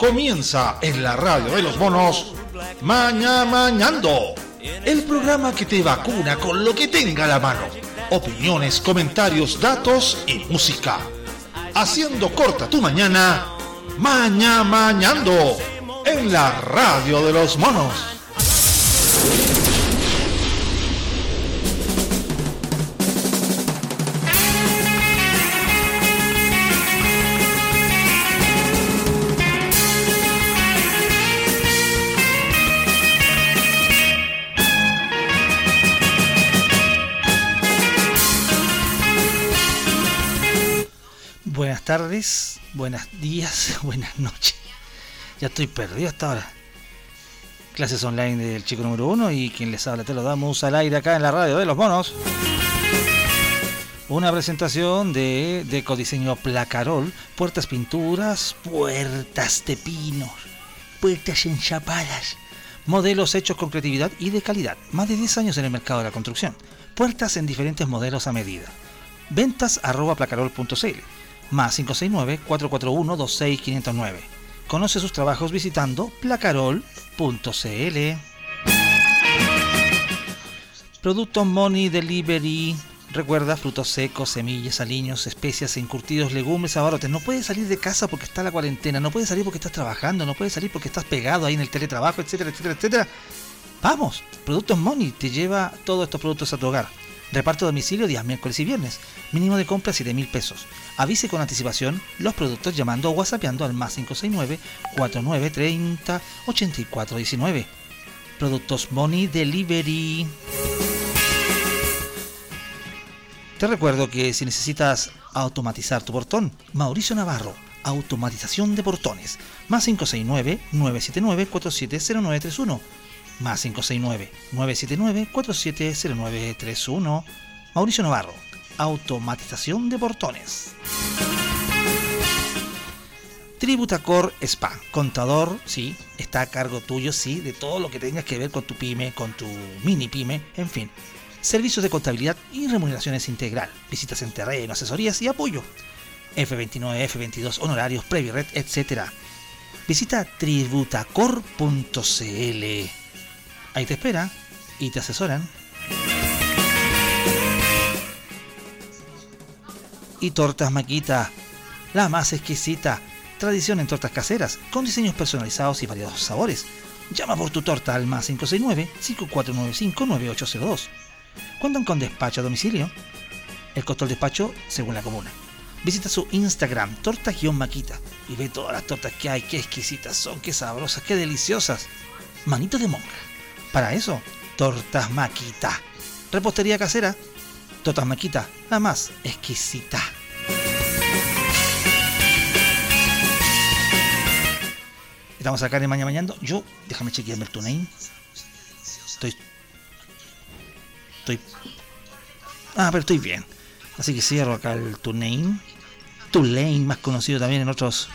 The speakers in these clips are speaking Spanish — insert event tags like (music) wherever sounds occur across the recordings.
comienza en la radio de los monos Maña Mañando, el programa que te vacuna con lo que tenga la mano. Opiniones, comentarios, datos y música. Haciendo corta tu mañana, Maña Mañando, en la radio de los monos. Tardes, buenos días, (laughs) buenas noches. Ya estoy perdido hasta ahora. Clases online del chico número uno y quien les habla te lo damos al aire acá en la radio de los monos. Una presentación de Decodiseño Placarol, puertas pinturas, puertas de pino, puertas enchapadas, modelos hechos con creatividad y de calidad. Más de 10 años en el mercado de la construcción. Puertas en diferentes modelos a medida. Ventas arroba placarol.cl más 569-441-26509. Conoce sus trabajos visitando placarol.cl. Productos Money Delivery. Recuerda frutos secos, semillas, aliños, especias, encurtidos, legumbres, abarrotes. No puedes salir de casa porque está la cuarentena, no puedes salir porque estás trabajando, no puedes salir porque estás pegado ahí en el teletrabajo, etcétera, etcétera, etcétera. Vamos, Productos Money te lleva todos estos productos a tu hogar. Reparto domicilio días miércoles y viernes. Mínimo de compra 7 mil pesos. Avise con anticipación los productos llamando o whatsappeando al más 569-4930-8419. Productos Money Delivery. Te recuerdo que si necesitas automatizar tu portón, Mauricio Navarro, automatización de portones, más 569-979-470931 más 569-979-470931. Mauricio Navarro, automatización de portones. Tributacor Spa, contador, sí, está a cargo tuyo, sí, de todo lo que tengas que ver con tu pyme, con tu mini pyme, en fin. Servicios de contabilidad y remuneraciones integral, visitas en terreno, asesorías y apoyo. F29, F22, honorarios, Previred, etc. Visita tributacor.cl. Ahí te espera y te asesoran. Y tortas maquita, la más exquisita. Tradición en tortas caseras, con diseños personalizados y variados sabores. Llama por tu torta al más 569-5495-9802. Cuentan con despacho a domicilio. El costo del despacho según la comuna. Visita su Instagram, torta-maquita, y ve todas las tortas que hay, qué exquisitas son, qué sabrosas, qué deliciosas. Manito de monja. Para eso, tortas maquita. Repostería casera, tortas maquita, la más exquisita. Estamos acá en Mañana Mañando. Yo, déjame chequearme el TuneIn. Estoy. Estoy. Ah, pero estoy bien. Así que cierro acá el TuneIn. Tulane, más conocido también en otros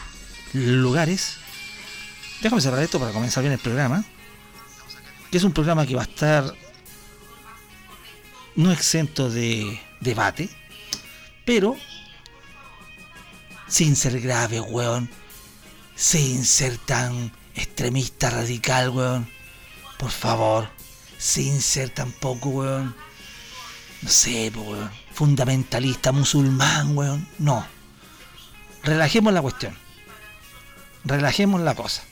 lugares. Déjame cerrar esto para comenzar bien el programa que es un programa que va a estar no exento de debate, pero sin ser grave, weón, sin ser tan extremista, radical, weón, por favor, sin ser tampoco, weón, no sé, weón, fundamentalista, musulmán, weón, no. Relajemos la cuestión, relajemos la cosa.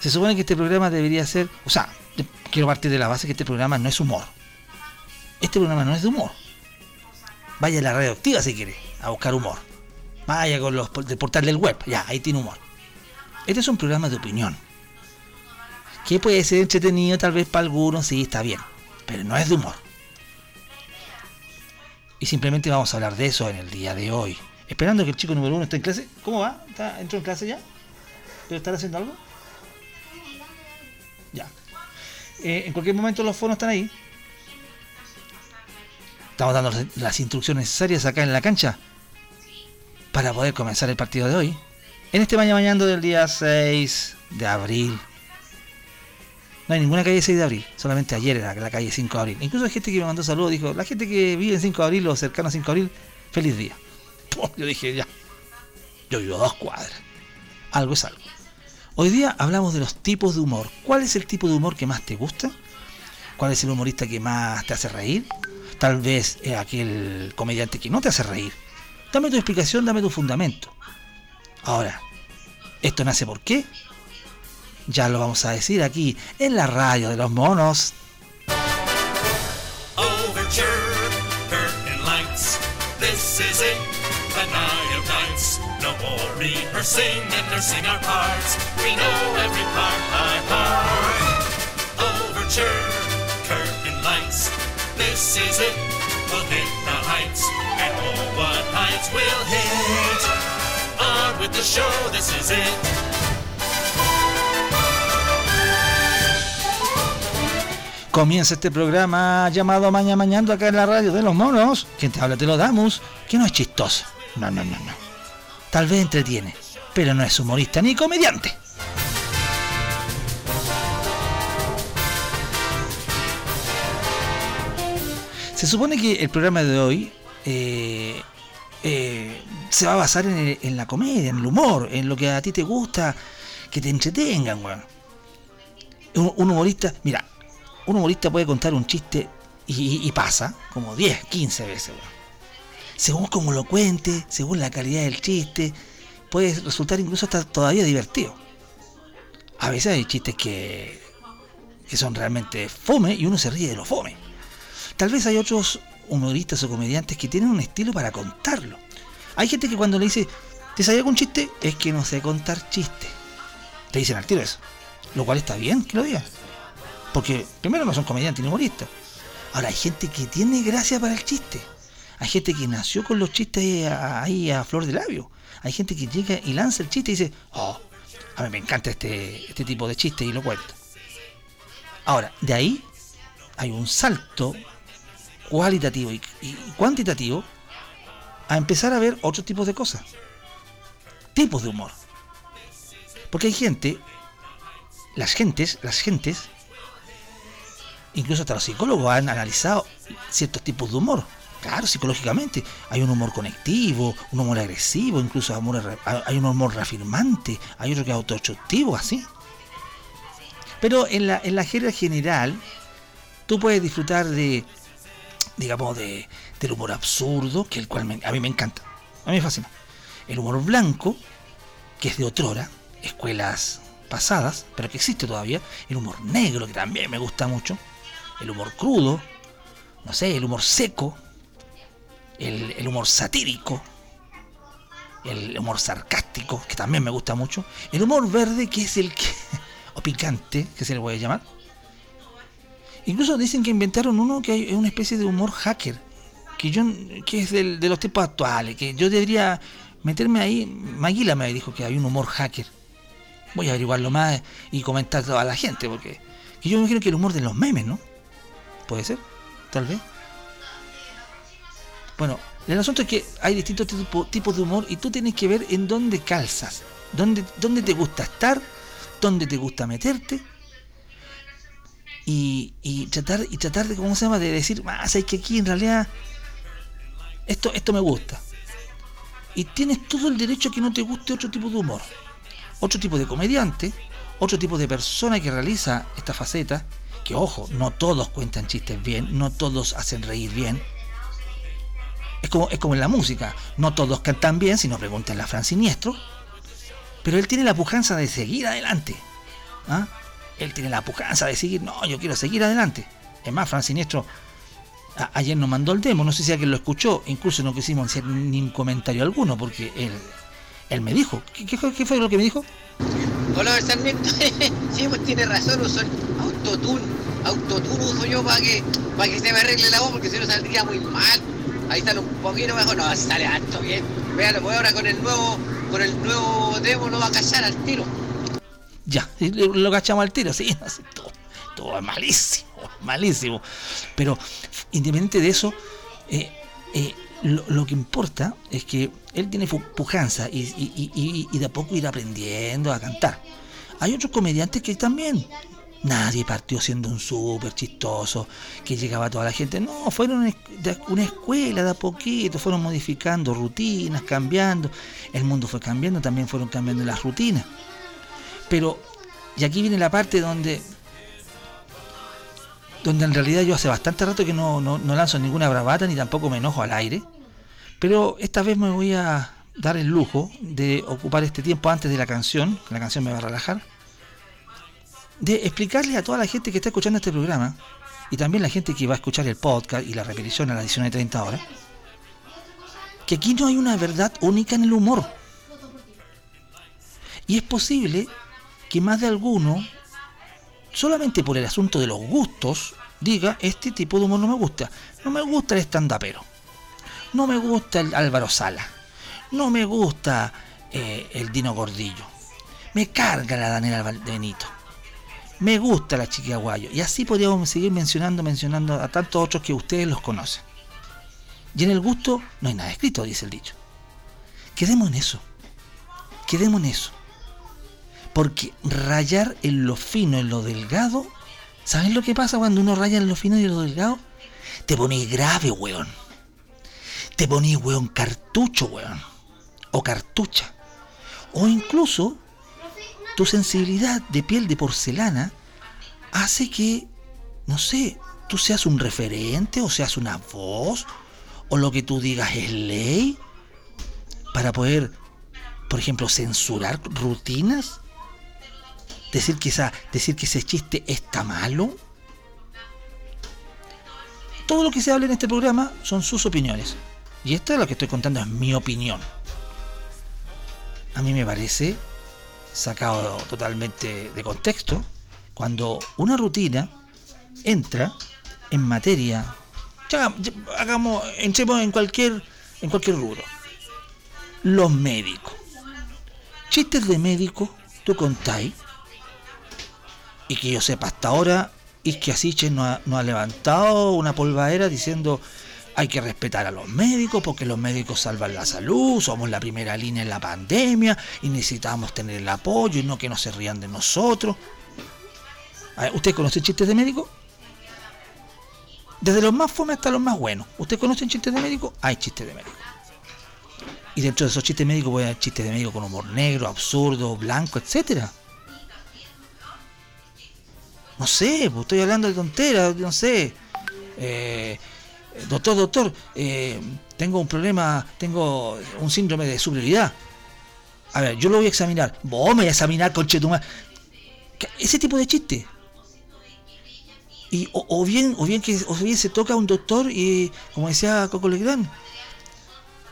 Se supone que este programa debería ser, o sea, quiero partir de la base que este programa no es humor. Este programa no es de humor. Vaya a la radioactiva si quiere, a buscar humor. Vaya con los del portal del web, ya, ahí tiene humor. Este es un programa de opinión. Que puede ser entretenido tal vez para algunos, sí, está bien. Pero no es de humor. Y simplemente vamos a hablar de eso en el día de hoy. Esperando que el chico número uno esté en clase. ¿Cómo va? ¿Está, ¿Entró en clase ya? ¿Pero estar haciendo algo? Ya. Eh, en cualquier momento los fonos están ahí. Estamos dando las instrucciones necesarias acá en la cancha para poder comenzar el partido de hoy. En este mañana mañana del día 6 de abril. No hay ninguna calle 6 de abril, solamente ayer era la calle 5 de abril. Incluso hay gente que me mandó saludos, dijo, la gente que vive en 5 de abril o cercano a 5 de abril, feliz día. (laughs) Yo dije, ya, yo vivo dos cuadras. algo es algo. Hoy día hablamos de los tipos de humor. ¿Cuál es el tipo de humor que más te gusta? ¿Cuál es el humorista que más te hace reír? Tal vez es aquel comediante que no te hace reír. Dame tu explicación, dame tu fundamento. Ahora, ¿esto nace por qué? Ya lo vamos a decir aquí en la radio de los monos. Overture, curtain lights. This is it. We'll heights, and oh, heights we'll hit. Comienza este programa llamado Maña Mañando acá en la radio de los monos. Quien te habla te lo damos, que no es chistoso. No, no, no, no. Tal vez entretiene, pero no es humorista ni comediante. Se supone que el programa de hoy eh, eh, se va a basar en, la comedia, en el humor, en lo que a ti te gusta, que te entretengan, weón. Un, humorista, mira, un humorista puede contar un chiste y, y pasa como 10, 15 veces, weón. Según como lo cuente, según la calidad del chiste, puede resultar incluso hasta todavía divertido. A veces hay chistes que, que son realmente fome y uno se ríe de lo fome. Tal vez hay otros humoristas o comediantes que tienen un estilo para contarlo. Hay gente que cuando le dice, ¿te sabía algún chiste? Es que no sé contar chistes. Te dicen al tiro eso. Lo cual está bien que lo digan. Porque primero no son comediantes ni humoristas. Ahora hay gente que tiene gracia para el chiste. Hay gente que nació con los chistes ahí a flor de labio. Hay gente que llega y lanza el chiste y dice, oh, a mí me encanta este, este tipo de chiste y lo cuento. Ahora, de ahí hay un salto cualitativo y, cuantitativo a empezar a ver otros tipos de cosas. Tipos de humor. Porque hay gente, las gentes, las gentes, incluso hasta los psicólogos han analizado ciertos tipos de humor. Claro, psicológicamente. Hay un humor conectivo, un humor agresivo, incluso hay un humor reafirmante, hay otro que es autodestructivo, así. Pero en la, en la general, tú puedes disfrutar de, digamos, de, del humor absurdo, que el cual a mí me encanta. A mí me fascina. El humor blanco, que es de otrora, escuelas pasadas, pero que existe todavía. El humor negro, que también me gusta mucho. El humor crudo, no sé, el humor seco, el, humor satírico, el humor sarcástico, que también me gusta mucho, el humor verde, que es el que, (laughs) o picante, que se le puede llamar. Incluso dicen que inventaron uno que es una especie de humor hacker, que yo que es de los tiempos actuales, que yo debería meterme ahí. Maguila me dijo que hay un humor hacker. Voy a averiguarlo más y comentar a la gente, porque yo me imagino que el humor de los memes, ¿no? Puede ser, tal vez. Bueno, el asunto es que hay distintos tipos de humor y tú tienes que ver en dónde calzas, dónde, dónde te gusta estar, dónde te gusta meterte y, tratar y tratar de cómo se llama de decir más hay que aquí en realidad esto esto me gusta y tienes todo el derecho a que no te guste otro tipo de humor otro tipo de comediante otro tipo de persona que realiza esta faceta que ojo no todos cuentan chistes bien no todos hacen reír bien es como, es como en la música. No todos cantan bien, si no preguntan a Fran Siniestro. Pero él tiene la pujanza de seguir adelante. ¿ah? Él tiene la pujanza de seguir. No, yo quiero seguir adelante. Es más, Fran Siniestro ayer nos mandó el demo. No sé si alguien lo escuchó. Incluso no quisimos hacer ni comentario alguno porque él, él me dijo. ¿Qué, fue lo que me dijo? Hola, Sarmiento. (laughs) sí, pues tiene razón. Uso autotune. Autotune uso yo para que, para que se me arregle la voz porque si no saldría muy mal. Ahí sale un poquito mejor, no, sale alto bien. Véalo, pues ahora con el nuevo, con el nuevo demo no va a callar al tiro. Ya, lo cachamos al tiro, sí, (laughs) todo, todo malísimo, malísimo. Pero independiente de eso, eh, eh, lo, que importa es que él tiene pujanza y, y, de a poco ir aprendiendo a cantar. Hay otros comediantes que también Nadie partió siendo un súper chistoso, que llegaba a toda la gente. No, fueron una escuela de a poquito, fueron modificando rutinas, cambiando. El mundo fue cambiando, también fueron cambiando las rutinas. Pero, y aquí viene la parte donde, donde en realidad yo hace bastante rato que no, no, lanzo ninguna bravata ni tampoco me enojo al aire. Pero esta vez me voy a dar el lujo de ocupar este tiempo antes de la canción, la canción me va a relajar de explicarle a toda la gente que está escuchando este programa, y también la gente que va a escuchar el podcast y la repetición a la edición de 30 horas, que aquí no hay una verdad única en el humor. Y es posible que más de alguno, solamente por el asunto de los gustos, diga, este tipo de humor no me gusta. No me gusta el stand-upero. No me gusta el Álvaro Sala. No me gusta eh, el Dino Gordillo. Me carga la Daniela Benito me gusta la chiquilla guayo. Y así podríamos seguir mencionando, mencionando a tantos otros que ustedes los conocen. Y en el gusto no hay nada escrito, dice el dicho. Quedemos en eso. Quedemos en eso. Porque rayar en lo fino, en lo delgado, ¿saben lo que pasa cuando uno raya en lo fino y en lo delgado? Te pones grave, weón. Te pones, weón, cartucho, weón. O cartucha. O incluso tu sensibilidad de piel de porcelana hace que, no sé, tú seas un referente o seas una voz o lo que tú digas es ley para poder, por ejemplo, censurar rutinas, decir que, esa, decir que ese chiste está malo. Todo lo que se habla en este programa son sus opiniones. Y esto es lo que estoy contando es mi opinión. A mí me parece sacado totalmente de contexto, cuando una rutina entra en materia, ya, hagamos, entremos en cualquier, en cualquier rubro. Los médicos. Chistes de médico, tú contáis, y que yo sepa hasta ahora, y que Asiche no ha, no ha levantado una polvadera diciendo hay que respetar a los médicos porque los médicos salvan la salud, somos la primera línea en la pandemia y necesitamos tener el apoyo y no que no se rían de nosotros. ¿Usted conoce chistes de médico? Desde los más fome hasta los más buenos. ¿Usted conoce chistes de médico? Hay chistes de médico. Y dentro de esos chistes médicos puede haber chistes de médico con humor negro, absurdo, blanco, etcétera. No sé, pues estoy hablando de tonteras, no sé. Eh, doctor, doctor, eh, tengo un problema, tengo un síndrome de superioridad. A ver, yo lo voy a examinar. Vos me voy a examinar, conchetuma. Ese tipo de chiste. Y, o, bien, o bien que o bien se toca un doctor y, como decía Coco Legrand,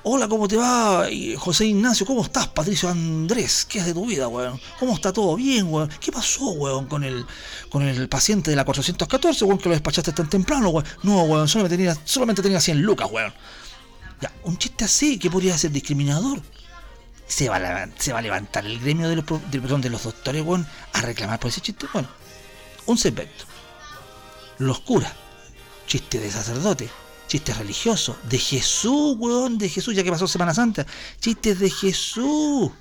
Hola, ¿cómo te va? José Ignacio, ¿cómo estás? Patricio Andrés, ¿qué es de tu vida, weón? ¿Cómo está todo bien, weón? ¿Qué pasó, weón, con el, con el paciente de la 414, weón, que lo despachaste tan temprano, weón? No, weón, solamente tenía, solamente tenía 100 lucas, weón. Ya, un chiste así que podría ser discriminador. Se va a, se va a levantar el gremio de los, de, de los doctores, weón, a reclamar por ese chiste. Bueno, un segmento. Los curas. Chiste de sacerdote chistes religiosos, de Jesús, weón, de Jesús, ya que pasó Semana Santa, chistes de Jesús.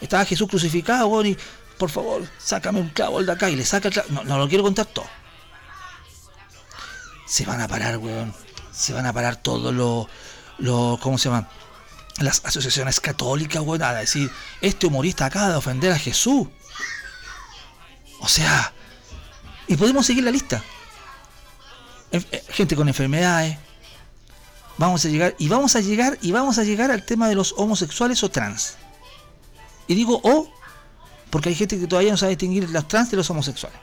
Estaba Jesús crucificado, weón, y por favor, sácame un clavo de acá y le saca el clavo. No, no lo quiero contar todo. Se van a parar, weón. Se van a parar todos los, los ¿cómo se llaman? Las asociaciones católicas, weón, a decir, este humorista acaba de ofender a Jesús. O sea, y podemos seguir la lista. Eh, gente con enfermedades. Vamos a llegar y vamos a llegar y vamos a llegar al tema de los homosexuales o trans. Y digo o porque hay gente que todavía no sabe distinguir los trans de los homosexuales.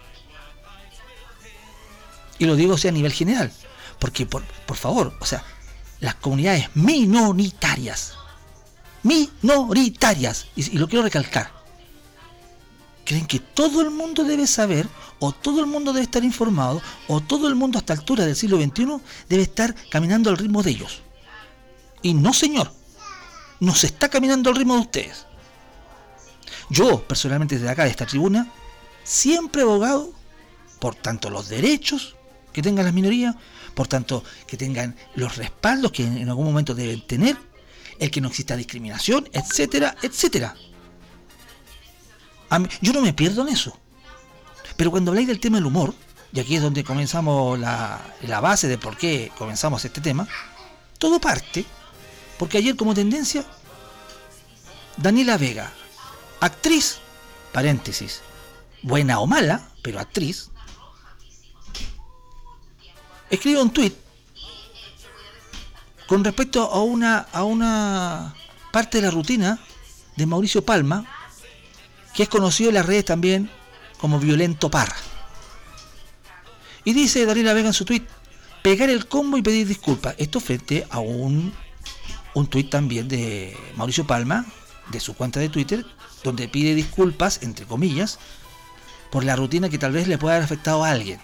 Y lo digo sea a nivel general, porque por, por favor, o sea, las comunidades minoritarias, minoritarias, y lo quiero recalcar, creen que todo el mundo debe saber o todo el mundo debe estar informado, o todo el mundo a esta altura del siglo XXI debe estar caminando al ritmo de ellos. Y no, señor, no se está caminando al ritmo de ustedes. Yo, personalmente, desde acá, de esta tribuna, siempre he abogado por tanto los derechos que tengan las minorías, por tanto que tengan los respaldos que en algún momento deben tener, el que no exista discriminación, etcétera, etcétera. Yo no me pierdo en eso. Pero cuando habláis del tema del humor, y aquí es donde comenzamos la, la base de por qué comenzamos este tema, todo parte porque ayer como tendencia, Daniela Vega, actriz, paréntesis, buena o mala, pero actriz, escribe un tuit con respecto a una, a una parte de la rutina de Mauricio Palma, que es conocido en las redes también como Violento Parra. Y dice Daniela Vega en su tuit, pegar el combo y pedir disculpas. Esto frente a un, un tuit también de Mauricio Palma, de su cuenta de Twitter, donde pide disculpas, entre comillas, por la rutina que tal vez le pueda haber afectado a alguien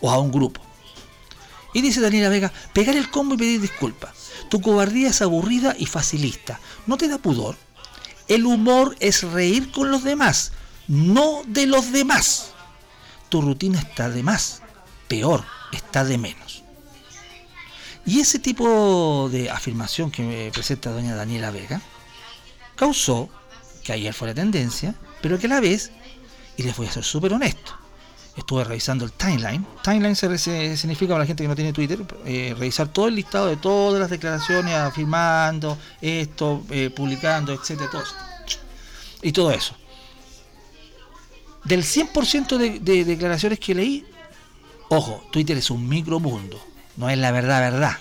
o a un grupo. Y dice Daniela Vega, pegar el combo y pedir disculpas. Tu cobardía es aburrida y facilista. ¿No te da pudor? El humor es reír con los demás, no de los demás. Tu rutina está de más. Peor, está de menos. Y ese tipo de afirmación que me presenta doña Daniela Vega causó que ayer fuera tendencia, pero que a la vez, y les voy a ser súper honesto, estuve revisando el timeline. Timeline se, significa para la gente que no tiene Twitter, eh, revisar todo el listado de todas las declaraciones, afirmando esto, eh, publicando, etcétera, todo Y todo eso. Del 100% de, de declaraciones que leí, ojo, Twitter es un micromundo, no es la verdad, verdad,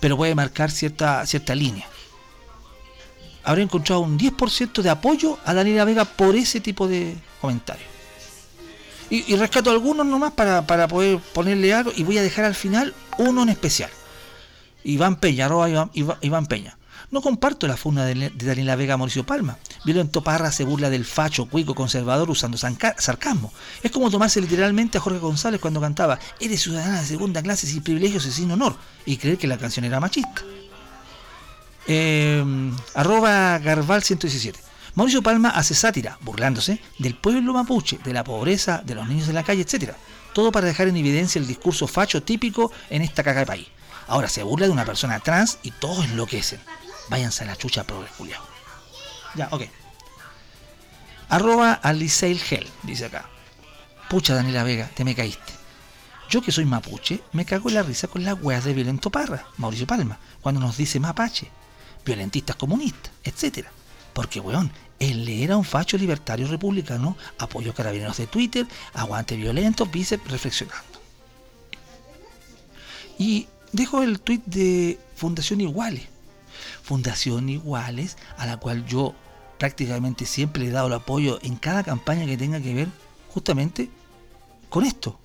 pero puede marcar cierta, cierta línea. Habré encontrado un 10% de apoyo a Daniela Vega por ese tipo de comentarios. Y, rescato algunos nomás para, para poder ponerle algo y voy a dejar al final uno en especial. Iván Peña, arroba Iván, Peña. No comparto la funda de, Daniela Vega Mauricio Palma. Violento Parra se burla del facho cuico conservador usando sarcasmo. Es como tomarse literalmente a Jorge González cuando cantaba Eres ciudadana de segunda clase sin privilegios y sin honor y creer que la canción era machista. Eh, arroba Garbal 117. Mauricio Palma hace sátira, burlándose del pueblo mapuche, de la pobreza, de los niños de la calle, etc. Todo para dejar en evidencia el discurso facho típico en esta caga de país. Ahora se burla de una persona trans y todos enloquecen. Váyanse a la chucha, Julián. Ya, ok. Arroba Hell, dice acá. Pucha, Daniela Vega, te me caíste. Yo que soy mapuche, me cago en la risa con las weas de Violento Parra, Mauricio Palma, cuando nos dice mapache, violentistas comunistas, etcétera. Porque, weón, él era un facho libertario republicano, apoyó carabineros de Twitter, aguante violento, bíceps reflexionando. Y dejo el tweet de Fundación Iguales. Fundación Iguales, a la cual yo prácticamente siempre he dado el apoyo en cada campaña que tenga que ver justamente con esto,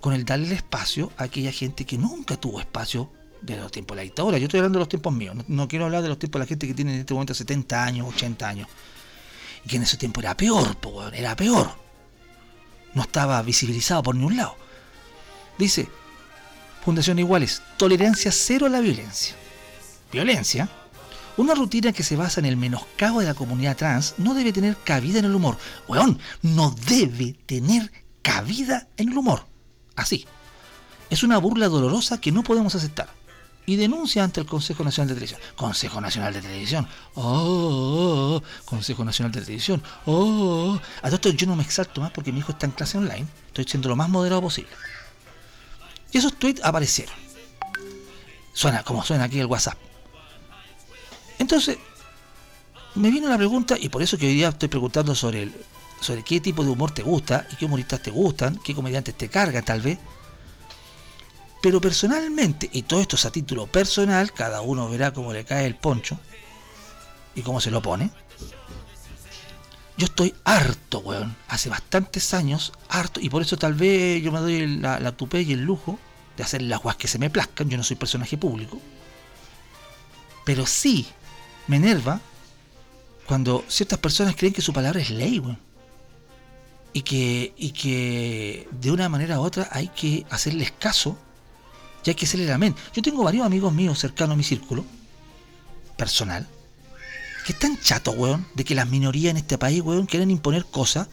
con el darle el espacio a aquella gente que nunca tuvo espacio de los tiempos de la dictadura. Yo estoy hablando de los tiempos míos. No, quiero hablar de los tiempos de la gente que tiene en este momento 70 años, 80 años. Y que en ese tiempo era peor, era peor. No estaba visibilizado por ningún lado. Dice, Fundación Iguales, tolerancia cero a la violencia. Violencia. Una rutina que se basa en el menoscabo de la comunidad trans no debe tener cabida en el humor. Weón, no debe tener cabida en el humor. Así. Es una burla dolorosa que no podemos aceptar y denuncia ante el Consejo Nacional de Televisión. Consejo Nacional de Televisión. Oh, oh, oh. Consejo Nacional de Televisión. Oh, A todo esto yo no me exalto más porque mi hijo está en clase online. Estoy siendo lo más moderado posible. Y esos tweets aparecieron. Suena como suena aquí el WhatsApp. Entonces, me vino la pregunta, y por eso que hoy día estoy preguntando sobre, el, sobre qué tipo de humor te gusta, y qué humoristas te gustan, qué comediantes te cargan tal vez. Pero personalmente, y todo esto es a título personal, cada uno verá cómo le cae el poncho y cómo se lo pone. Yo estoy harto, weón. Hace bastantes años, harto, y por eso tal vez yo me doy la, la tupé y el lujo de hacer las guas que se me plazcan. Yo no soy personaje público. Pero sí me enerva cuando ciertas personas creen que su palabra es ley, weón. Y que, y que de una manera u otra hay que hacerles caso y hay que hacerle amén. Yo tengo varios amigos míos cercanos a mi círculo personal que están chatos, weón, de que las minorías en este país, weón, quieren imponer cosas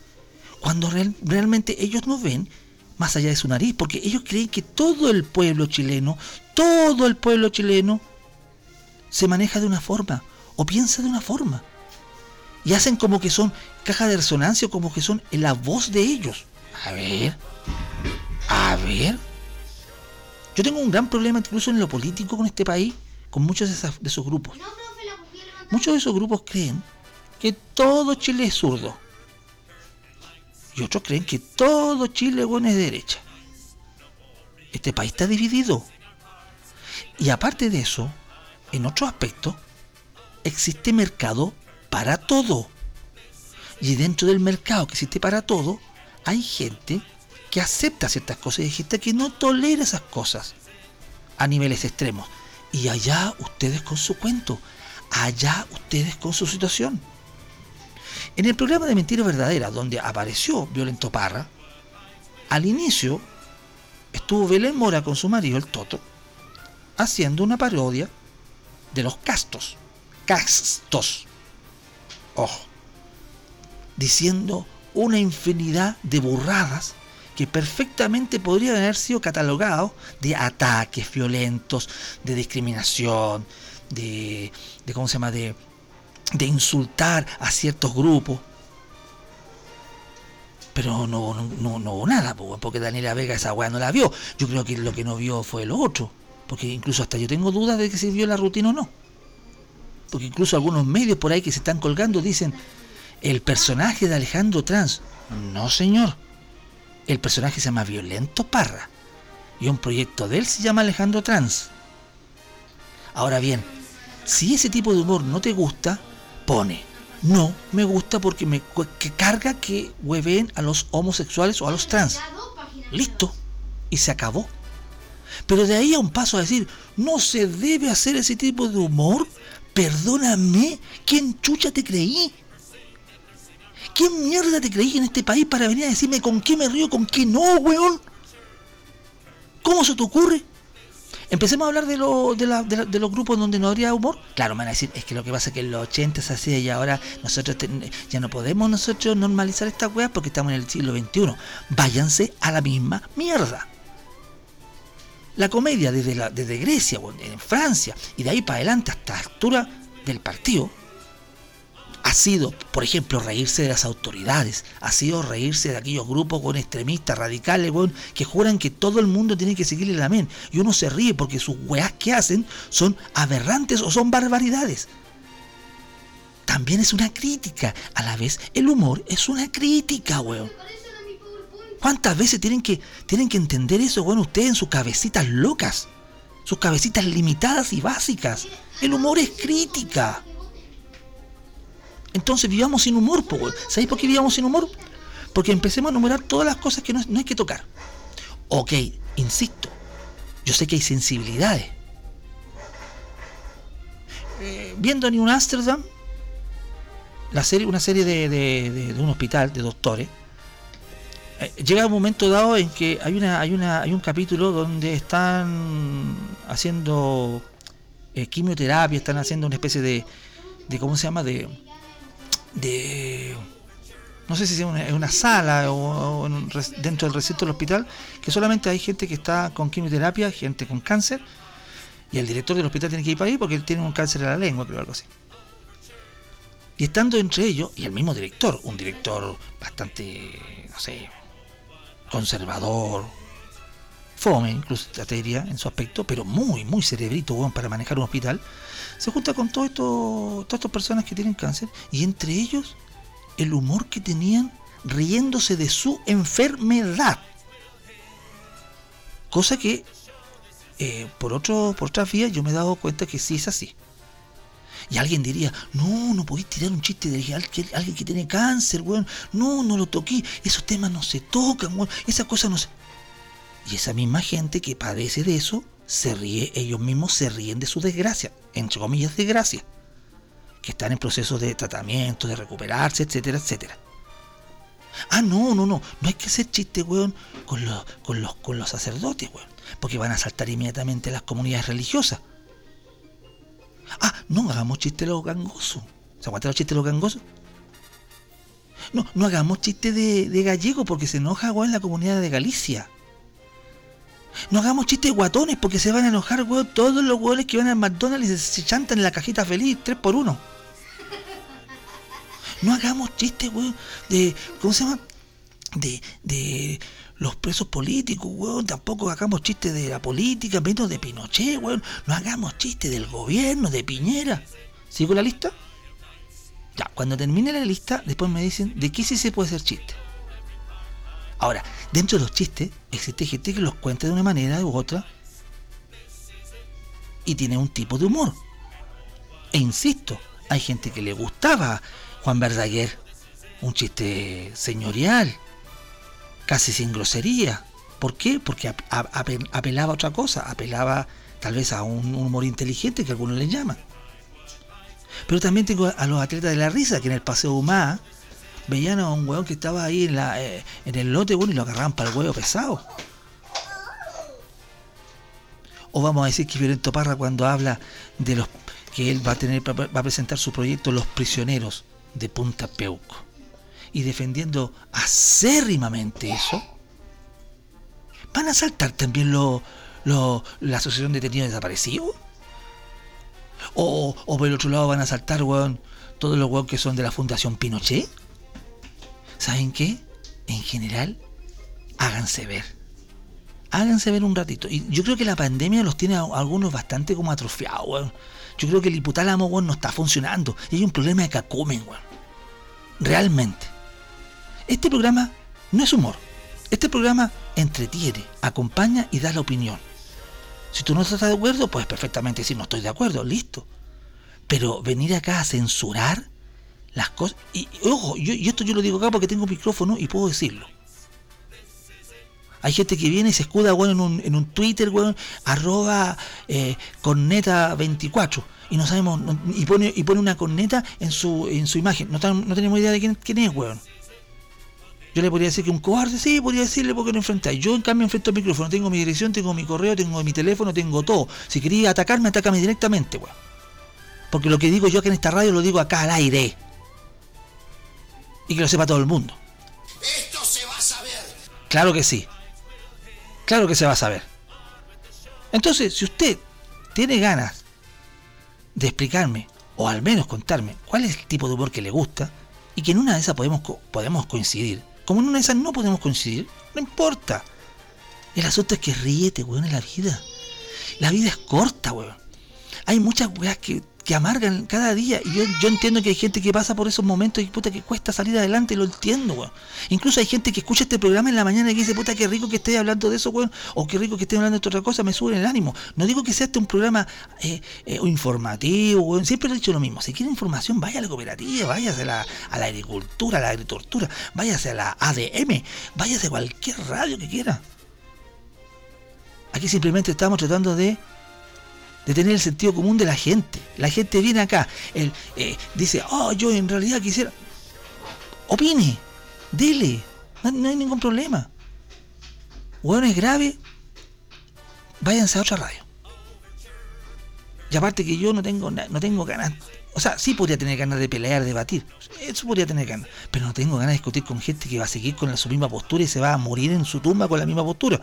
cuando realmente ellos no ven más allá de su nariz, porque ellos creen que todo el pueblo chileno, todo el pueblo chileno se maneja de una forma o piensa de una forma. Y hacen como que son caja de resonancia, como que son la voz de ellos. A ver, a ver. Yo tengo un gran problema incluso en lo político con este país, con muchos de, esas- de esos grupos. Muchos de esos grupos creen que todo Chile es zurdo. Y otros creen que todo Chile bueno, es de derecha. Este país está dividido. Y aparte de eso, en otro aspecto, existe mercado para todo. Y dentro del mercado que existe para todo, hay gente que acepta ciertas cosas y hay gente que no tolera esas cosas a niveles extremos. Y allá ustedes con su cuento, allá ustedes con su situación. En el programa de Mentiras Verdaderas, donde apareció Violento Parra, al inicio estuvo Belén Mora con su marido, el Toto, haciendo una parodia de los castos. Castos. Ojo. Diciendo una infinidad de burradas que perfectamente podrían haber sido catalogados de ataques violentos, de discriminación, de, de ¿cómo se llama? De, de insultar a ciertos grupos. Pero no, no, no, no hubo nada, po, porque Daniela Vega esa weá no la vio. Yo creo que lo que no vio fue lo otro. Porque incluso hasta yo tengo dudas de que si vio la rutina o no. Porque incluso algunos medios por ahí que se están colgando dicen el personaje de Alejandro Trans. No, señor. El personaje se llama Violento Parra. Y un proyecto de él se llama Alejandro Trans. Ahora bien, si ese tipo de humor no te gusta, pone. No me gusta porque me que carga que hueveen a los homosexuales o a los trans. Listo. Y se acabó. Pero de ahí a un paso a decir, no se debe hacer ese tipo de humor. Perdóname, ¿quién chucha te creí? ¿Quién mierda te creí en este país para venir a decirme con qué me río, con qué no, weón? ¿Cómo se te ocurre? Empecemos a hablar de, lo- de, la- de los grupos donde no habría humor. Claro, me van a decir, es que lo que pasa es que en los 80 se hacía y ahora nosotros ya no podemos nosotros normalizar esta weá porque estamos en el siglo XXI. Váyanse a la misma mierda. La comedia desde, la, desde Grecia, en Francia y de ahí para adelante hasta la altura del partido ha sido, por ejemplo, reírse de las autoridades, ha sido reírse de aquellos grupos con extremistas, radicales, weón, que juran que todo el mundo tiene que seguirle la men. Y uno se ríe porque sus weas que hacen son aberrantes o son barbaridades. También es una crítica. A la vez, el humor es una crítica, weón. ¿Cuántas veces tienen que, tienen que entender eso, weón, ustedes en sus cabecitas locas? Sus cabecitas limitadas y básicas. El humor es crítica. Entonces vivamos sin humor, po. ¿Sabéis por qué vivamos sin humor? Porque empecemos a enumerar todas las cosas que no, no hay que tocar. Ok, insisto, yo sé que hay sensibilidades. Eh, viendo New Amsterdam, la serie, una serie de, de- de- de un hospital de doctores, eh, llega un momento dado en que hay una, hay una, hay un capítulo donde están haciendo eh, quimioterapia, están haciendo una especie de, de ¿cómo se llama? de de no sé si es una, sala o, un dentro del recinto del hospital que solamente hay gente que está con quimioterapia, gente con cáncer y el director del hospital tiene que ir para ahí porque él tiene un cáncer en la lengua, creo algo así. Y estando entre ellos, y el mismo director, un director bastante, no sé, conservador, fome, incluso te en su aspecto, pero muy, muy cerebrito, weón, para manejar un hospital, se junta con todas estas personas que tienen cáncer, y entre ellos, el humor que tenían riéndose de su enfermedad. Cosa que, eh, por, otro, por otras vías, yo me he dado cuenta que sí es así. Y alguien diría, no, no podéis tirar un chiste de alguien, que tiene cáncer, weón. No, no lo toqué. Esos temas no se tocan. Esas cosas no se... Y esa misma gente que padece de eso, se ríe, ellos mismos se ríen de su desgracia, entre comillas desgracia. Que están en proceso de tratamiento, de recuperarse, etcétera, etcétera. Ah, no, no, no. No hay que hacer chiste, weón, con los, con los, con los sacerdotes, weón. Porque van a saltar inmediatamente las comunidades religiosas. Ah, no hagamos chiste los gangosos. ¿Se aguantan los chistes los gangosos? No, no hagamos chiste de, de gallego porque se enoja, weón, la comunidad de Galicia. No hagamos chistes guatones porque se van a enojar, weón, todos los weones que van al McDonald's y se, se chantan en la cajita feliz, 3 por 1 No hagamos chistes, weón, de. ¿Cómo se llama? De. de los presos políticos, weón. Tampoco hagamos chistes de la política, menos de Pinochet, weón. No hagamos chistes del gobierno, de Piñera. ¿Sigo la lista? Ya, cuando termine la lista, después me dicen de qué sí se puede hacer chiste. Ahora, dentro de los chistes, existe gente que los cuenta de una manera u otra y tiene un tipo de humor. E insisto, hay gente que le gustaba Juan Verdaguer, un chiste señorial, casi sin grosería. ¿Por qué? Porque apelaba a otra cosa, apelaba tal vez a un humor inteligente que algunos le llaman. Pero también tengo a los atletas de la risa, que en el Paseo Humá veían a un hueón que estaba ahí en, la, eh, en el lote bueno, y lo agarraban para el huevo pesado. O vamos a decir que Violento Parra cuando habla de los que él va a tener va a presentar su proyecto Los prisioneros de Punta Peuco y defendiendo acérrimamente eso, van a saltar también lo, la Asociación de Detenidos Desaparecidos. O, o por el otro lado van a saltar, weón, todos los weón que son de la Fundación Pinochet. ¿Saben qué? En general, háganse ver. Háganse ver un ratito. Y yo creo que la pandemia los tiene a algunos bastante como atrofiados. Yo creo que el hipotálamo, weón, no está funcionando. Y hay un problema de cacomen, weón. Realmente. Este programa no es humor. Este programa entretiene, acompaña y da la opinión. Si tú no estás de acuerdo, pues perfectamente decir no estoy de acuerdo, listo. Pero venir acá a censurar las cosas. Y, ojo, yo, y esto yo lo digo acá porque tengo micrófono y puedo decirlo. Hay gente que viene y se escuda en, un, en un Twitter, bueno, arroba eh, corneta24 y no sabemos, y, pone, y pone una corneta en su, en su imagen. No, no tenemos idea de quién, quién es, weón. Yo le podría decir que un cobarde, sí, podría decirle porque no enfrentáis. Yo en cambio enfrento el micrófono, tengo mi dirección, tengo mi correo, tengo mi teléfono, tengo todo. Si quería atacarme, atácame directamente, weón. Porque lo que digo yo acá en esta radio lo digo acá al aire. Y que lo sepa todo el mundo. Esto se va a saber. Claro que sí. Claro que se va a saber. Entonces, si usted tiene ganas de explicarme, o al menos contarme, cuál es el tipo de humor que le gusta, y que en una de esas podemos, podemos coincidir, como en una de esas no podemos coincidir, no importa. El asunto es que ríete, weón, en la vida. La vida es corta, weón. Hay muchas weas que que amargan cada día. Y yo, yo entiendo que hay gente que pasa por esos momentos y puta que cuesta salir adelante, lo entiendo, weón. Incluso hay gente que escucha este programa en la mañana y dice, puta, qué rico que esté hablando de eso, weón, o qué rico que esté hablando de otra cosa, me sube el ánimo. No digo que sea este un programa eh, eh, informativo, weón. siempre he dicho lo mismo. Si quiere información, vaya a la cooperativa, váyase a la, a la agricultura, a la agricultura, váyase a la ADM, váyase a cualquier radio que quiera. Aquí simplemente estamos tratando de de tener el sentido común de la gente. La gente viene acá, él, eh, dice, oh, yo en realidad quisiera... Opine, dile, no, hay ningún problema. Bueno, es grave, váyanse a otra radio. Y aparte que yo no tengo, no tengo ganas, o sea, sí podría tener ganas de pelear, de debatir, eso podría tener ganas, pero no tengo ganas de discutir con gente que va a seguir con su misma postura y se va a morir en su tumba con la misma postura.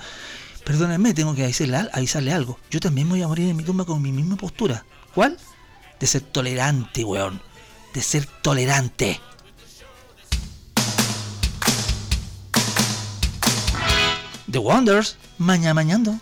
Perdónenme, tengo que avisarle, avisarle algo. Yo también voy a morir en mi tumba con mi misma postura. ¿Cuál? De ser tolerante, weón. De ser tolerante. The Wonders, mañana mañando.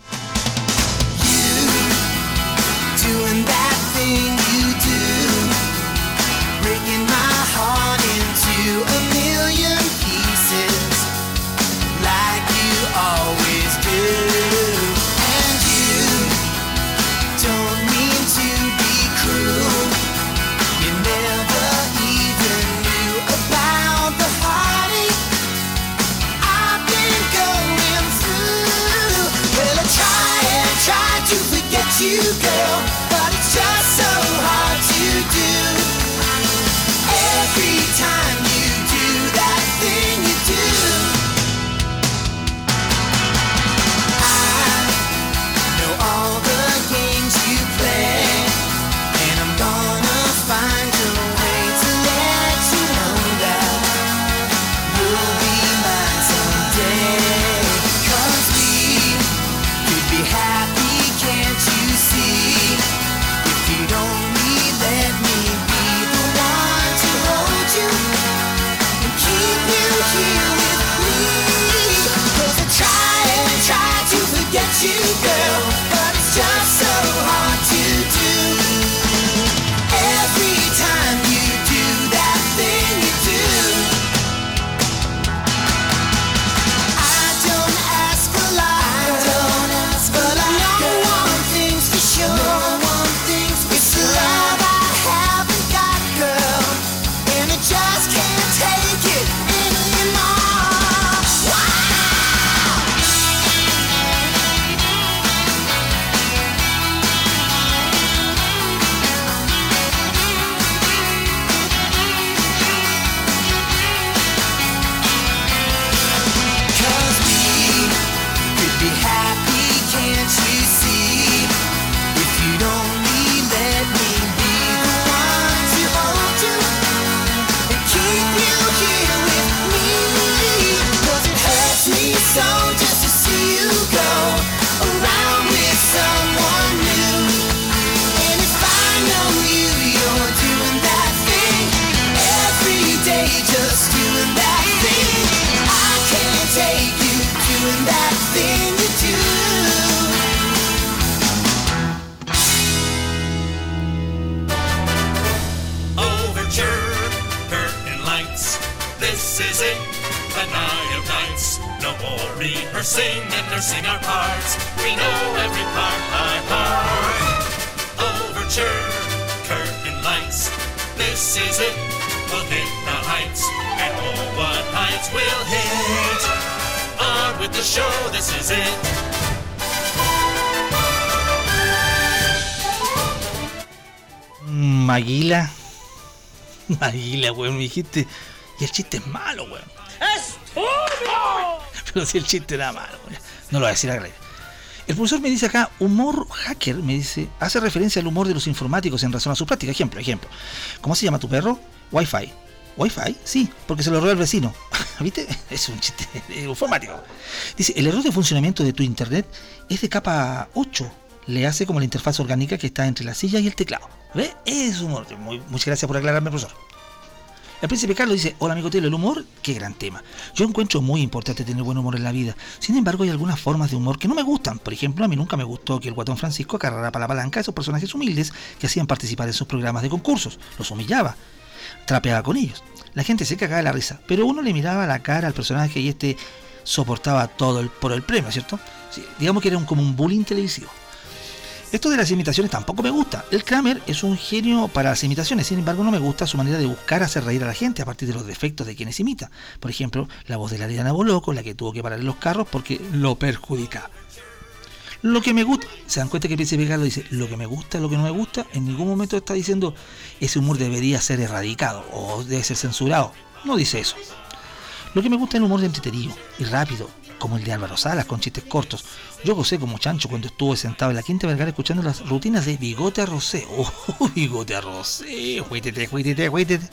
Maguila, weón, me dijiste. Y el chiste es malo. Pero si el chiste era malo, no lo voy a decir a. El profesor me dice acá, humor hacker, me dice, hace referencia al humor de los informáticos en razón a su práctica. Ejemplo, ejemplo. ¿Cómo se llama tu perro? Wi-Fi. ¿Wi-Fi? Sí, porque se lo robó el vecino. (laughs) ¿Viste? Es un chiste (laughs) informático. Dice, el error de funcionamiento de tu internet es de capa 8. Le hace como la interfaz orgánica que está entre la silla y el teclado. ¿Ve? Es humor. muchas gracias por aclararme, profesor. El príncipe Carlos dice, hola amigo Telo, el humor, qué gran tema. Yo encuentro muy importante tener buen humor en la vida. Sin embargo, hay algunas formas de humor que no me gustan. Por ejemplo, a mí nunca me gustó que el guatón Francisco agarrara para la palanca a esos personajes humildes que hacían participar en sus programas de concursos. Los humillaba, trapeaba con ellos. La gente se cagaba de la risa, pero uno le miraba la cara al personaje y este soportaba todo el, por el premio, ¿cierto? digamos que era un, como un bullying televisivo. Esto de las imitaciones tampoco me gusta. El Kramer es un genio para las imitaciones, sin embargo no me gusta su manera de buscar hacer reír a la gente a partir de los defectos de quienes imita. Por ejemplo, la voz de la Diana Boloco, la que tuvo que parar los carros porque lo perjudica. Lo que me gusta, se dan cuenta que Príncipe Carlos dice, lo que me gusta, lo que no me gusta, en ningún momento está diciendo ese humor debería ser erradicado o debe ser censurado. No dice eso. Lo que me gusta es el humor de entretenido y rápido, como el de Álvaro Salas, con chistes cortos. Yo gocé como chancho cuando estuve sentado en la Quinta Vergara escuchando las rutinas de Bigote Arrocé. (laughs) ¡Oh, Bigote Arrocé! ¡Juítete, juítete, juítete!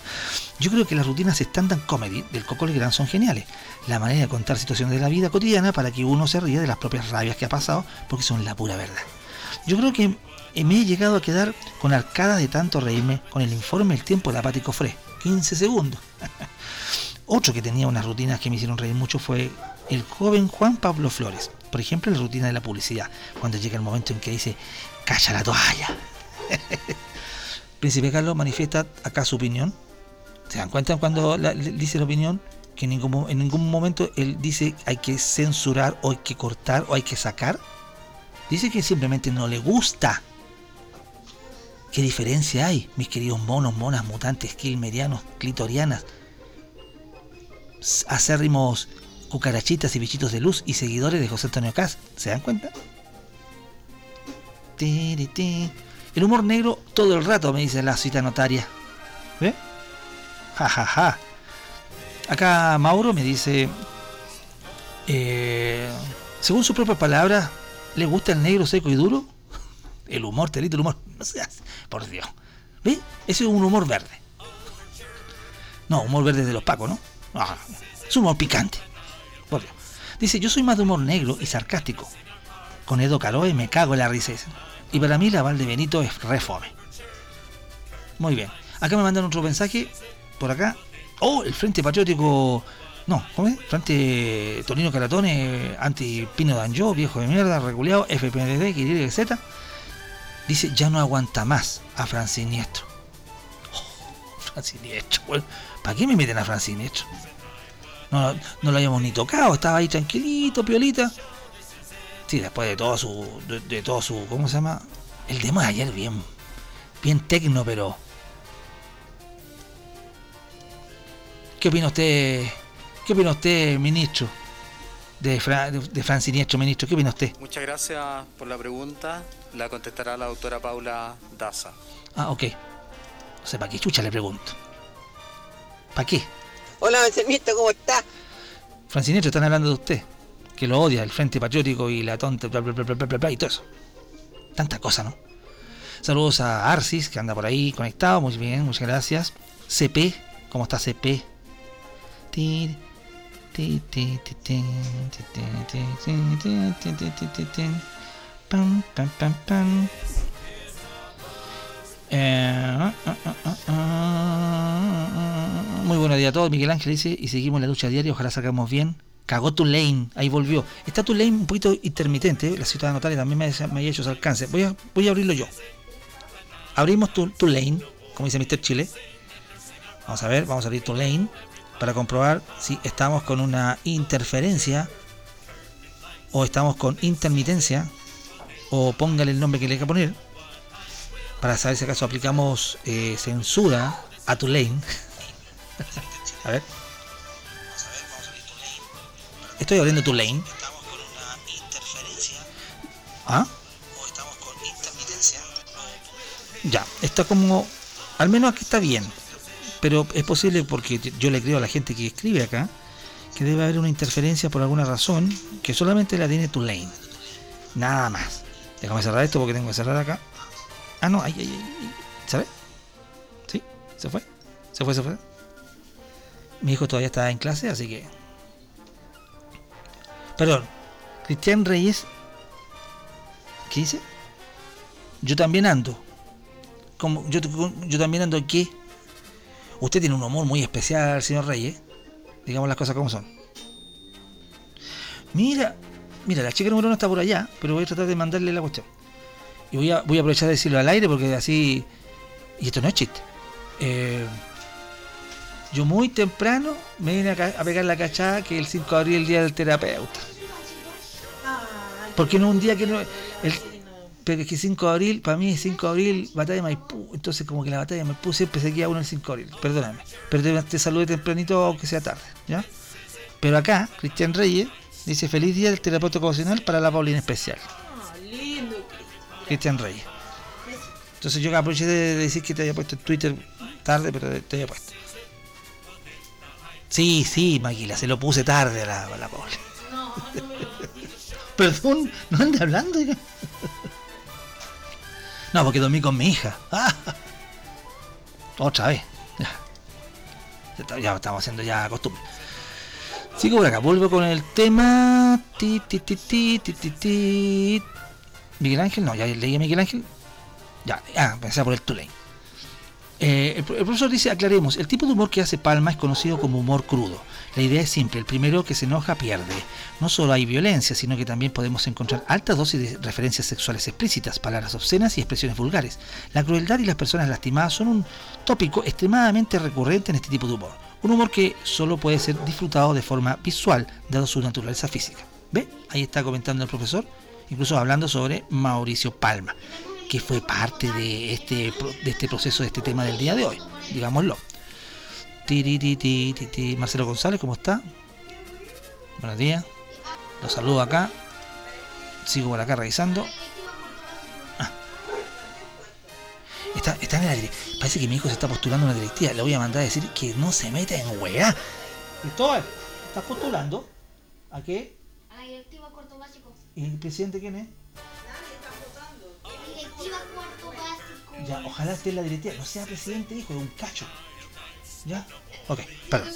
Yo creo que las rutinas stand-up comedy del Coco Gran son geniales. La manera de contar situaciones de la vida cotidiana para que uno se ríe de las propias rabias que ha pasado, porque son la pura verdad. Yo creo que me he llegado a quedar con arcadas de tanto reírme con el informe El tiempo de Apático Fre. 15 segundos. (laughs) Otro que tenía unas rutinas que me hicieron reír mucho fue el joven Juan Pablo Flores. Por ejemplo, la rutina de la publicidad, cuando llega el momento en que dice, calla la toalla. (laughs) Príncipe Carlos manifiesta acá su opinión. ¿Se dan cuenta cuando dice la opinión? Que en ningún, en ningún momento él dice hay que censurar o hay que cortar o hay que sacar. Dice que simplemente no le gusta. ¿Qué diferencia hay, mis queridos monos, monas, mutantes, kilmerianos, clitorianas? acérrimos cucarachitas y bichitos de luz y seguidores de José Antonio Cas. ¿Se dan cuenta? El humor negro todo el rato, me dice la cita notaria. ¿Ve? Ja, ja, ja. Acá Mauro me dice, eh, según sus propias palabras, ¿le gusta el negro seco y duro? (laughs) El humor, telito, el humor. No seas, por Dios. ¿Ve? Ese es un humor verde. No, humor verde de los pacos, ¿no? Ah, es humor picante. Dice, yo soy más de humor negro y sarcástico. Con Edo Caroe me cago en la risa. Y para mí la Val de Benito es refome. Muy bien. Acá me mandan otro mensaje. Por acá. Oh, el Frente Patriótico. No, ¿cómo es? Frente Torino Caratone, anti-Pino Danjo, viejo de mierda, regulado, FPND, Z. Dice, ya no aguanta más a Franciniestro. Oh, (laughs) Franciniestro, ¿Para qué me meten a Franciniestro? No, no lo habíamos ni tocado, estaba ahí tranquilito, piolita. Sí, después de todo su. de, todo su. ¿Cómo se llama? El demo de ayer bien. Bien tecno, pero. ¿Qué opina usted? ¿Qué opina usted, ministro? De, de, Fran Siniestro, ministro. ¿Qué opina usted? Muchas gracias por la pregunta. La contestará la doctora Paula Daza. Ah, ok. O sea, ¿para qué chucha le pregunto? ¿Para qué? Hola, Benjamita, ¿cómo está? Francinetro, están hablando de usted. Que lo odia, el Frente Patriótico y la tonta, bla, bla, bla, bla, bla, bla, y todo eso. Tanta cosa, ¿no? Saludos a Arcis, que anda por ahí conectado. Muy bien, muchas gracias. CP, ¿cómo está CP? Pam, pam, pam, pam. Muy buenos días a todos, Miguel Ángel dice, y seguimos la lucha diaria, ojalá sacamos bien. Cagó tu lane, ahí volvió. Está tu lane un poquito intermitente, la ciudad notable también me, me había hecho ese alcance. Voy a, abrirlo yo. Abrimos tu, tu lane, como dice Mr. Chile. Vamos a ver, vamos a abrir tu lane para comprobar si estamos con una interferencia o estamos con intermitencia o póngale el nombre que le hay que poner para saber si acaso aplicamos eh, censura a tu lane. (laughs) a ver. Estoy abriendo tu lane. ¿Ah? Ya, está como... Al menos aquí está bien. Pero es posible porque yo le creo a la gente que escribe acá que debe haber una interferencia por alguna razón que solamente la tiene tu lane. Nada más. Déjame cerrar esto porque tengo que cerrar acá. Ah, no, ay, ay, ay. ¿Sabes? Sí, se fue. Se fue, se fue. Mi hijo todavía está en clase, así que. Perdón. Cristian Reyes. ¿Qué dice? Yo también ando. Como, yo, yo también ando aquí. Usted tiene un humor muy especial, señor Reyes. Digamos las cosas como son. Mira, mira, la chica número uno está por allá, pero voy a tratar de mandarle la cuestión. Y voy a, voy a aprovechar de decirlo al aire porque así. Y esto no es chiste. Eh, yo muy temprano me vine a, pegar la cachada que el 5 de abril es el día del terapeuta. Porque no un día que no. El, pero es que 5 de abril, para mí es 5 de abril, batalla de Maipú. Entonces, como que la batalla de Maipú siempre se queda uno el 5 de abril. Perdóname. Pero te, te saludé tempranito, aunque sea tarde. ¿Ya? Pero acá, Cristian Reyes dice: Feliz día del terapeuta ocasional para la Paulina especial. Cristian Reyes. Entonces, yo aproveché de decir que te había puesto en Twitter tarde, pero te había puesto. Sí, sí, Maquila, se lo puse tarde a la, a la Paula. Perdón, no ande hablando. No, porque dormí con mi hija. Ah. Otra vez. Ya. Ya estamos haciendo ya costumbre. Sigo por acá, vuelvo con el tema. Ti, ti, ti, ti, ti, ti, ti. Miguel Ángel, no, ya leí a Miguel Ángel. Ya, ah, pensaba por el Tulane. Eh, el, pro- el profesor dice, aclaremos, el tipo de humor que hace Palma es conocido como humor crudo. La idea es simple, el primero que se enoja pierde. No solo hay violencia, sino que también podemos encontrar altas dosis de referencias sexuales explícitas, palabras obscenas y expresiones vulgares. La crueldad y las personas lastimadas son un tópico extremadamente recurrente en este tipo de humor. Un humor que solo puede ser disfrutado de forma visual, dado su naturaleza física. ¿Ve? Ahí está comentando el profesor, incluso hablando sobre Mauricio Palma, que fue parte de este, de este proceso, de este tema del día de hoy, digámoslo. Marcelo González, ¿cómo está? Buenos días. Los saludo acá. Sigo por acá revisando. Ah. Está, está en la Parece que mi hijo se está postulando a una directiva. Le voy a mandar a decir que no se meta en weá. Cristóbal, ¿estás postulando? ¿A qué? A la directiva básico. ¿Y el presidente quién es? Ya, ojalá esté en la directiva. No sea presidente, hijo, de un cacho. ¿Ya? Ok, perdón.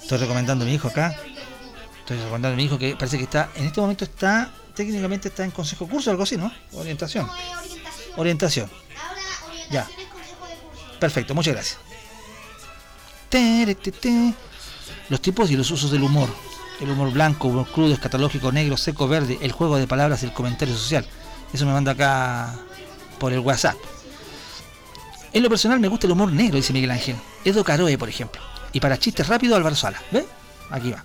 Estoy recomendando a mi hijo acá. Estoy recomendando a mi hijo que parece que está, en este momento está, técnicamente está en consejo curso o algo así, ¿no? Orientación. No, orientación. Orientación. Ahora orientación Ya. es consejo de curso. Perfecto, muchas gracias. Los tipos y los usos del humor. El humor blanco, humor crudo, escatológico, negro, seco, verde, el juego de palabras y el comentario social. Eso me manda acá por el WhatsApp. En lo personal me gusta el humor negro, dice Miguel Ángel. Edo Caroe, por ejemplo. Y para chistes rápidos, Álvaro Sala. ¿Ve? Aquí va.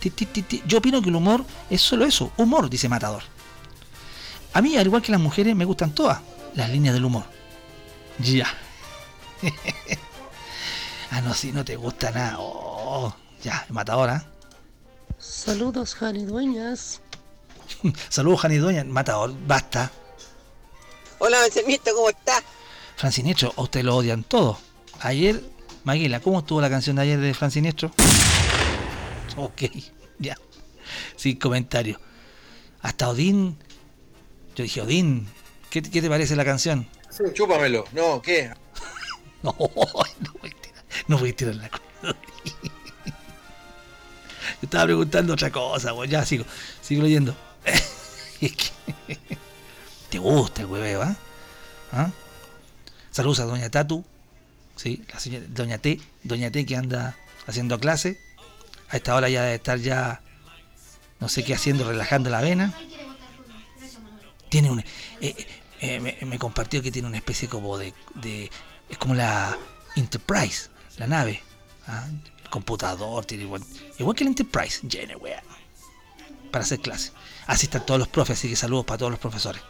Ti, ti, ti, ti. Yo opino que el humor es solo eso, humor, dice Matador. A mí, al igual que las mujeres, me gustan todas las líneas del humor. Ya. (laughs) ah, no, si no te gusta nada. Oh, ya, matadora. Saludos, Jani Dueñas. (laughs) Saludos, Jani Dueña. Matador, basta. Hola, Bencenito, ¿cómo está? Franciniestro, a usted lo odian todos. Ayer, Maguila, ¿cómo estuvo la canción de ayer de Franciniestro? Ok, ya. Sin comentario. Hasta Odín. Yo dije, Odín, ¿qué, qué te parece la canción? Chúpamelo. No, ¿qué? (laughs) No, no voy a tirar, no voy a tirar la cuerda. (laughs) estaba preguntando otra cosa. Ya sigo, sigo leyendo. (laughs) Es que- Te gusta el hueveo, ¿ah? ¿Ah? Saludos a Doña Tatu, sí, la señora, Doña T, Doña T que anda haciendo clase. A esta hora ya debe estar ya, no sé qué haciendo, relajando la vena. Tiene un. eh, eh, me, compartió que tiene una especie como de, de- Es como la Enterprise, la nave. ¿ah? El computador, tiene igual. Igual que la Enterprise, llena, Para hacer clase. Así están todos los profes, así que saludos para todos los profesores.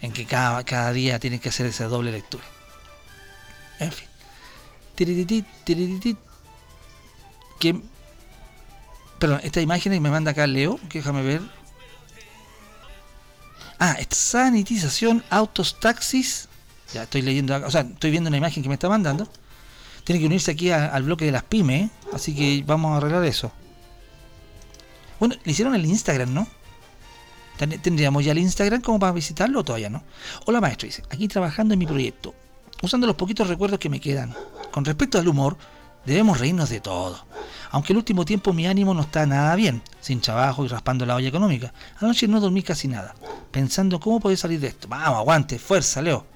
En que cada, cada día tienen que hacer esa doble lectura. En fin. Tirititi, tirititi. Que. Perdón, esta imagen que me manda acá Leo, que déjame ver. Ah, sanitización, autos, taxis. Ya estoy leyendo o sea, estoy viendo una imagen que me está mandando. Tiene que unirse aquí al bloque de las pymes, ¿eh? así que vamos a arreglar eso. Bueno, le hicieron el Instagram, ¿no? Ten- ¿Tendríamos ya el Instagram como para visitarlo o todavía no? Hola maestro, dice, aquí trabajando en mi proyecto, usando los poquitos recuerdos que me quedan. Con respecto al humor, debemos reírnos de todo. Aunque el último tiempo mi ánimo no está nada bien, sin trabajo y raspando la olla económica. Anoche no dormí casi nada, pensando cómo poder salir de esto. Vamos, aguante, fuerza, Leo.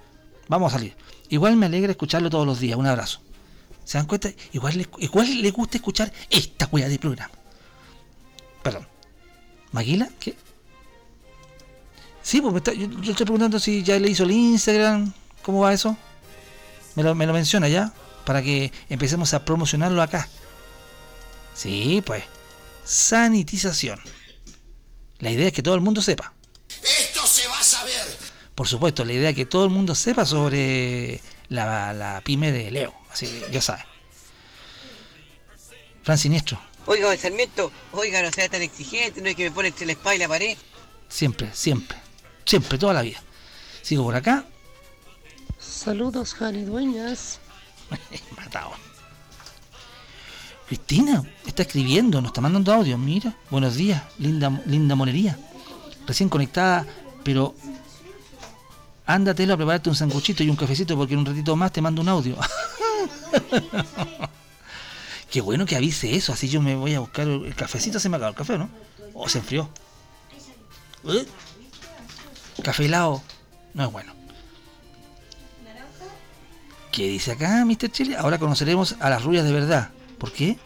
Vamos a salir. Igual me alegra escucharlo todos los días. Un abrazo. ¿Se dan cuenta? Igual le, igual gusta escuchar esta cuya de programa. Perdón. ¿Maguila? ¿Qué? Sí, pues me está- yo, yo estoy preguntando si ya le hizo el Instagram. ¿Cómo va eso? Me lo, me lo menciona ya. Para que empecemos a promocionarlo acá. Sí, pues. Sanitización. La idea es que todo el mundo sepa. Esto se va a saber. Por supuesto, la idea es que todo el mundo sepa sobre la, la pyme de Leo. Así que ya sabe. Fran Siniestro, Oiga, don Sarmiento, oiga, no sea tan exigente, no es que me pone entre la espalda y la pared. siempre, siempre, siempre, toda la vida. Sigo por acá, Saludos, Jani Dueñas. (laughs) matado. Cristina está escribiendo, nos está mandando audio. Mira, buenos días, linda, linda monería. Recién conectada, pero ándatelo a prepararte un sanguchito y un cafecito porque en un ratito más te mando un audio. (laughs) Qué bueno que avise eso, así yo me voy a buscar el cafecito. Se me acabó el café, ¿no? O se enfrió. ¿Eh? Café helado no es bueno. ¿Qué dice acá, Mr. Chile? Ahora conoceremos a las rubias de verdad. ¿Por qué?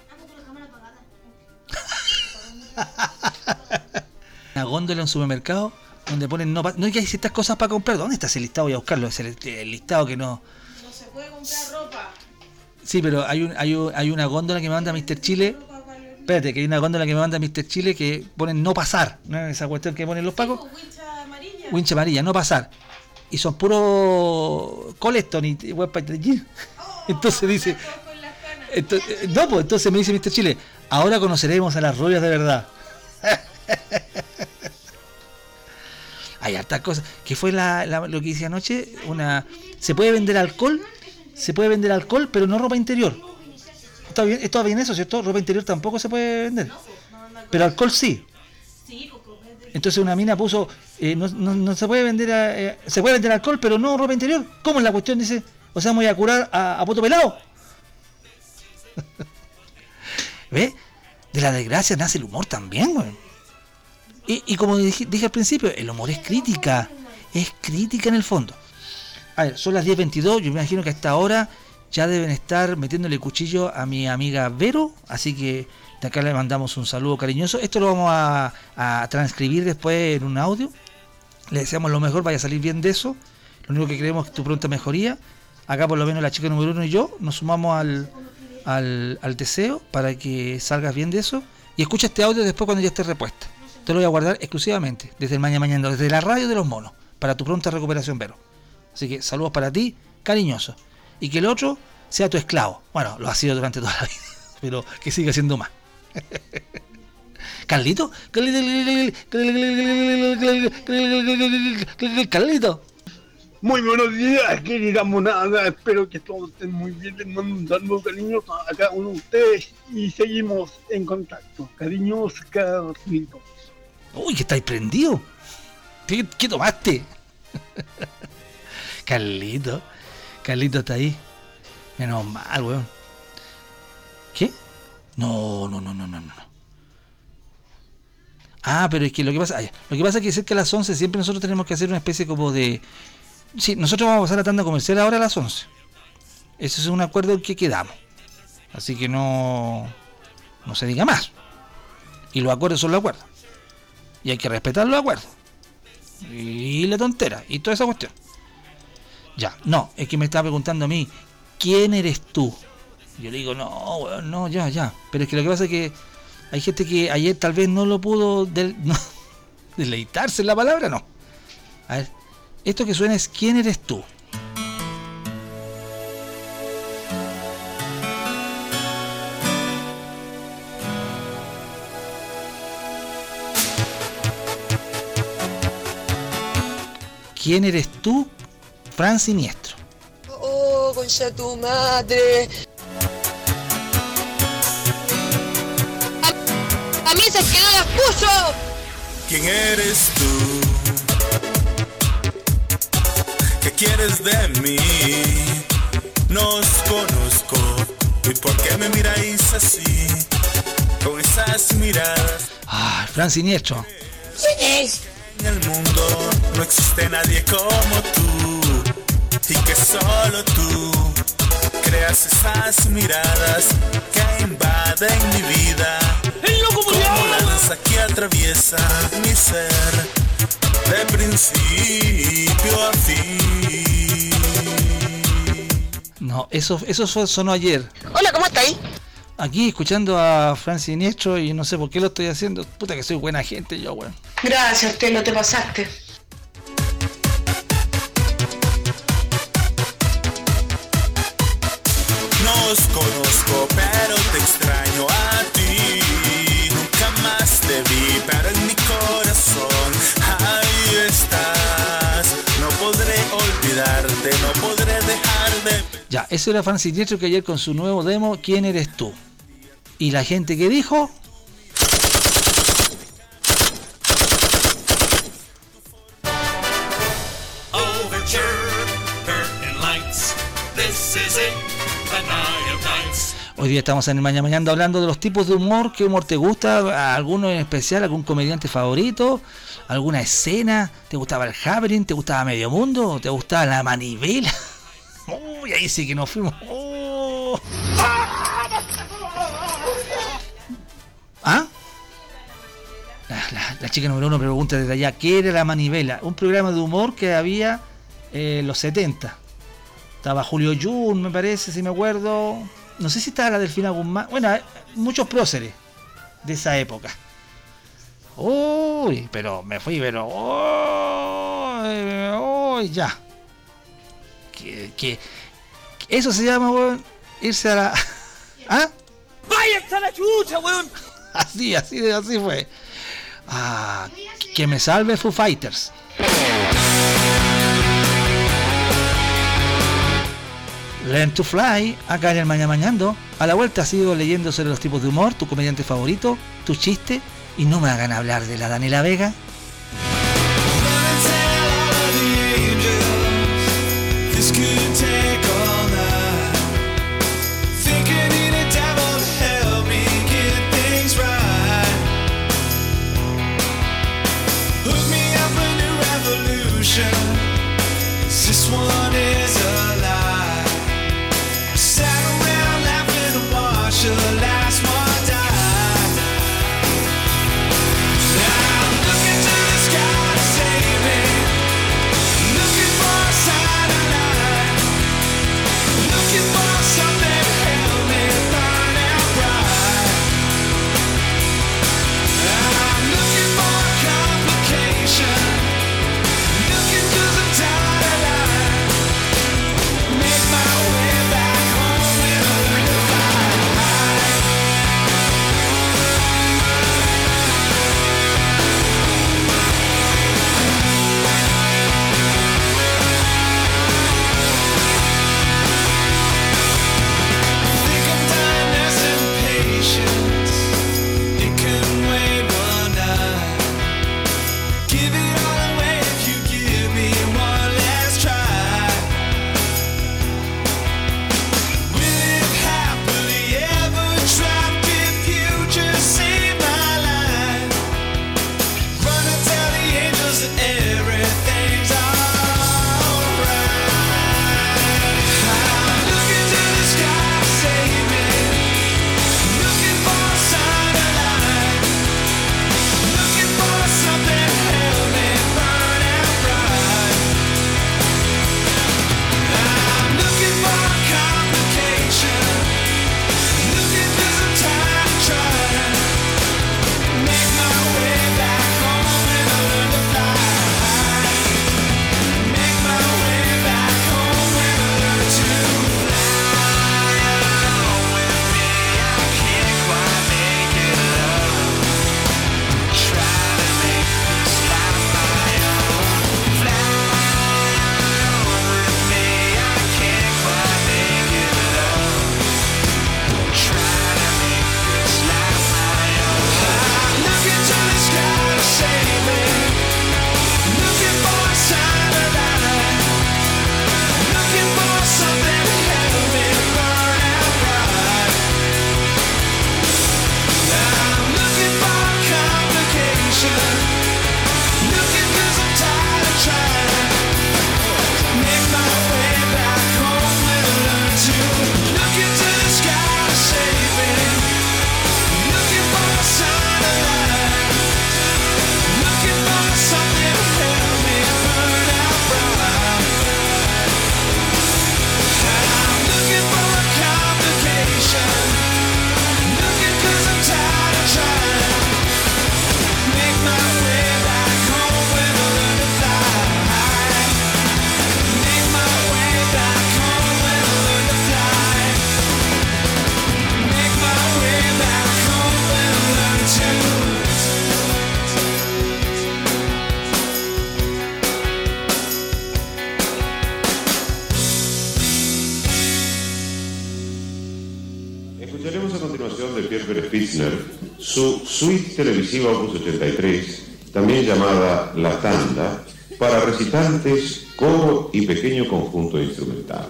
(laughs) Una góndola en un supermercado donde ponen no, no hay que hay ciertas cosas para comprar. ¿Dónde está ese listado? Voy a buscarlo. Es el, el listado que no. No se puede comprar ropa. Sí, pero hay, un, hay, un- hay una góndola que me manda Mr. Chile. Espérate, que hay una góndola que me manda Mr. Chile que ponen no pasar. ¿no? Esa cuestión que ponen los pacos. Amarilla. Wincha amarilla, no pasar. Y son puro Coleston y Packaging. Entonces dice. Entonces, no, pues entonces me dice Mr. Chile, ahora conoceremos a las rubias de verdad. (laughs) Hay hartas cosas. ¿Qué fue la- la- lo que hice anoche? Una. Se puede vender alcohol, se puede vender alcohol, pero no ropa interior. Está bien, está bien eso, ¿cierto? Ropa interior tampoco se puede vender. Pero alcohol sí. Entonces una mina puso, eh, no, no- no se puede vender, eh, se puede vender alcohol, pero no ropa interior. ¿Cómo es la cuestión? Dice, o sea, me voy a curar a, a pelado. (laughs) ¿Ve? De la desgracia nace el humor también, güey. Y, y como dije, dije al principio, el humor es crítica. Es crítica en el fondo. A ver, son las 10.22, yo me imagino que hasta ahora ya deben estar metiéndole cuchillo a mi amiga Vero, así que de acá le mandamos un saludo cariñoso. Esto lo vamos a, transcribir después en un audio. Le deseamos lo mejor, vaya a salir bien de eso. Lo único que queremos es tu pronta mejoría. Acá por lo menos la chica número uno y yo nos sumamos al, al, al deseo para que salgas bien de eso. Y escucha este audio después cuando ya esté repuesta. Te lo voy a guardar exclusivamente desde el mañana mañana, desde la radio de los monos, para tu pronta recuperación, Vero. Así que saludos para ti, cariñoso. Y que el otro sea tu esclavo. Bueno, lo ha sido durante toda la (laughs) vida, pero que siga siendo más. Carlito, Carlito. Muy buenos días, querida monada. Espero que todos estén muy bien. Les mando un saludo cariñoso a cada uno de ustedes y seguimos en contacto. Cariños, Carlitos. Uy, que estáis prendido. ¿Qué, qué tomaste? Carlito. Carlito está ahí. Menos mal, weón. ¿Qué? No, no, no, no, no, no. Ah, pero es que lo que pasa, lo que pasa es que cerca las 11 siempre nosotros tenemos que hacer una especie como de... Sí, nosotros vamos a pasar la tanda comercial ahora a las 11. Ese es un acuerdo que quedamos. Así que no, no se diga más. Y los acuerdos son los acuerdos. Y hay que respetar los acuerdos. Y la tontera. Y toda esa cuestión. Ya, no, es que me estaba preguntando a mí, ¿quién eres tú? Yo le digo, no, weón, no, ya, ya. Pero es que lo que pasa es que hay gente que ayer tal vez no lo pudo (laughs) deleitarse en la palabra, no. A ver, esto que suena es ¿quién eres tú? ¿Quién eres tú, Fran Siniestro? Oh, concha tu madre. Que no las puso. ¿Quién eres tú? ¿Qué quieres de mí? No os conozco. ¿Y por qué me miráis así? Con esas miradas. Ay, Fran Siniestro. ¿Quién es? En el mundo no existe nadie como tú. Y que solo tú creas esas miradas que invaden mi vida. Que atraviesa mi ser de principio a fin. No, eso, eso fue- sonó ayer. Hola, ¿cómo estáis? Aquí escuchando a Fran Siniestro y no sé por qué lo estoy haciendo. Puta que soy buena gente yo, weón. Gracias, te lo te pasaste. No os conozco, pero te extraño a vi, pero en mi corazón ahí estás. No podré olvidarte, no podré dejar de Ya, eso era Fran Siniestro que ayer con su nuevo demo, ¿Quién eres tú? Y la gente que dijo, hoy día estamos en el Mañana Mañana hablando de los tipos de humor, qué humor te gusta, alguno en especial, algún comediante favorito, alguna escena, ¿te gustaba el Happening? ¿Te gustaba Medio Mundo? ¿Te gustaba la manivela? (laughs) Uy, ahí sí que nos fuimos. Oh. ¿Ah? La, la- chica número uno pregunta desde allá, ¿qué era la manivela? Un programa de humor que había en los 70. Estaba Julio Jun, me parece, si me acuerdo. No sé si estaba la Delfina Guzmán. Bueno, muchos próceres de esa época. Uy, pero me fui, pero... Uy, uy, ya. Que eso se llama, weón, irse a la... (laughs) ¿Ah? ¡Váyanse a la chucha, weón! (laughs) Así, así, así fue. Ah, que me salve Foo Fighters. Learn to Fly, acá en el Mañana Mañando. A la vuelta sigo leyendo sobre los tipos de humor, tu comediante favorito, tu chiste, y no me hagan hablar de la Daniela Vega. Suite televisiva Opus 83, también llamada La Tanda, para recitantes, coro y pequeño conjunto instrumental.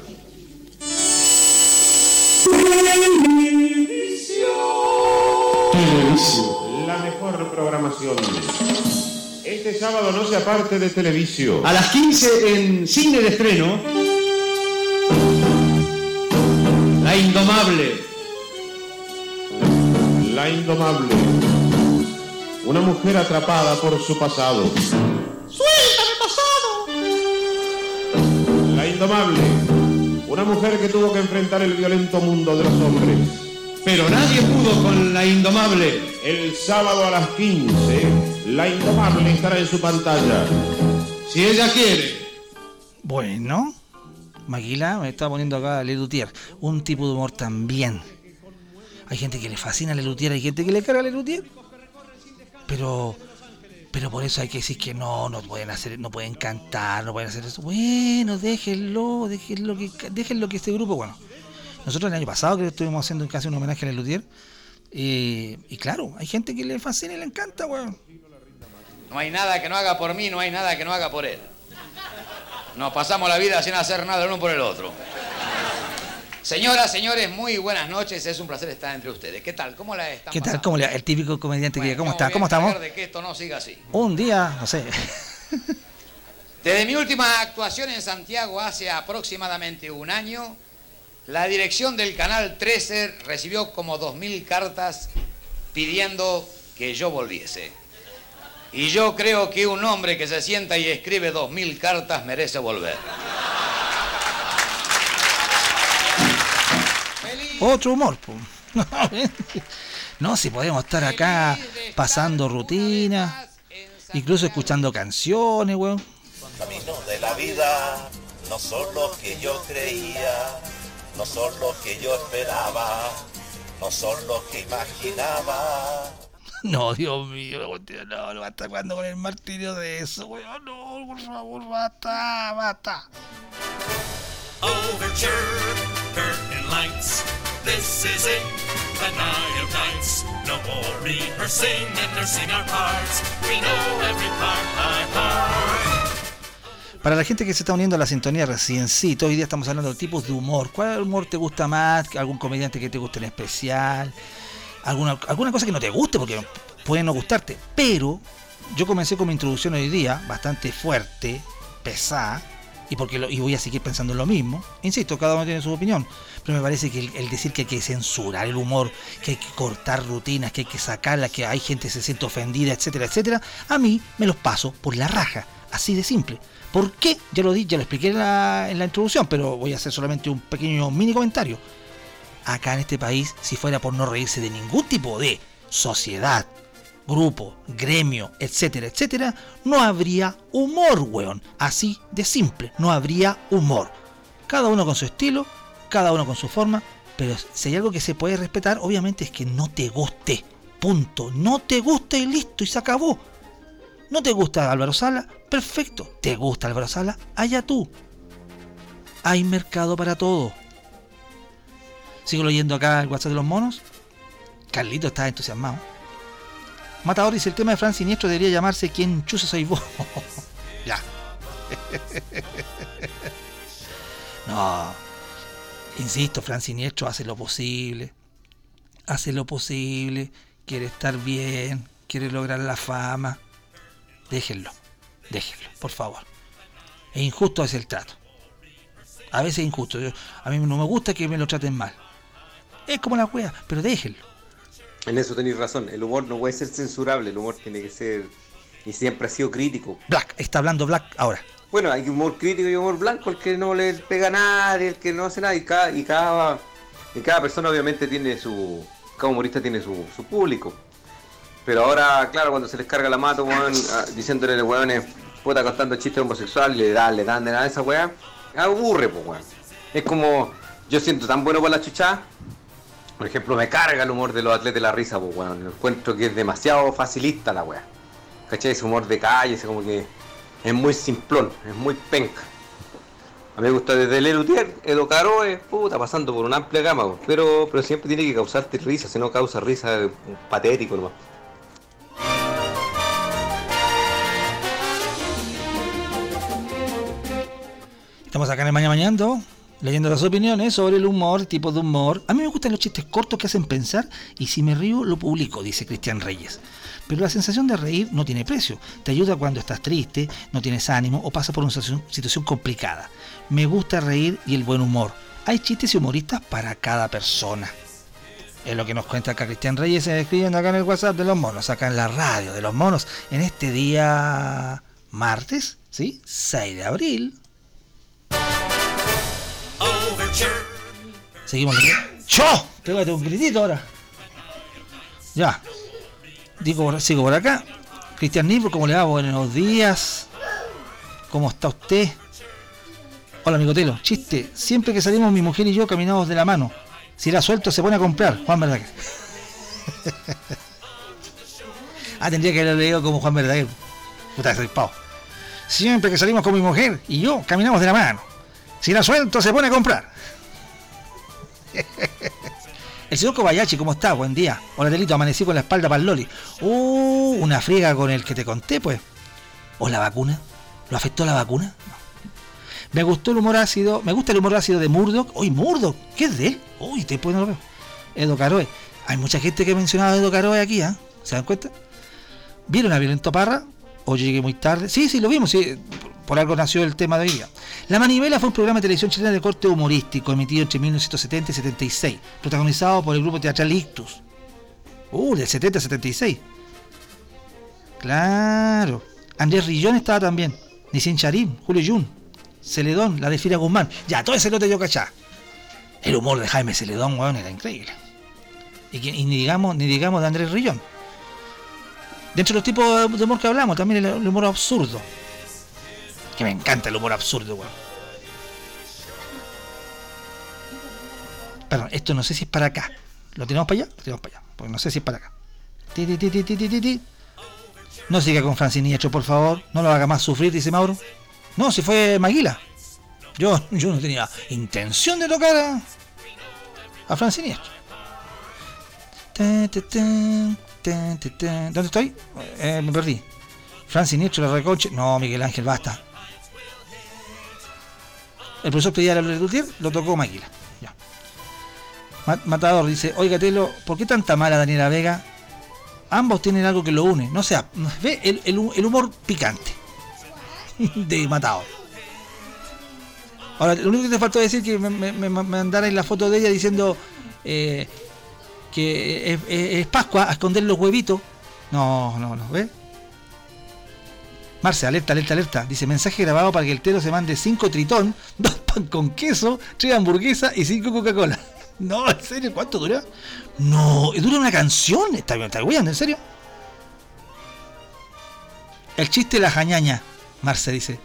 Televisión. La mejor programación. Este sábado no se aparte de Televisión. A las 15 en cine de estreno. La Indomable. La Indomable. Una mujer atrapada por su pasado. ¡Suéltame, pasado! La Indomable. Una mujer que tuvo que enfrentar el violento mundo de los hombres. Pero nadie pudo con la Indomable. El sábado a las 15, La Indomable estará en su pantalla. Si ella quiere. Bueno, Maguila me está poniendo acá a Lelutier. Un tipo de humor también. Hay gente que le fascina a Lelutier, hay gente que le carga a Lelutier. Pero pero por eso hay que decir que no, no pueden hacer, no pueden cantar, no pueden hacer eso. Bueno, déjenlo, déjenlo que déjenlo que este grupo, bueno. Nosotros el año pasado que estuvimos haciendo casi un homenaje a Lelutier. Y, y claro, hay gente que le fascina y le encanta, weón. No hay nada que no haga por mí, no hay nada que no haga por él. Nos pasamos la vida sin hacer nada el uno por el otro. Señoras, señores, muy buenas noches. Es un placer estar entre ustedes. ¿Qué tal? ¿Cómo la están ¿Qué tal? pasando? ¿Cómo le, el típico comediante que ¿cómo está? ¿Cómo estamos? de que esto no siga así. Un día, no sé. (laughs) Desde mi última actuación en Santiago hace aproximadamente un año, la dirección del canal 13 recibió como 2.000 cartas pidiendo que yo volviese. Y yo creo que un hombre que se sienta y escribe 2.000 cartas merece volver. Otro humor, po. (laughs) No, si podemos estar acá pasando rutinas, incluso escuchando canciones, weón. Caminos de la vida no son los que yo creía, no son los que yo esperaba, no son los que imaginaba. (laughs) No, Dios mío, no, no basta cuando con el martirio de eso, weón. No, por favor, basta, basta. Overture, lights. This is it, the nights. No more rehearsing and nursing our parts. We know every part by heart. Para la gente que se está uniendo a la sintonía reciencito, hoy día estamos hablando de tipos de humor. ¿Cuál humor te gusta más? ¿Algún comediante que te guste en especial? ¿Alguna, alguna cosa que no te guste? Porque puede no gustarte. Pero yo comencé con mi introducción hoy día, bastante fuerte, pesada, y porque lo- y voy a seguir pensando en lo mismo. Insisto, cada uno tiene su opinión, pero me parece que el, el decir que hay que censurar el humor, que hay que cortar rutinas, que hay que sacarlas, que hay gente que se siente ofendida, etcétera, etcétera, a mí me los paso por la raja, así de simple. ¿Por qué? Ya lo di, ya lo expliqué en la, en la introducción, pero voy a hacer solamente un pequeño mini comentario. Acá en este país, si fuera por no reírse de ningún tipo de sociedad, grupo, gremio, etcétera, etcétera, no habría humor, weón. Así de simple, no habría humor. Cada uno con su estilo, cada uno con su forma, pero si hay algo que se puede respetar, obviamente es que no te guste. Punto. No te guste y listo, y se acabó. ¿No te gusta Álvaro Sala? Perfecto. ¿Te gusta Álvaro Sala? Allá tú. Hay mercado para todo. Sigo leyendo acá el WhatsApp de los monos. Carlito está entusiasmado. Matador dice, el tema de Fran Siniestro debería llamarse ¿Quién chusa soy vos? (laughs) ya. (laughs) no. Insisto, Fran Siniestro hace lo posible. Hace lo posible. Quiere estar bien. Quiere lograr la fama. Déjenlo. Déjenlo, por favor. Es injusto es el trato. A veces es injusto. Yo- a mí no me gusta que me lo traten mal. Es como la wea, pero déjenlo. En eso tenéis razón, el humor no puede ser censurable, el humor tiene que ser y siempre ha sido crítico. Black, está hablando Black ahora. Bueno, hay humor crítico y humor blanco, el que no le pega a nadie, el que no hace nada, y cada, y cada, y cada persona obviamente tiene su, cada humorista tiene su, su público. Pero ahora, claro, cuando se les carga la mato, weón, ah, diciéndole a weones, puta contando chistes homosexuales, le dan, le dan de nada a esa weá, aburre, pues weón. Es como, yo siento tan bueno para la chucha, por ejemplo, me carga el humor de los atletas de la risa, pues weón. Encuentro que es demasiado facilista la weá. ¿Cachai? Ese humor de calle, ese como que es muy simplón, es muy penca. A mí me gusta desde Lelutier, Edo Caroe, puta, pasando por una amplia gama, po. pero, pero siempre tiene que causarte risa, si no causa risa, es patético nomás. Estamos acá en el Mañana Mañando, leyendo las opiniones sobre el humor, tipos de humor. A mí me gustan los chistes cortos que hacen pensar y si me río lo publico, dice Cristian Reyes. Pero la sensación de reír no tiene precio. Te ayuda cuando estás triste, no tienes ánimo o pasas por una situación, complicada. Me gusta reír y el buen humor. Hay chistes y humoristas para cada persona. Es lo que nos cuenta acá Cristian Reyes eh, escribiendo acá en el WhatsApp de los monos, acá en la radio de los monos, en este día martes, ¿sí? 6 de abril. Seguimos. ¡Yo! Pégate un gritito ahora. Ya. Digo, sigo por acá. Cristian Nibro, ¿cómo le va? Buenos días. ¿Cómo está usted? Hola, Nicotelo. Chiste. Siempre que salimos mi mujer y yo caminamos de la mano. Si la suelto se pone a comprar. Juan Verdaguer. (laughs) ah, tendría que haberlo leído como Juan Verdaguer. Puta, soy pavo. Siempre que salimos con mi mujer y yo caminamos de la mano. Si la suelto se pone a comprar. (laughs) El señor Kobayashi, ¿cómo está? Buen día. Hola, Delito, amanecí con la espalda para el Loli. Uh, una friega con el que te conté, pues. ¿O la vacuna? ¿Lo afectó la vacuna? Me gustó el humor ácido, me gusta el humor ácido de Murdoch. Uy, Murdoch, ¿qué es de él? Uy, después no lo. Edo Caroe. Hay mucha gente que ha mencionado a Edo Caroe aquí, ¿ah? ¿Se dan cuenta? ¿Vieron a Violento Parra? ¿O llegué muy tarde? Sí, sí, lo vimos, sí. Por algo nació el tema de hoy día. La Manivela fue un programa de televisión chilena de corte humorístico emitido entre 1970 y 76, protagonizado por el grupo teatral Ictus. Uh, del 70 a 76. Claro. Andrés Rillón estaba también. Nisin Charín, Julio Yun, Celedón, la de Fira Guzmán. Ya, todo ese lote yo cachá. El humor de Jaime Celedón, weón, era increíble. Y, que- y ni digamos, ni digamos de Andrés Rillón. Dentro de los tipos de humor que hablamos, también el humor absurdo. Que me encanta el humor absurdo, weón. Perdón, esto no sé si es para acá. ¿Lo tenemos para allá? Lo tenemos para allá. Porque no sé si es para acá. Ti, ti, ti. No siga con Francinietro, por favor. No lo haga más sufrir, dice Mauro. No, si fue Maguila. Yo, yo no tenía intención de tocar a, a ta. ¿Dónde estoy? Eh, me perdí. Fran Siniestro, la recoche. No, Miguel Ángel, basta. El profesor pedía la Lutier, lo tocó Maquila. Ya. Ma- Matador dice, oiga Telo, ¿por qué tanta mala Daniela Vega? Ambos tienen algo que lo une. No sea, ve el, el hu- el humor picante (laughs) de Matador. Ahora, lo único que te faltó decir que me, me, la foto de ella diciendo eh, que es Pascua a esconder los huevitos. No, no, no, ¿ves? Marce, alerta, alerta, alerta. Dice mensaje grabado para que el tero se mande 5 tritón, (laughs) 2 pan con queso, 3 hamburguesas y 5 Coca-Cola. (laughs) No, ¿en serio? ¿Cuánto dura? No, ¿dura una canción? ¿Está bien? ¿Está güeyando? ¿En serio? El chiste de la jañaña, Marce dice.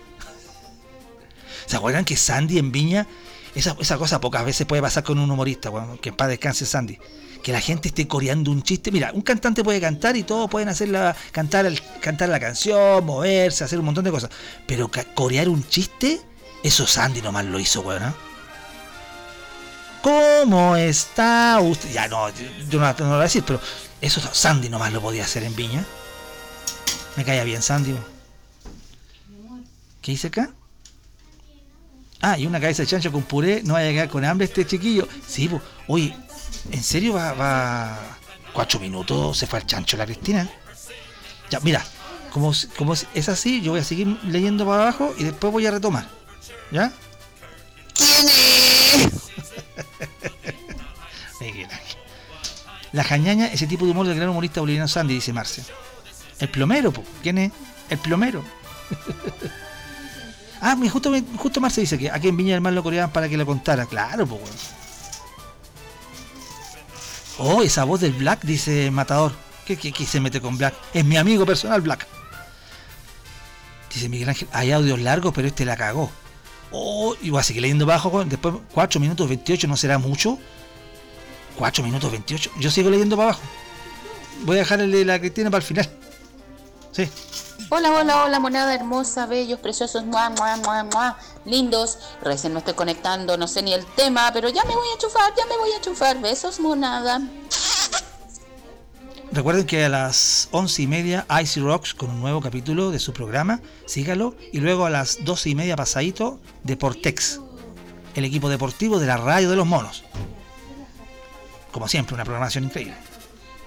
(laughs) ¿Se acuerdan que Sandy en Viña? Esa, esa cosa pocas veces puede pasar con un humorista, que en paz descanse Sandy. Que la gente esté coreando un chiste. Mira, un cantante puede cantar y todos pueden hacer la, cantar, el- cantar la canción, moverse, hacer un montón de cosas. Pero corear un chiste, eso Sandy nomás lo hizo, weón. ¿ah? ¿Cómo está usted? Ya no, yo no, no lo voy a decir, pero eso Sandy nomás lo podía hacer en Viña. Me caía bien Sandy. ¿Qué dice acá? Ah, y una cabeza de chancho con puré, no vaya a quedar con hambre este chiquillo. Sí, pues, oye, ¿en serio va, va cuatro minutos? Se fue al chancho la Cristina. Ya, mira, como, como es así, yo voy a seguir leyendo para abajo y después voy a retomar. ¿Ya? ¿Quién es? (laughs) La jañaña, ese tipo de humor del gran humorista boliviano Sandy, dice Marce. El plomero, po. ¿quién es? El plomero. (laughs) ah, justo, justo Marce dice que aquí en Viña del Mar lo coreaban para que lo contara. Claro, pues Oh, esa voz del Black, dice Matador. ¿Qué, qué, qué se mete con Black? Es mi amigo personal, Black. Dice Miguel Ángel, hay audios largos, pero este la cagó. Oh, y voy a seguir leyendo bajo, después 4 minutos 28, ¿no será mucho? 4 minutos 28. Yo sigo leyendo para abajo. Voy a dejar el de la Cristina para el final. Sí. Hola, hola, hola, monada hermosa, bellos, preciosos, mua, mua, mua, mua, lindos. Recién me estoy conectando, no sé ni el tema, pero ya me voy a chufar, ya me voy a chufar. Besos, monada. Recuerden que a las once y media Icy Rocks con un nuevo capítulo de su programa, sígalo. Y luego a las doce y media pasadito Deportex, el equipo deportivo de la radio de los monos. Como siempre, una programación increíble.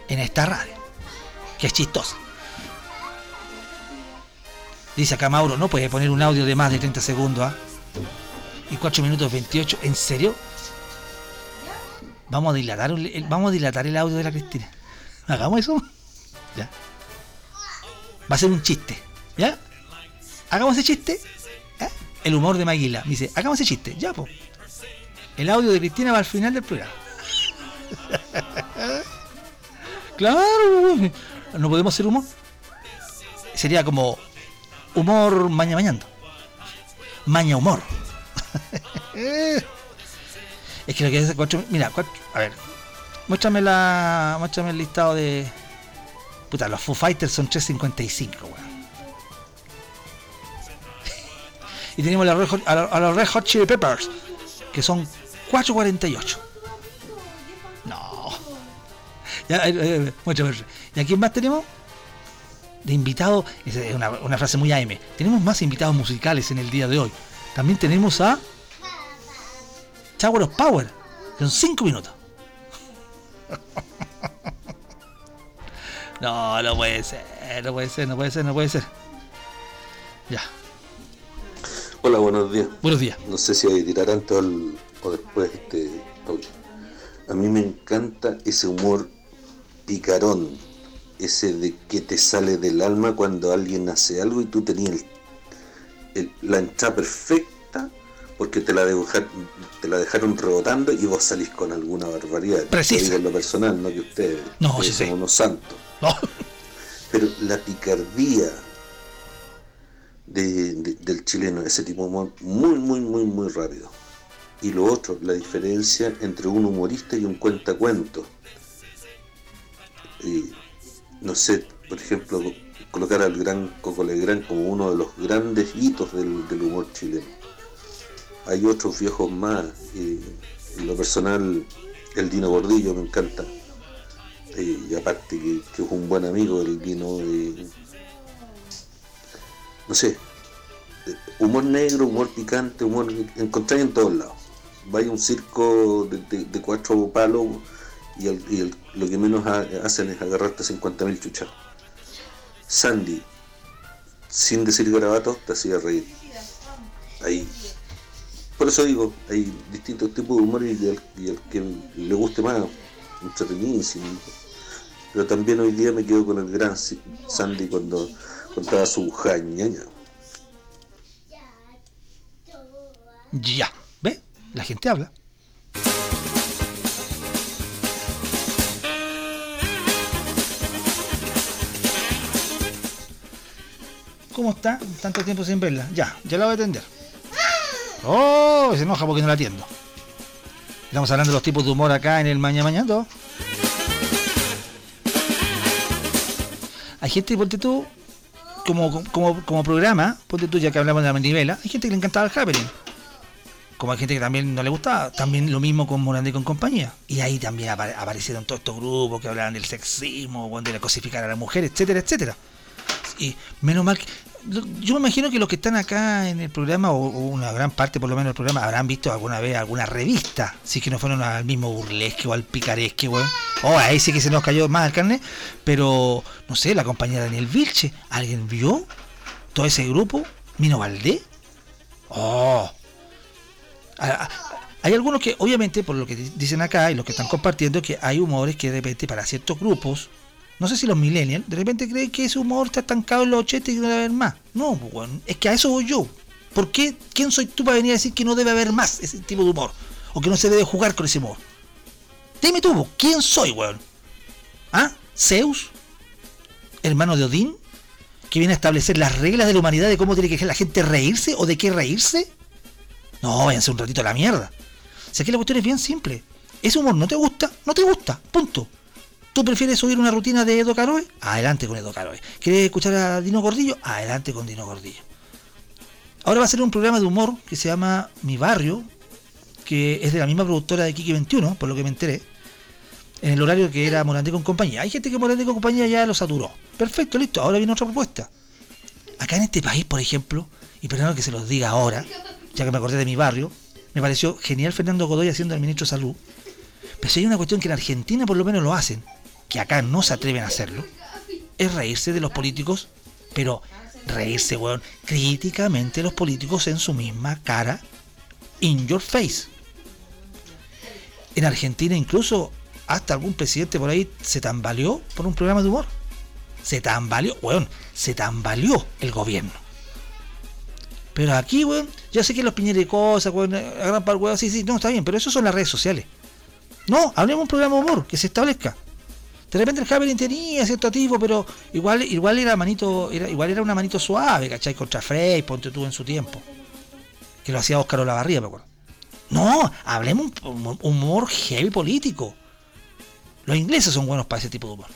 En esta radio, que es chistosa. Dice acá Mauro, no puede poner un audio de más de 30 segundos, ¿ah? Y 4 minutos 28, ¿en serio? Vamos a dilatar, el- vamos dilatar el audio de la Cristina. ¿Hagamos eso? Ya. Va a ser un chiste, ¿ya? Hagamos ese chiste. El humor de Maguila. Dice, hagamos ese chiste, ya, pues. El audio de Cristina va al final del programa. (laughs) claro, no podemos hacer humor. Sería como humor maña mañando. Maña humor. (laughs) es que lo que es cuatro, mira, cuatro- a ver, muéstrame la, muéstrame el listado de, puta, los Foo Fighters son 355, weón. (laughs) Y tenemos a los, Red Hot, a los- a los Red Hot Chili Peppers, que son 448. No. Ya, eh, eh, muéstrame. ¿Y a quién más tenemos? De invitados, esa es una, una frase muy AM. Tenemos más invitados musicales en el día de hoy. También tenemos a Tower of Power, con 5 minutos. (laughs) No, no puede ser, no puede ser, no puede ser, no puede ser. Ya, Hola, buenos días. buenos días. No sé si tirar antes o, o después este. A mí me encanta ese humor picarón, ese de que te sale del alma cuando alguien hace algo y tú tenías el- el- la entrada perfecta porque te la, dejar- te la dejaron rebotando y vos salís con alguna barbaridad. Precisa. Lo personal, no que ustedes, No, ustedes sí unos santos. No. Pero la picardía de- de- del chileno, ese tipo de humor, muy, muy, muy, muy rápido. Y lo otro, la diferencia entre un humorista y un cuentacuentos. Y, no sé, por ejemplo, colocar al gran Coco Legrand como uno de los grandes hitos del, humor chileno. Hay otros viejos más, y en lo personal, el Dino Gordillo me encanta. Eh, y aparte que, es un buen amigo del Dino. eh, no sé, eh, humor negro, humor picante, humor encontráis en todos lados. Vaya un circo de- de cuatro palos y, el- y el- lo que menos ha- hacen es agarrarte 50.000 chuchas. Sandy, sin decir garabatos, te hacía reír. Ahí. Por eso digo, hay distintos tipos de humor y el, y el que le guste más, entretenidísimo. Pero también hoy día me quedo con el gran Sandy cuando contaba su jañaña. Ya, ¿ve? La gente habla. ¿Cómo está? Tanto tiempo sin verla. Ya, ya la voy a atender. Oh, se enoja porque no la atiendo. Estamos hablando de los tipos de humor acá en el Maña Mañando. Hay gente, ponte tú, como, como, como programa, ponte tú ya que hablamos de la manivela, hay gente que le encantaba el happening. Como hay gente que también no le gustaba. También lo mismo con Morandé con compañía. Y ahí también apare- aparecieron todos estos grupos que hablaban del sexismo, de la cosificar a la mujer, etcétera, etcétera. Y menos mal que. Yo me imagino que los que están acá en el programa, o, o una gran parte por lo menos del programa, habrán visto alguna vez alguna revista. Si es que no fueron al mismo burlesque o al picaresque, weón. Oh, ahí sí que se nos cayó más el carnet. Pero, no sé, la compañía Daniel Vilche. ¿Alguien vio todo ese grupo? ¿Mino Valdés? Oh. Hay algunos que, obviamente, por lo que di- dicen acá y lo que están compartiendo, que hay humores que de repente para ciertos grupos, no sé si los millennials, de repente creen que ese humor está estancado en los 80 y que no debe haber más. No, pues, weón, es que a eso voy yo. ¿Por qué? ¿Quién soy tú para venir a decir que no debe haber más ese tipo de humor? O que no se debe jugar con ese humor. Dime tú, po, ¿quién soy, weón? ¿Ah? ¿Zeus? ¿Hermano de Odín? ¿Que viene a establecer las reglas de la humanidad de cómo tiene que la gente reírse o de qué reírse? No, váyanse un ratito a la mierda. Si aquí la cuestión es bien simple. Ese humor no te gusta, no te gusta. Punto. ¿Tú prefieres subir una rutina de Edo Caroe? Adelante con Edo Caroe. ¿Quieres escuchar a Dino Gordillo? Adelante con Dino Gordillo. Ahora va a ser un programa de humor que se llama Mi Barrio, que es de la misma productora de Kiki 21, por lo que me enteré, en el horario que era Morandé con compañía. Hay gente que Morandé con compañía ya lo saturó. Perfecto, listo, ahora viene otra propuesta. Acá en este país, por ejemplo, y perdón que se los diga ahora, ya que me acordé de mi barrio, me pareció genial Fernando Godoy haciendo el ministro de Salud. Pero si hay una cuestión que en Argentina por lo menos lo hacen, que acá no se atreven a hacerlo, es reírse de los políticos, pero reírse, weón, críticamente los políticos en su misma cara, in your face. En Argentina incluso hasta algún presidente por ahí se tambaleó por un programa de humor. Se tambaleó, weón, se tambaleó el gobierno. Pero aquí, weón, ya sé que los piñeres de cosas, weón, agarran para el weón, sí, sí, no, está bien, pero eso son las redes sociales. No, hablemos de un programa de humor que se establezca. De repente el Javelin tenía cierto tipo, pero igual, igual era manito, era, igual era una manito suave, ¿cachai? Contra Frey, ponte tú en su tiempo. Que lo hacía Óscar Olavarría, me acuerdo. No, hablemos un humor heavy político. Los ingleses son buenos para ese tipo de humor.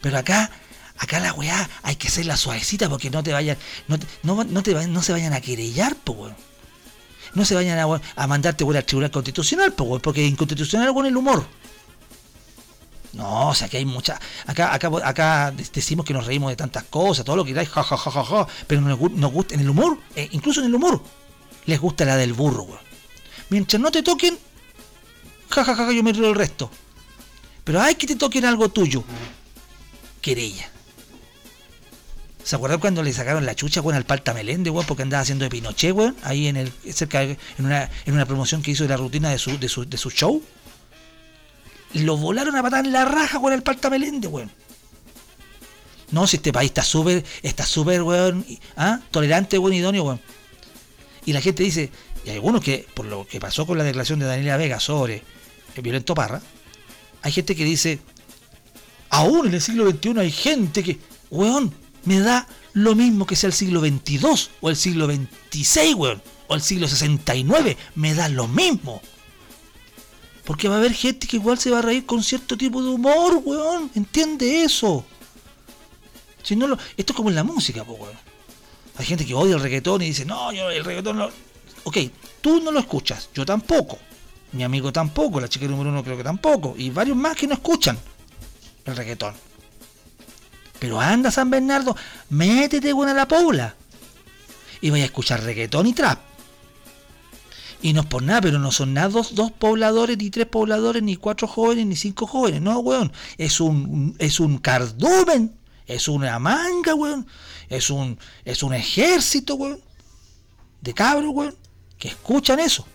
Pero acá, acá la weá hay que hacerla suavecita porque no te vayan, no, no, te, no se vayan a querellar, po, weón. No se vayan a, mandarte weón, al Tribunal Constitucional, po, weón, porque inconstitucional con el humor. No, o sea que hay mucha. Acá, acá, acá decimos que nos reímos de tantas cosas, todo lo que queráis, ja, ja, ja, ja, ja, pero nos, gusta en el humor, eh, incluso en el humor, les gusta la del burro, weón. Mientras no te toquen, ja, yo me río el resto. Pero hay que te toquen algo tuyo. Querella. ¿Se acuerdan cuando le sacaron la chucha, weón, al Palta Melende, weón, porque andaba haciendo de Pinochet, weón, ahí en el, cerca, en una, en una promoción que hizo de la rutina de su, de su, de su show? Lo volaron a patar en la raja, weón, el Palta Melende, weón. No, si este país está súper, está súper, weón, ¿ah? tolerante, weón, idóneo, weón. Y la gente dice, y hay algunos que, por lo que pasó con la declaración de Daniela Vega sobre el violento Parra, hay gente que dice, aún en el siglo XXI hay gente que, weón, me da lo mismo que sea el siglo XXII o el siglo XXVI, weón, o el siglo LXIX, me da lo mismo. Porque va a haber gente que igual se va a reír con cierto tipo de humor, weón, entiende eso. Si no lo, esto es como en la música, po, weón. Hay gente que odia el reggaetón y dice, no, yo el reggaetón no... Ok, tú no lo escuchas, yo tampoco. Mi amigo tampoco, la chica número uno creo que tampoco. Y varios más que no escuchan el reggaetón. Pero anda San Bernardo, métete buena la pobla. Y vaya a escuchar reggaetón y trap. Y no es por nada, pero no son nada dos, dos, pobladores, ni tres pobladores, ni cuatro jóvenes, ni cinco jóvenes. No, weón. Es un, es un cardumen. Es una manga, weón. Es un, es un ejército, weón. De cabros, weón. Que escuchan eso.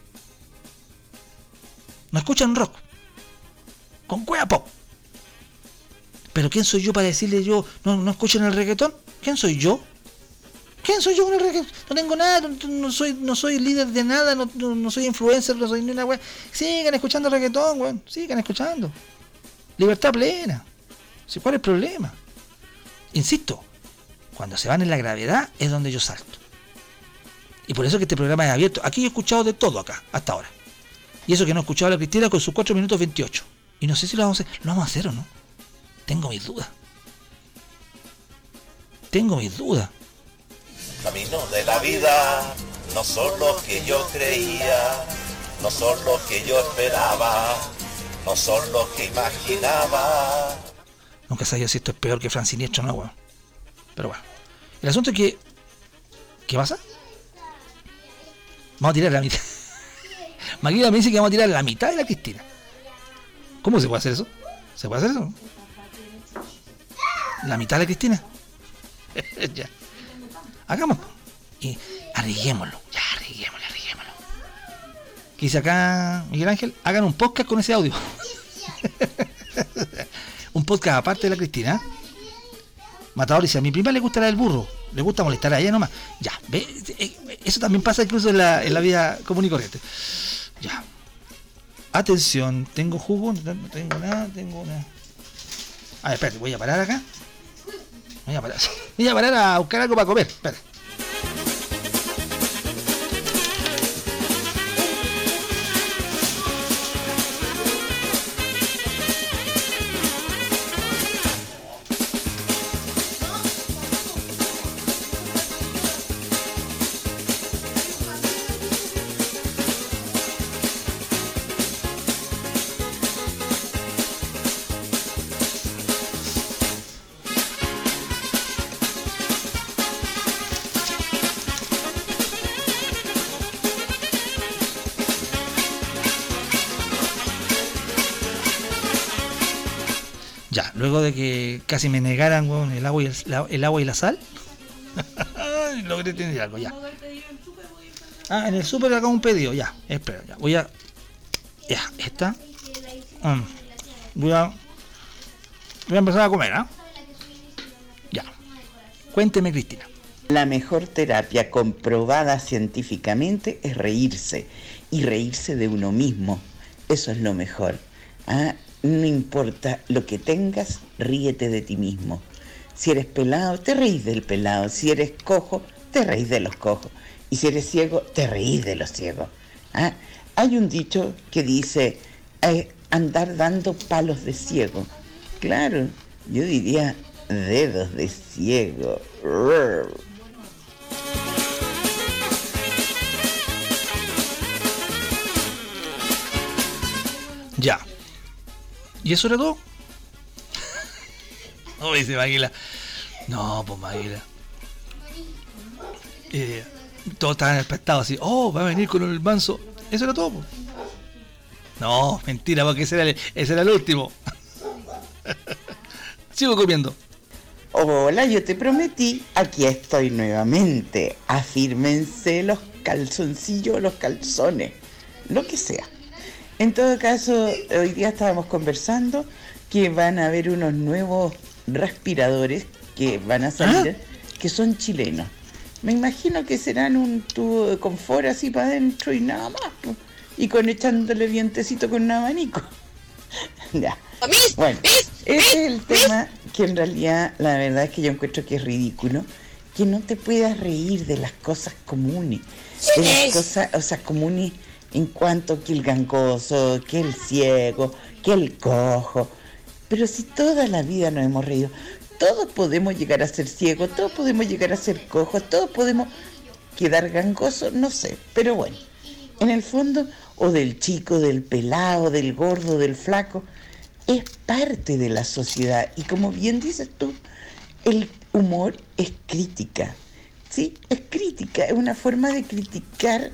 No escuchan rock. Con cueva. Pero ¿quién soy yo para decirle yo, no, no escuchen el reggaetón? ¿Quién soy yo? ¿Quién soy yo? No tengo nada, no, no soy, no soy líder de nada, no, soy influencer, no soy ni una weá. Sigan escuchando reggaetón, weón. Sigan escuchando. Libertad plena. ¿Sí, ¿Cuál es el problema? Insisto, cuando se van en la gravedad es donde yo salto. Y por eso que este programa es abierto. Aquí he escuchado de todo acá, hasta ahora. Y eso que no he escuchado a la Cristina con sus 4 minutos 28. Y no sé si lo vamos a hacer. ¿Lo vamos a hacer o no? Tengo mis dudas. Tengo mis dudas. Camino de la vida no son los que yo creía, no son los que yo esperaba, no son los que imaginaba. Nunca sabía si esto es peor que Fran Siniestro, no, weón. Pero bueno. El asunto es que. ¿Qué pasa? Vamos a tirar la mitad. (laughs) Maquila me dice que vamos a tirar la mitad de la Cristina. ¿Cómo se puede hacer eso? ¿Se puede hacer eso? ¿La mitad de la Cristina? (laughs) ya. Hagamos. Y arriguémoslo. Ya, arriguémoslo. ¿Qué dice acá Miguel Ángel? Hagan un podcast con ese audio. (laughs) un podcast aparte de la Cristina. Matador dice, a mi prima le gusta la del burro. Le gusta molestar a ella nomás. Ya, ve, eso también pasa incluso en la, en la vida común y corriente. Ya. Atención, ¿tengo jugo? No tengo nada, tengo nada. A espérate, voy a parar acá. Voy a parar. A buscar algo para comer. Casi me negaran, weón, el agua y, el, la- el agua y la sal, (laughs) logré tener algo, ya. Ah, en el súper acá un pedido, ya, espera, ya, voy a... Ya, esta. Mm, voy a... Voy a empezar a comer, ¿ah? Ya. Cuénteme, Cristina. La mejor terapia comprobada científicamente es reírse y reírse de uno mismo. Eso es lo mejor. ¿ah? No importa lo que tengas, ríete de ti mismo. Si eres pelado, te reís del pelado. Si eres cojo, te reís de los cojos. Y si eres ciego, te reís de los ciegos. ¿ah? Hay un dicho que dice eh, andar dando palos de ciego. Claro, yo diría dedos de ciego. Ya. ¿Y eso era todo? (laughs) No, dice Maguila. No, pues Maguila. Eh, todos estaban expectados así. Oh, va a venir con el manso. Eso era todo. pues. No, mentira, porque ese era el, ese era el último. (laughs) Sigo comiendo. Hola, yo te prometí, aquí estoy nuevamente. Afírmense los calzoncillos, los calzones, lo que sea. En todo caso, hoy día estábamos conversando que van a haber unos nuevos respiradores que van a salir, que son chilenos. Me imagino que serán un tubo de confort así para adentro y nada más. po. Y con echándole vientecito con un abanico. (laughs) ya. Bueno, ese es el tema que en realidad la verdad es que yo encuentro que es ridículo que no te puedas reír de las cosas comunes, de las cosas, o sea, comunes en cuanto que el gangoso, que el ciego, que el cojo. Pero si toda la vida nos hemos reído, todos podemos llegar a ser ciegos, todos podemos llegar a ser cojos, todos podemos quedar gangosos, no sé, pero bueno, en el fondo, o del chico, del pelado, del gordo, del flaco, es parte de la sociedad. Y como bien dices tú, el humor es crítica. ¿Sí? Es crítica, es una forma de criticar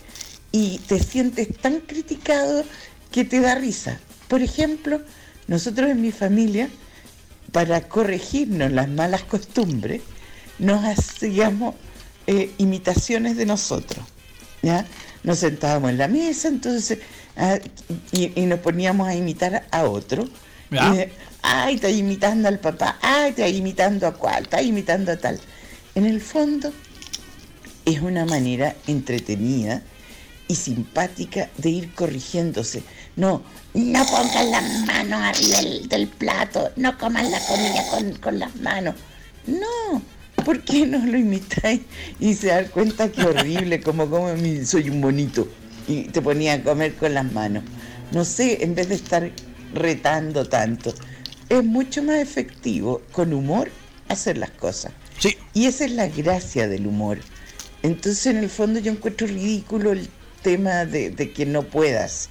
y te sientes tan criticado que te da risa. Por ejemplo, nosotros en mi familia, para corregirnos las malas costumbres, nos hacíamos eh, imitaciones de nosotros. ¿ya? Nos sentábamos en la mesa, entonces, ah, y, y nos poníamos a imitar a otro. Eh, ay, está imitando al papá, ay, está imitando a cuál, está imitando a tal. En el fondo, es una manera entretenida y simpática de ir corrigiéndose. No, no pongan las manos arriba del, del plato, no coman la comida con, con las manos. No, ¿por qué no lo imitáis y se dan cuenta que horrible como como mi, soy un bonito y te ponía a comer con las manos? No sé, en vez de estar retando tanto, es mucho más efectivo con humor hacer las cosas. Sí. Y esa es la gracia del humor. Entonces, en el fondo, yo encuentro ridículo el tema de, de que no puedas,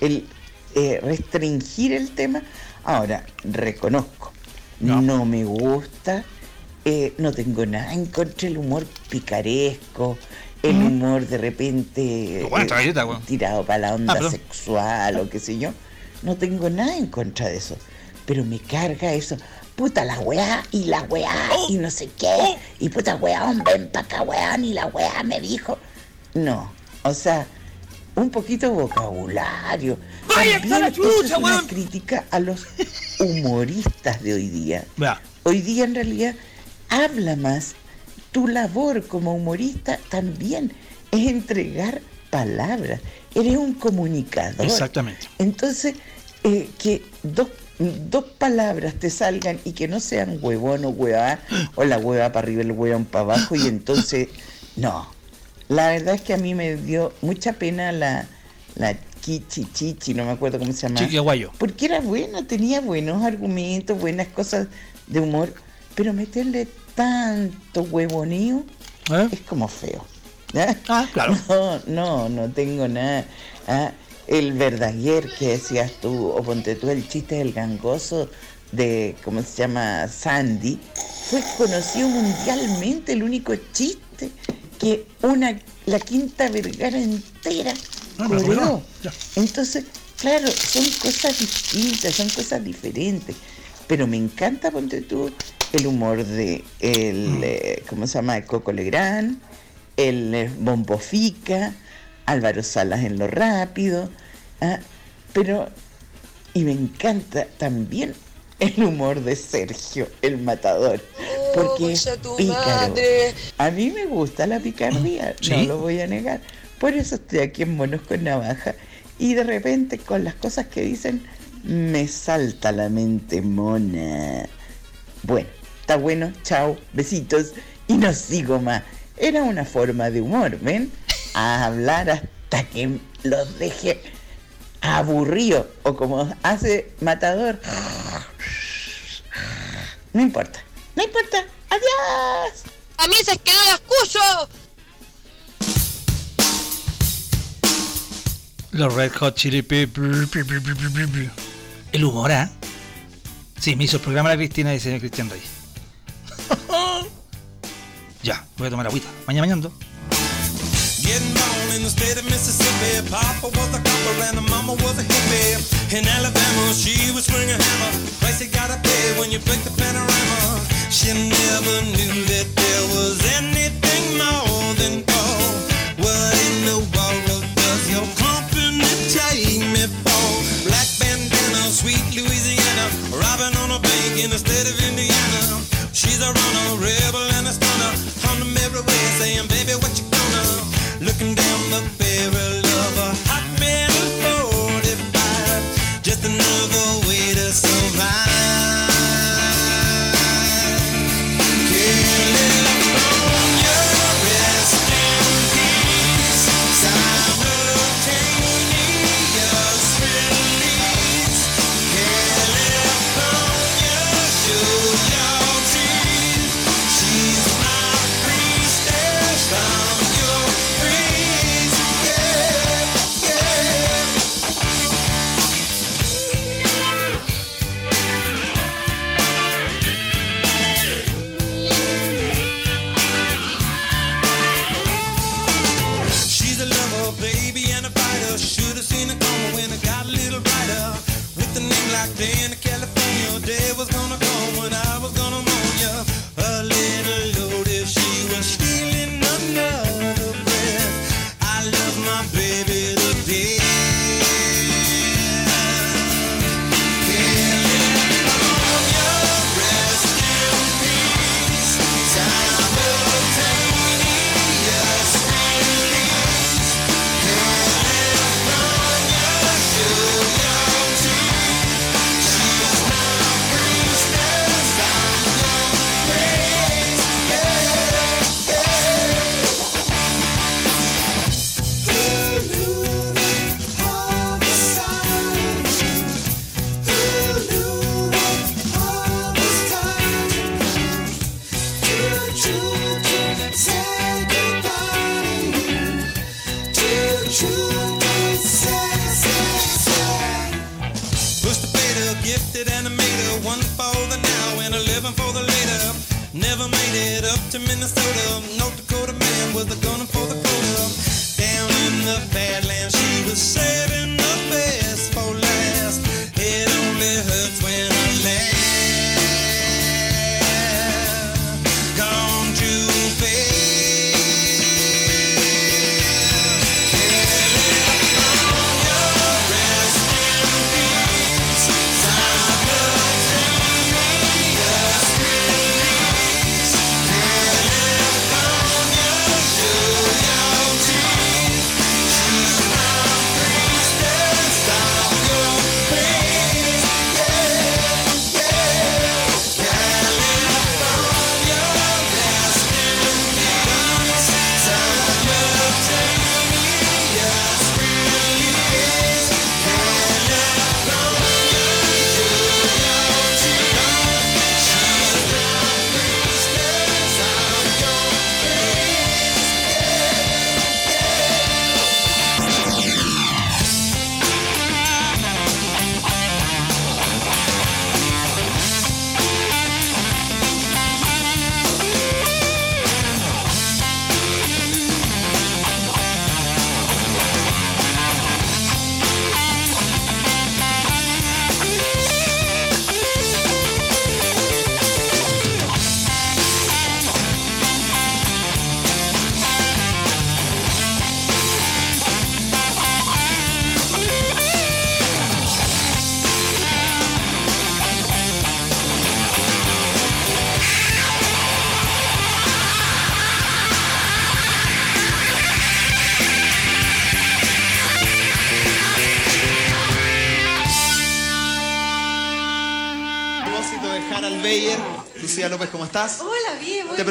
el eh, restringir el tema. Ahora, reconozco, no, me gusta, eh, no tengo nada en contra del humor picaresco, el humor de repente Bueno, eh, galleta, tirado para la onda Ah, perdón. sexual o qué sé yo. No tengo nada en contra de eso. Pero me carga eso. Puta la weá y la weá Oh. y no sé qué. Y puta weón, ven pa' acá weón y la weá me dijo. No, o sea, un poquito de vocabulario. ¡Vaya, También la chucha, es una crítica a los humoristas de hoy día. Hoy día en realidad habla más. Tu labor como humorista también es entregar palabras. Eres un comunicador. Exactamente. Entonces, eh, que dos, dos palabras te salgan y que no sean huevón o huevá, o la hueva para arriba, el huevón para abajo, y entonces, no. La verdad es que a mí me dio mucha pena la, la Kichi Chichi, no me acuerdo cómo se llama. Chiqui Aguayo. Porque era buena, tenía buenos argumentos, buenas cosas de humor, pero meterle tanto huevoneo es como feo. ¿ya? (laughs) Ah, claro. No, no, no tengo nada. Ah, el verdaguer que decías tú, o ponte tú el chiste del gangoso de, ¿cómo se llama? Sandy, fue conocido mundialmente, el único chiste que una, la quinta vergara entera Ah, coreó. Entonces, claro, son cosas distintas, son cosas diferentes. Pero me encanta, ponte tú, el humor de el, eh, ¿cómo se llama? El Coco Legrand, el eh, Bombo Fica, Álvaro Salas en lo rápido, ah, pero, y me encanta también el humor de Sergio, el matador, porque es pícaro. A mí me gusta la picardía, no lo voy a negar. Por eso estoy aquí en Monos con Navaja y de repente con las cosas que dicen me salta la mente mona. Bueno, está bueno, chao, besitos y no sigo más. Era una forma de humor, ¿ven? A hablar hasta que los deje aburrido o como hace Matador. No importa, no importa. Adiós. A mí se quedó el escucho. Los Red Hot Chili Peppers. El humor, ¿ah? Sí, me hizo el programa la Cristina y dice Cristian Reyes. (laughs) ya, voy a tomar agüita. Mañana mañana. Getting born in the state of Mississippi. Papa was a copper and the mama was a hippie. In Alabama, she was swinging a hammer. Price you gotta pay when you break the panorama. She never knew that there was anything more than gold. What in the world does your company take me for? Black bandana, sweet Louisiana. Robbing on a bank in the state of Indiana. She's a runner, rebel and a stunner. On the merry way, saying, baby, what you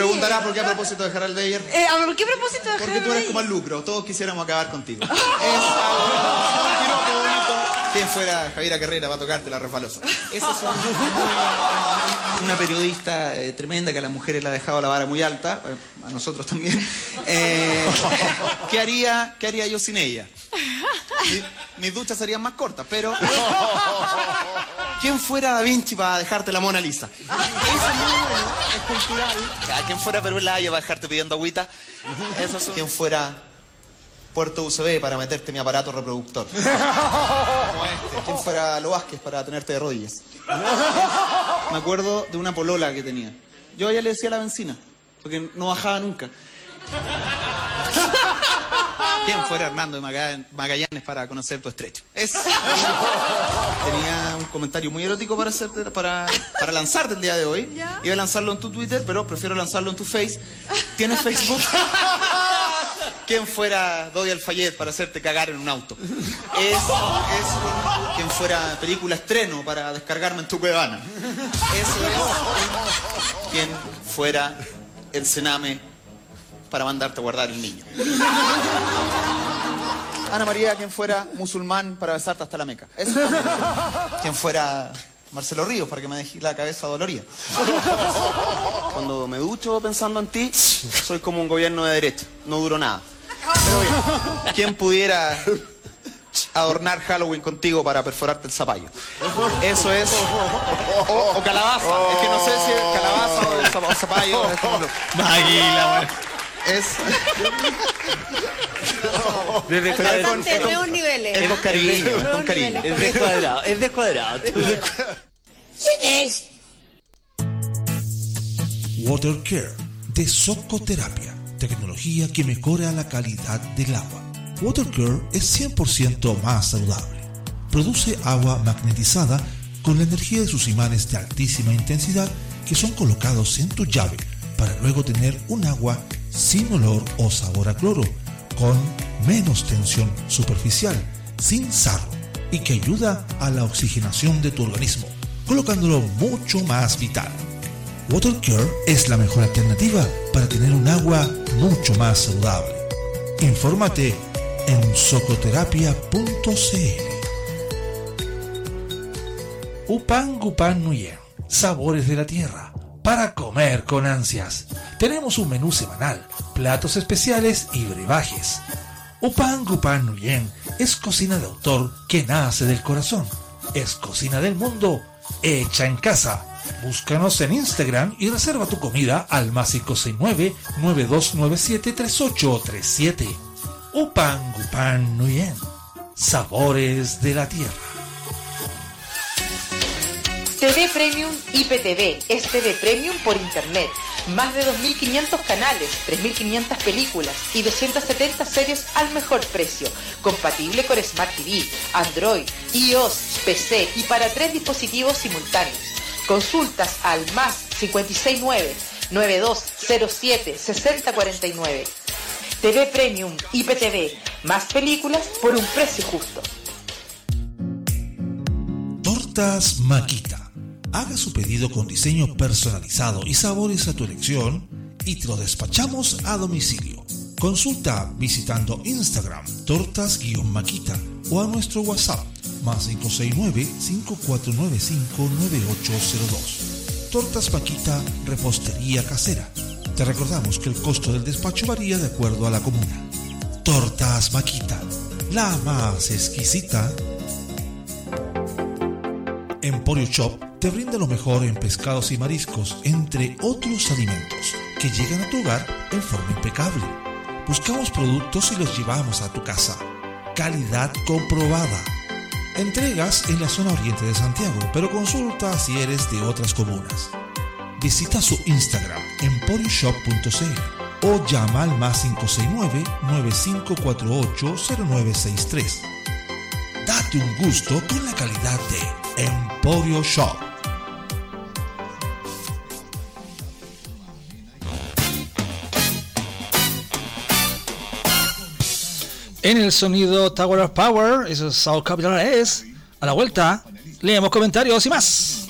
bien, muy Te preguntará bien. por qué a propósito de Harald Beyer. Eh, ¿a ¿Por qué propósito de Porque Harald tú eres como el lucro, todos quisiéramos acabar contigo. (laughs) es algo bonito. Quien fuera Javiera Carrera va a tocarte la resbalosa. Esa es un- (laughs) una periodista eh, tremenda que a las mujeres le ha dejado la vara muy alta, eh, a nosotros también. Eh, ¿qué, haría, ¿Qué haría yo sin ella? Mi- mis duchas serían más cortas, pero... (laughs) ¿Quién fuera Da Vinci para dejarte la Mona Lisa? Eso es muy bueno, es cultural. Ya, ¿Quién fuera Perú Laya para dejarte pidiendo agüita? Eso es... ¿Quién fuera Puerto USB para meterte mi aparato reproductor? (laughs) Este. ¿Quién fuera Lo Vázquez para tenerte de rodillas? Me acuerdo de una polola que tenía. Yo a ella le decía la benzina, porque no bajaba nunca. ¿Quién fuera Hernando de Maga- Magallanes para conocer tu estrecho? Es... (laughs) Tenía un comentario muy erótico para, hacerte, para, para lanzarte el día de hoy. Iba a lanzarlo en tu Twitter, pero prefiero lanzarlo en tu Face. ¿Tienes (laughs) Facebook? (laughs) ¿Quién fuera Dodi Alfayet para hacerte cagar en un auto? Es, es quien fuera película estreno para descargarme en tu cuevana. Eso es quien fuera el cename para mandarte a guardar el niño. (laughs) Ana María, quien fuera musulmán para besarte hasta la meca. Eso. Quien fuera Marcelo Ríos para que me dejes la cabeza dolorida. Cuando me ducho pensando en ti, soy como un gobierno de derecha. No duro nada. Pero bien, ¿quién pudiera adornar Halloween contigo para perforarte el zapallo? Eso es. O, o calabaza. Es que no sé si es calabaza o zap- o zapallo. lo- Maguila, Es. Desde nuevos niveles. es con cariño, es con cariño. Es descuadrado, es descuadrado. ¿Quién es? Water Care de Socoterapia, tecnología que mejora la calidad del agua. Water Care es 100% más saludable. Produce agua magnetizada con la energía de sus imanes de altísima intensidad que son colocados en tu llave para luego tener un agua sin olor o sabor a cloro, con menos tensión superficial, sin sarro y que ayuda a la oxigenación de tu organismo, colocándolo mucho más vital. WaterCare es la mejor alternativa para tener un agua mucho más saludable. Infórmate en socoterapia.cl. Upan Gupan Nuyen, sabores de la tierra, para comer con ansias. Tenemos un menú semanal, platos especiales y brebajes. Upan Gupan Nuyen es cocina de autor que nace del corazón. Es cocina del mundo, hecha en casa. Búscanos en Instagram y reserva tu comida al más 569-9297-3837. Upan Gupan Nuyen. Sabores de la tierra. TV Premium IPTV es TV Premium por Internet. Más de 2.500 canales, 3.500 películas y 270 series al mejor precio. Compatible con Smart TV, Android, iOS, PC y para tres dispositivos simultáneos. Consultas al más 569 9207 6049. TV Premium IPTV. Más películas por un precio justo. Tortas Maquita. Haga su pedido con diseño personalizado y sabores a tu elección y te lo despachamos a domicilio. Consulta visitando Instagram tortas-maquita o a nuestro WhatsApp más 569-5495-9802. Tortas Maquita, repostería casera. Te recordamos que el costo del despacho varía de acuerdo a la comuna. Tortas Maquita, la más exquisita Emporio Shop te brinda lo mejor en pescados y mariscos, entre otros alimentos, que llegan a tu hogar en forma impecable. Buscamos productos y los llevamos a tu casa. Calidad comprobada. Entregas en la zona oriente de Santiago, pero consulta si eres de otras comunas. Visita su Instagram, emporioshop.cl o llama al más 569-9548-0963. Date un gusto con la calidad de Emporio Shop. En el sonido Tower of Power, eso es South Capital es. A la vuelta, leemos comentarios y más.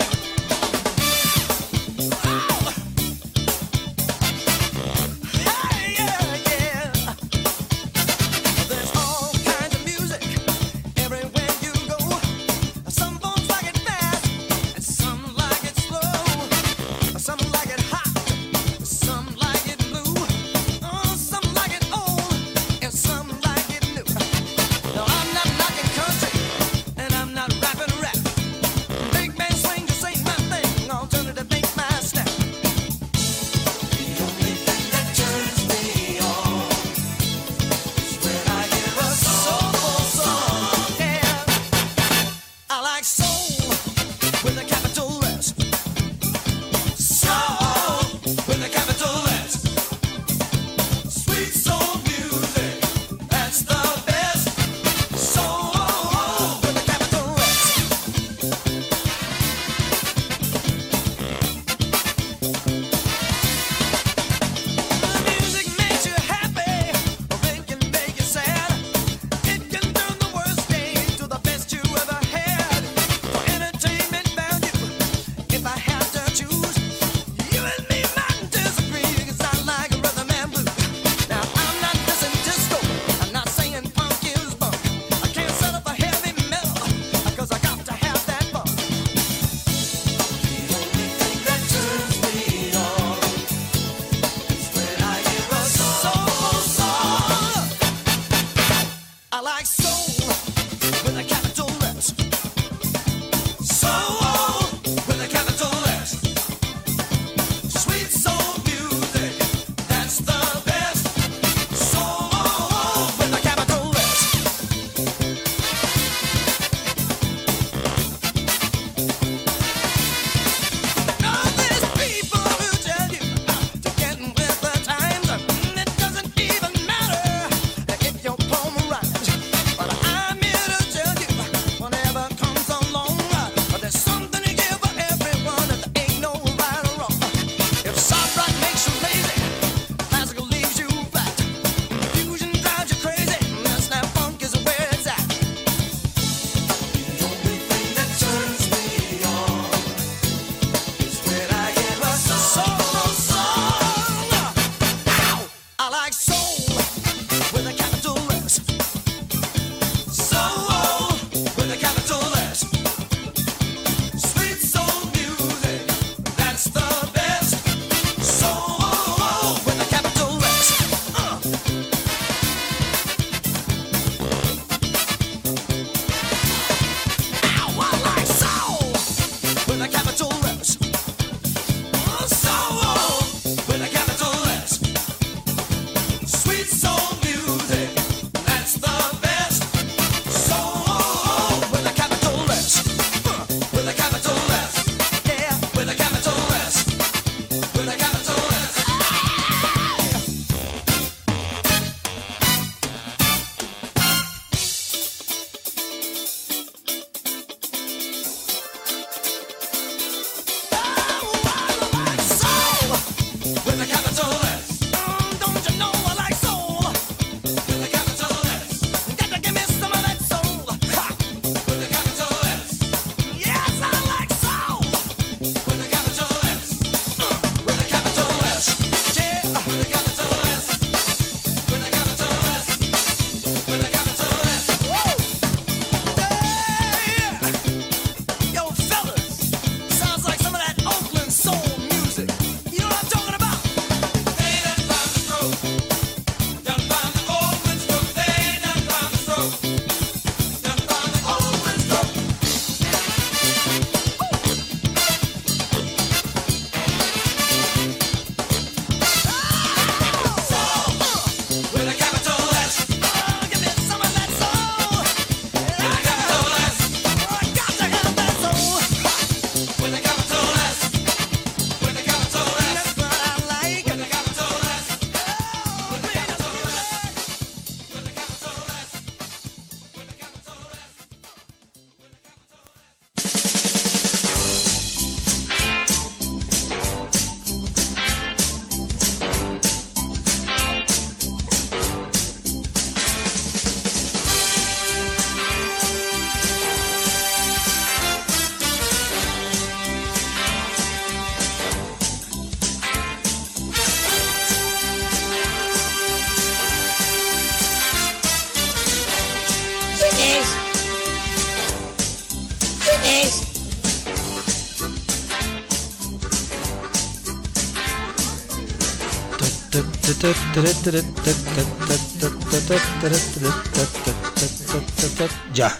Ya.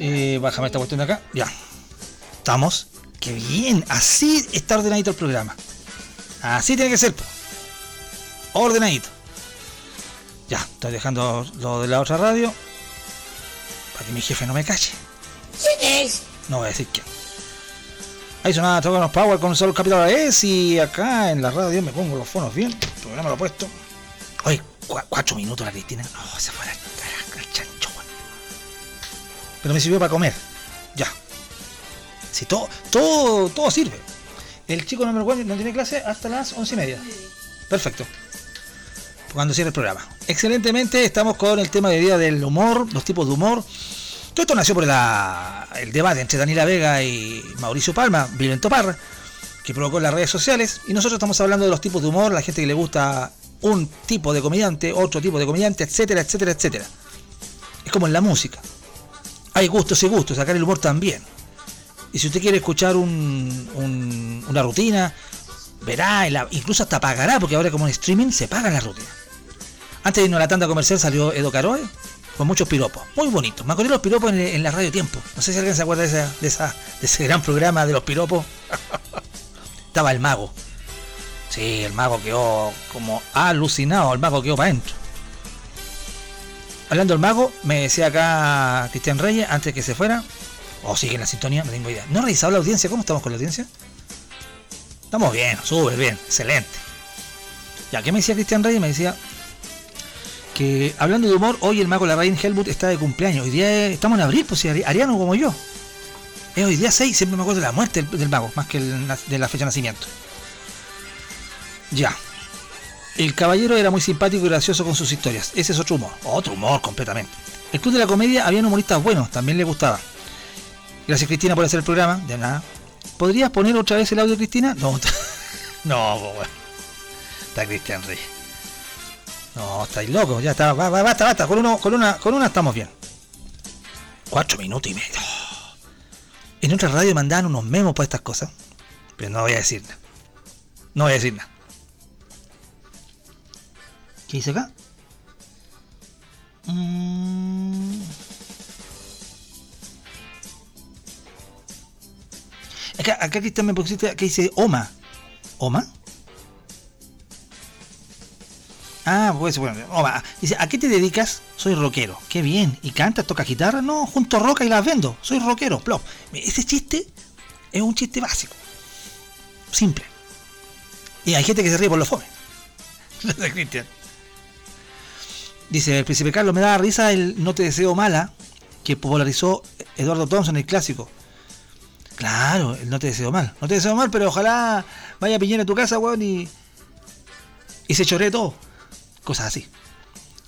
Eh, bájame esta cuestión de acá. Ya. Estamos. Qué bien. Así está ordenadito el programa. Así tiene que ser. Ordenadito. Ya, estoy dejando lo de la otra radio. Para que mi jefe no me calle. ¿Quién es? No voy a decir quién. Ahí sonaba Tocanos Power con Sol Capital S y acá en la radio me pongo los fonos bien. El programa lo he puesto. Cuatro minutos la Cristina. Se fue la chancho. Pero me sirvió para comer. Ya. Si todo, todo, todo sirve. El chico número 4 no tiene clase hasta las once y media. Perfecto. Cuando cierre el programa. Excelentemente, estamos con el tema de día del humor, los tipos de humor. Todo esto nació por la- el debate entre Daniela Vega y Mauricio Palma, Violento Parra, que provocó las redes sociales. Y nosotros estamos hablando de los tipos de humor, la gente que le gusta un tipo de comediante, otro tipo de comediante, etcétera, etcétera, etcétera. Es como en la música. Hay gustos y gustos, acá en el humor también. Y si usted quiere escuchar un- un- una rutina, verá, incluso hasta pagará, porque ahora como en streaming se paga la rutina. Antes de irnos a la tanda comercial salió Edo Caroe con muchos piropos, muy bonitos. Me acordé los piropos en, en la radio Tiempo. No sé si alguien se acuerda de, esa- de, esa- de ese gran programa de los piropos. (laughs) Estaba el mago. Sí, el mago quedó como alucinado, el mago quedó para adentro. Hablando del mago, me decía acá Cristian Reyes, antes que se fuera, o sigue en la sintonía, no tengo idea. ¿No he revisado la audiencia? ¿Cómo estamos con la audiencia? Estamos bien, súper bien, excelente. Ya, ¿qué me decía Cristian Reyes? Me decía que hablando de humor, hoy el mago Larraín Helmut está de cumpleaños. Hoy día es- estamos en abril, pues si Ari- Ariano como yo. Es hoy día 6, siempre me acuerdo de la muerte del, mago, más que de la fecha de nacimiento. Ya. El caballero era muy simpático y gracioso con sus historias. Ese es otro humor. Otro humor completamente. El Club de la Comedia habían humoristas buenos, también le gustaba. Gracias Cristina por hacer el programa. De nada. ¿Podrías poner otra vez el audio, Cristina? No, (laughs) no, po, weón. Está Cristian Reyes. No, estáis locos, ya está, basta, basta, con, uno, con, una, con una estamos bien. Cuatro minutos y medio. En otra radio mandaban unos memos para estas cosas, pero no voy a decir nada. No voy a decir nada. ¿Qué dice acá? Mm. Acá, acá Cristian me pusiste que dice Oma. ¿Oma? Ah, pues bueno, Oma. Dice, ¿a qué te dedicas? Soy rockero. Qué bien. ¿Y cantas, tocas guitarra? No, junto roca y las vendo. Soy rockero. Plop. Ese chiste es un chiste básico. Simple. Y hay gente que se ríe por lo fome. de (laughs) Cristian. Dice, el príncipe Carlos, me da risa el No te deseo mala, que popularizó Eduardo Thompson, el clásico. Claro, el No te deseo mal. No te deseo mal, pero ojalá vaya Piñera a tu casa, weón, y, y se choree todo. Cosas así.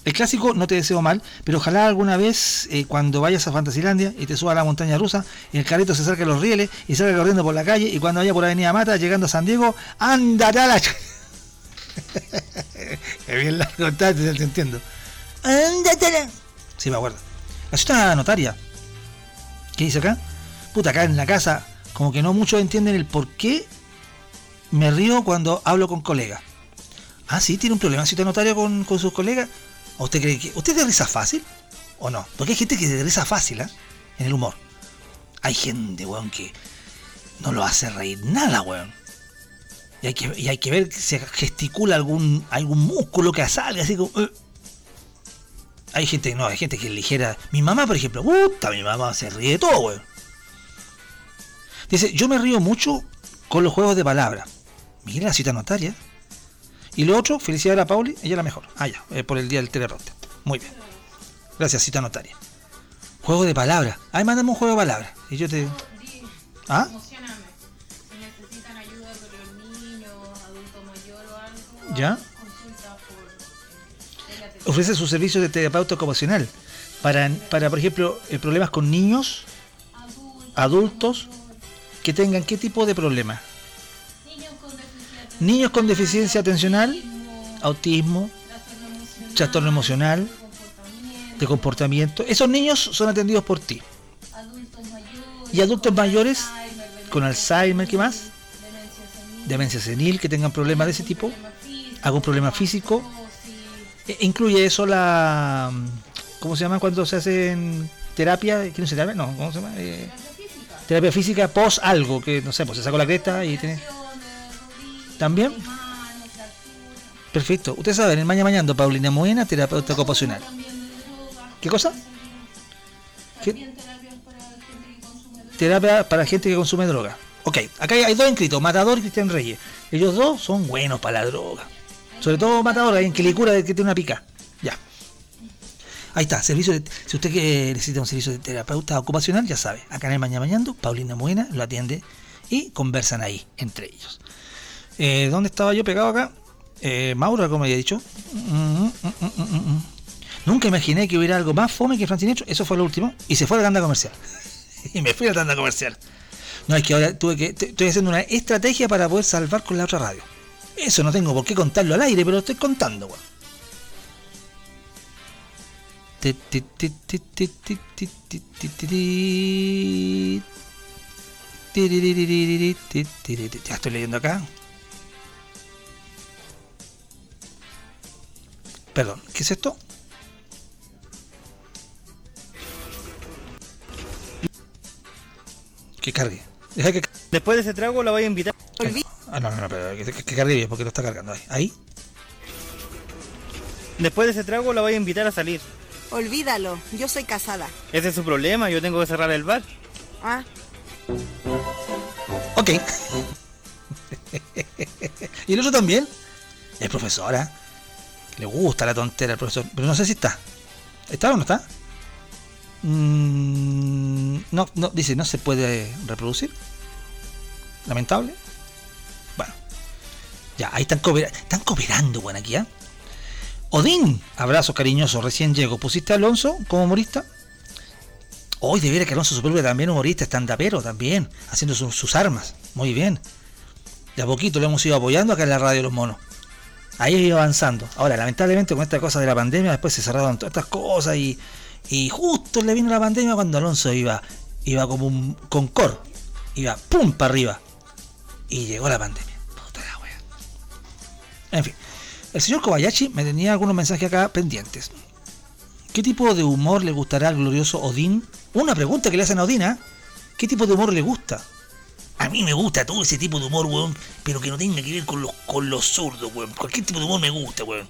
El clásico No te deseo mal, pero ojalá alguna vez eh, cuando vayas a Fantasilandia y te subas a la montaña rusa, el carrito se acerque a los rieles y salga corriendo por la calle, y cuando vaya por Avenida Mata, llegando a San Diego, ándate a la... (laughs) es bien largo, te entiendo. Ándate a la... Sí, me acuerdo. La ciudad notaria. ¿Qué dice acá? Puta, acá en la casa, como que no muchos entienden el por qué me río cuando hablo con colegas. Ah, sí, tiene un problema ciudad notaria con, con sus colegas. ¿O usted cree que. ¿Usted te risa fácil? ¿O no? Porque hay gente que se risa fácil, ¿eh? En el humor. Hay gente, weón, que no lo hace reír nada, weón. Y hay que, y hay que ver se gesticula algún, algún músculo que salga, así como. eh. Hay gente, no, hay gente que es ligera. Mi mamá, por ejemplo, puta, mi mamá se ríe de todo, weón. Dice, yo me río mucho con los juegos de palabras. Mira la cita notaria. Y lo otro, felicidades a Pauli, ella es la mejor. Ah, ya, eh, por el día del teleprompter. Muy bien. Gracias, cita notaria. Juego de palabras. Ay, mándame un juego de palabras. Y yo te. ¿Ah? ¿Ya? Ofrece sus servicios de terapeuta ocupacional. Para, para por ejemplo, eh, problemas con niños, adultos, que tengan qué tipo de problemas. Niños con deficiencia atencional, autismo, trastorno emocional, de comportamiento. Esos niños son atendidos por ti. Y adultos mayores con Alzheimer, ¿qué más? Demencia senil, que tengan problemas de ese tipo. algún problema físico. E- incluye eso la. ¿Cómo se llama cuando se hacen terapia? ¿Quién se terapia? No, ¿cómo se llama? Eh, terapia física post algo, que no sé, pues se sacó la cresta y tiene. ¿También? Perfecto. Ustedes saben, el Maña Mañando, Paulina Moena, terapeuta ocupacional. ¿Qué cosa? ¿Qué? Terapia para gente que consume droga. Ok, acá hay dos inscritos, Matador y Cristian Reyes. Ellos dos son buenos para la droga. Sobre todo Matador, alguien que le cura de que tiene una pica. Ya. Ahí está, servicio si usted que necesita un servicio de terapeuta ocupacional, ya sabe, acá en el Mañana Mañando, Paulina Moena lo atiende y conversan ahí, entre ellos. Eh, ¿Dónde estaba yo pegado acá? Eh, Mauro, como había dicho. Mm, mm, mm. Nunca imaginé que hubiera algo más fome que Francinetro. Eso fue lo último. Y se fue a la tanda comercial. (laughs) y me fui a la tanda comercial. No, es que ahora tuve que. Estoy haciendo una estrategia para poder salvar con la otra radio. Eso no tengo por qué contarlo al aire, pero lo estoy contando, weón. Ya estoy leyendo acá. Perdón, ¿qué es esto? Que cargue. Deja que Después de ese trago la voy a invitar. Ah, no, no, no, pero que, que- cargue bien porque lo está cargando ahí. Ahí. Después de ese trago la voy a invitar a salir. Olvídalo, yo soy casada. Ese es su problema, yo tengo que cerrar el bar. Ah, Ok. (laughs) y el otro también. Es profesora. Le gusta la tontera al profesor. Pero no sé si está. ¿Está o no está? Mm, no, dice, no se puede reproducir. Lamentable. Bueno. Ya, ahí están, cooper- están cooperando, bueno, aquí, ¿ah? Odín, abrazos cariñosos, recién llego. ¿Pusiste a Alonso como humorista? Hoy de veras que Alonso Sepúlveda también humorista, estandapero también, haciendo sus armas. Muy bien. De a poquito lo hemos ido apoyando acá en la radio Los Monos. Ahí ha ido avanzando. Ahora, lamentablemente con esta cosa de la pandemia, después se cerraron todas estas cosas y, y justo le vino la pandemia cuando Alonso iba, iba como un concor. Iba pum para arriba. Y llegó la pandemia. Puta la wea. En fin. El señor Kobayashi me tenía algunos mensajes acá pendientes. ¿Qué tipo de humor le gustará al glorioso Odín? Una pregunta que le hacen a Odín, ¿ah? ¿Qué tipo de humor le gusta? A mí me gusta todo ese tipo de humor, weón, pero que no tenga que ver con los, con los zurdos, weón. Cualquier tipo de humor me gusta, weón.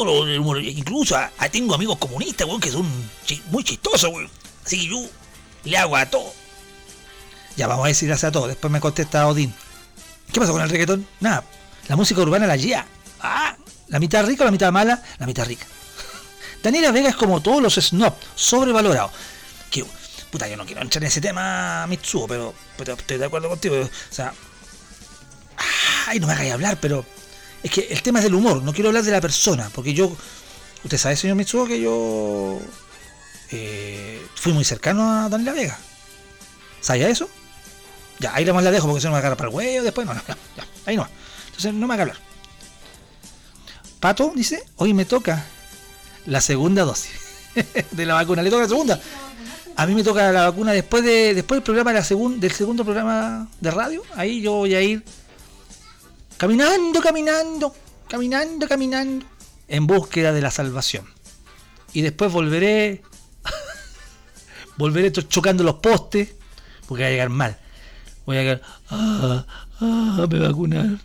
Humor, incluso tengo amigos comunistas, weón, que son muy chistosos, weón. Así que yo le hago a todo. Ya vamos a decir gracias a todo. Después me contesta Odín. ¿Qué pasó con el reggaetón? Nada. La música urbana la lleva. Ah, la mitad rica la mitad mala, la mitad rica. (laughs) Daniela Vega es como todos los snob, sobrevalorado. Que, puta, yo no quiero entrar en ese tema, Mitsuo, pero, pero estoy de acuerdo contigo. O sea, ay, no me hagáis hablar, pero es que el tema es del humor, no quiero hablar de la persona, porque yo, usted sabe, señor Mitsuo, que yo eh, fui muy cercano a Daniela Vega. ¿Sabía eso? Ya, ahí más la dejo porque no me agarra para el huevo después, no, no, ya, ya, ahí no. Entonces no me haga hablar. Pato dice, hoy me toca la segunda dosis (laughs) de la vacuna. Le toca la segunda. A mí me toca la vacuna después de después del programa la del segundo programa de radio. Ahí yo voy a ir caminando, caminando, caminando, caminando en búsqueda de la salvación. Y después volveré (laughs) volveré chocando los postes porque va a llegar mal. Voy a llegar, ah, ah, me vacunar.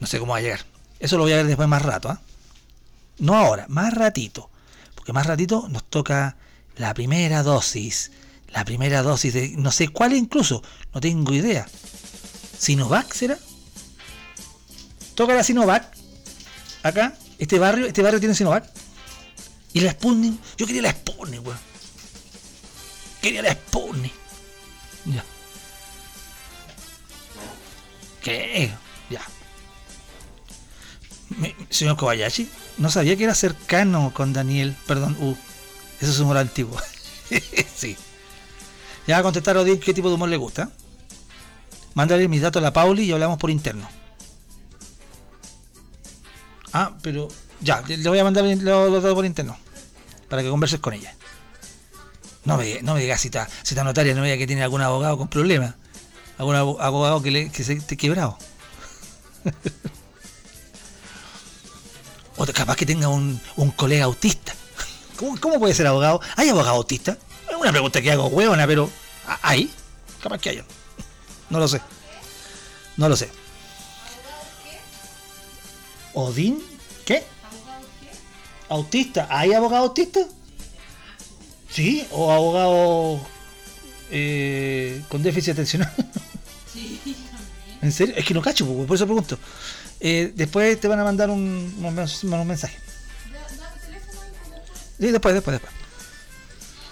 No sé cómo va a llegar. Eso lo voy a ver después más rato, ¿ah? No ahora, más ratito. Porque más ratito nos toca la primera dosis. La primera dosis de no sé cuál incluso. No tengo idea. ¿Sinovac será? Toca la Sinovac. Acá. Este barrio, este barrio tiene Sinovac. Y la Sputnik. Yo quería la Sputnik, weón. Quería la Sputnik. Ya. ¿Qué? Ya. Señor Kobayashi, no sabía que era cercano con Daniel. Perdón, uh, eso es humor antiguo. (laughs) sí. Ya va a contestar Odín qué tipo de humor le gusta. Mándale mis datos a la Pauli y hablamos por interno. Ah, pero ya, le voy a mandar los datos por interno. Para que converses con ella. No me, no digas si está, si está notaria, no me digas que tiene algún abogado con problemas. Algún abo- abogado que, le, que se esté quebrado. (laughs) O capaz que tenga un, un colega autista. ¿Cómo, cómo puede ser abogado? ¿Hay abogado autista? Es una pregunta que hago huevona, pero ¿ah, ¿hay? Capaz que haya. No lo sé. No lo sé. ¿Odín? ¿Qué? ¿Autista? ¿Hay abogado autista? ¿Sí? ¿O abogado eh, con déficit atencional? (laughs) ¿En serio? Es que no cacho, pues, por eso pregunto. Eh, después te van a mandar un, un mens- un mensaje. Sí, después, después, después.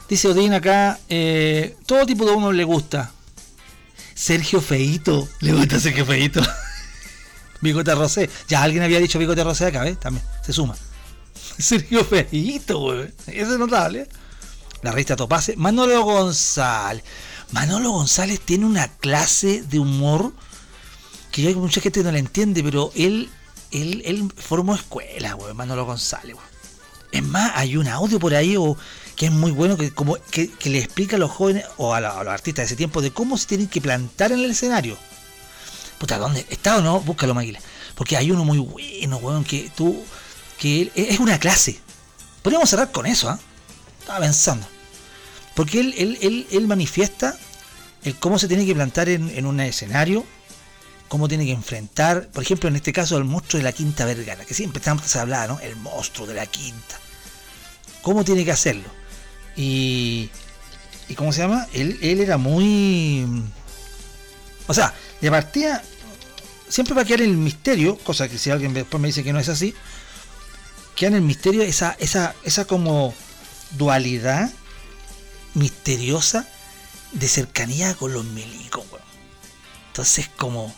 Dice Odín acá, eh, todo tipo de uno le gusta. Sergio Feito, le gusta Sergio Feito. (laughs) Bigote Rosé. Ya alguien había dicho Bigote Rosé acá, ¿ves? También, se suma. (laughs) Sergio Feito, güey. Eso es notable. La revista Topase. Manolo González. Manolo González tiene una clase de humor que yo mucha gente no la entiende, pero él, él, él formó escuela, güey, Manolo González, güey. Es más, hay un audio por ahí que es muy bueno que, le explica a los jóvenes o a los artistas de ese tiempo de cómo se tienen que plantar en el escenario. Puta, ¿dónde está o no? Búscalo, Maguila. Porque hay uno muy bueno, weón, que tú. que él- es una clase. Podríamos cerrar con eso, ¿ah? Estaba pensando. Porque él, él, él, él manifiesta el cómo se tiene que plantar en, en un escenario, cómo tiene que enfrentar, por ejemplo, en este caso, el monstruo de la Quinta Vergara, que siempre se hablaba, ¿no? El monstruo de la Quinta. ¿Cómo tiene que hacerlo? Y. ¿Y cómo se llama? Él, él era muy. O sea, de partida, siempre va a quedar el misterio, cosa que si alguien después me dice que no es así, queda en el misterio esa, esa, esa como dualidad misteriosa de cercanía con los milicos, weón. Entonces como...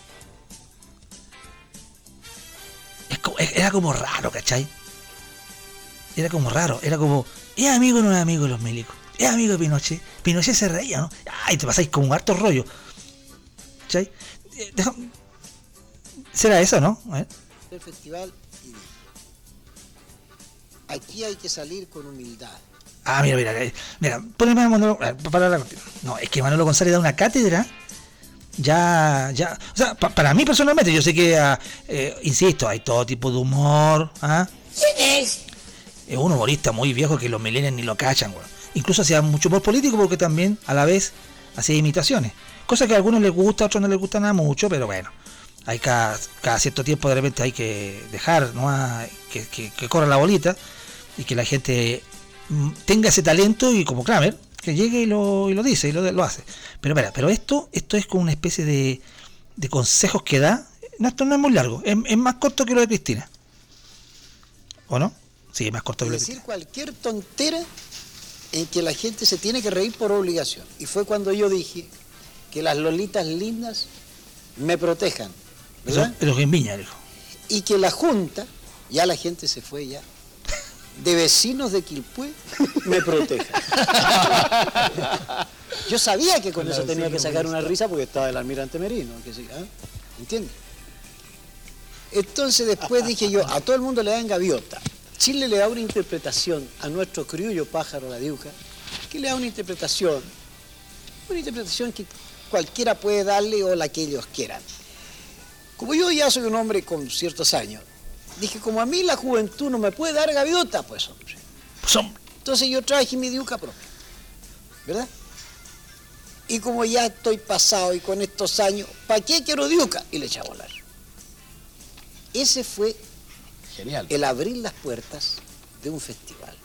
como- Era como raro, ¿cachai? Era como raro, era como... Es amigo o no es amigo de los milicos. Es amigo de Pinochet. Pinochet se reía, ¿no? Ay, te pasáis como un harto rollo. ¿Cachai? Eh, Será eso, ¿no? A ver. el festival y aquí hay que salir con humildad. Ah, mira, mira, eh, mira, poneme a Manolo, eh, para la. No, es que Manolo González da una cátedra. Ya, ya, o sea, pa- para mí personalmente, yo sé que, ah, eh, insisto, hay todo tipo de humor, ¿ah? Es un humorista muy viejo que los millennials ni lo cachan, güey. Incluso hacía mucho humor político porque también, a la vez, hacía imitaciones. Cosa que a algunos les gusta, a otros no les gusta nada mucho, pero bueno. Hay cada, cada cierto tiempo de repente hay que dejar ¿no? Ah, que, que, que corra la bolita y que la gente mm, tenga ese talento y como Kramer, que llegue y lo, y lo dice y lo, lo hace. Pero espera, pero esto, esto es como una especie de, de consejos que da. No, esto no es muy largo, es, es más corto que lo de Cristina. ¿O no? Sí, es más corto que lo de decir cualquier tontera en que la gente se tiene que reír por obligación. Y fue cuando yo dije que las lolitas lindas me protejan. ¿verdad? Eso, eso que en Viña, dijo. Y que la Junta, ya la gente se fue ya, de vecinos de Quilpué, me proteja. Yo sabía que con eso tenía que sacar una risa porque estaba el almirante Merino, que sí, ¿ah? ¿entiendes? Entonces después dije yo, a todo el mundo le dan gaviota. Chile le da una interpretación a nuestro criollo pájaro la diuca, que le da una interpretación, una interpretación que cualquiera puede darle o la que ellos quieran. Como yo ya soy un hombre con ciertos años, dije, como a mí la juventud no me puede dar gaviota, pues hombre. Entonces yo traje mi diuca propia, ¿verdad? Y como ya estoy pasado y con estos años, ¿para qué quiero diuca? Y le eché a volar. Ese fue el abrir las puertas de un festival.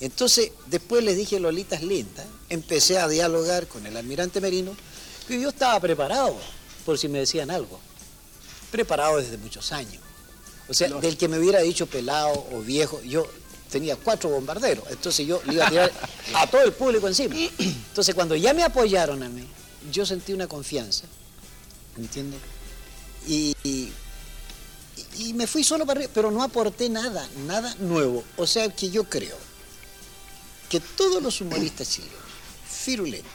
Entonces, después les dije Lolitas Lindas, empecé a dialogar con el almirante Merino, que yo estaba preparado por si me decían algo. Preparado desde muchos años. O sea, del que me hubiera dicho pelado o viejo, yo tenía cuatro bombarderos, entonces yo le iba a tirar a todo el público encima. Entonces, cuando ya me apoyaron a mí, yo sentí una confianza, ¿me entiendes? Y, y- y me fui solo para arriba, pero no aporté nada, nada nuevo. O sea que yo creo que todos los humoristas chilenos, Firulete,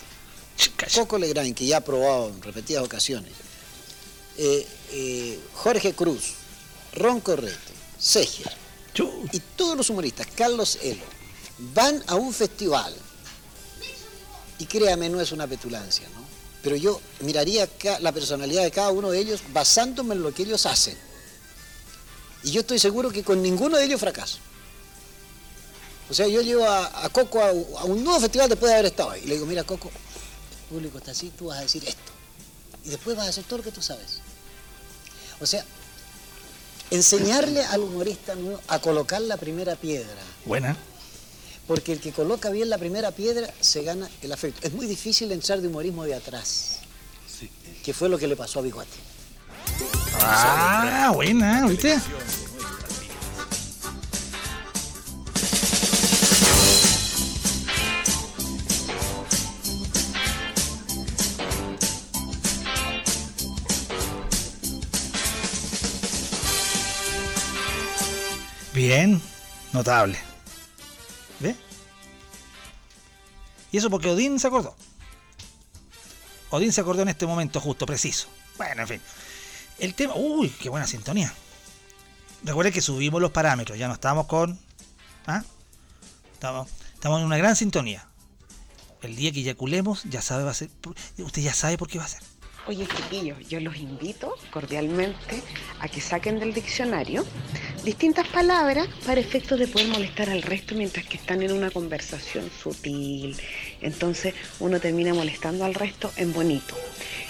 Coco Legrand, que ya ha probado en repetidas ocasiones, eh, eh, Jorge Cruz, Ron Correte, Seger, y todos los humoristas, Carlos Elo, van a un festival, y créame, no es una petulancia, ¿no? Pero yo miraría la personalidad de cada uno de ellos basándome en lo que ellos hacen. Y yo estoy seguro que con ninguno de ellos fracaso. O sea, yo llevo a, a Coco a, a un nuevo festival después de haber estado ahí. Y le digo, mira, Coco, público está así, tú vas a decir esto. Y después vas a hacer todo lo que tú sabes. O sea, enseñarle al humorista nuevo a colocar la primera piedra. Buena. Porque el que coloca bien la primera piedra se gana el afecto. Es muy difícil entrar de humorismo de atrás. Que fue lo que le pasó a Bigote. Ah, buena, ¿viste? Bien, notable. ¿Ve? Y eso porque Odín se acordó. Odín se acordó en este momento justo, preciso. Bueno, en fin. El tema. Uy, qué buena sintonía. Recuerden que subimos los parámetros, ya no estamos con. ¿Ah? Estamos, estamos en una gran sintonía. El día que eyaculemos, ya sabe, va a ser. Usted ya sabe por qué va a ser. Oye, chiquillos, yo los invito cordialmente a que saquen del diccionario distintas palabras para efectos de poder molestar al resto mientras que están en una conversación sutil. Entonces uno termina molestando al resto en bonito.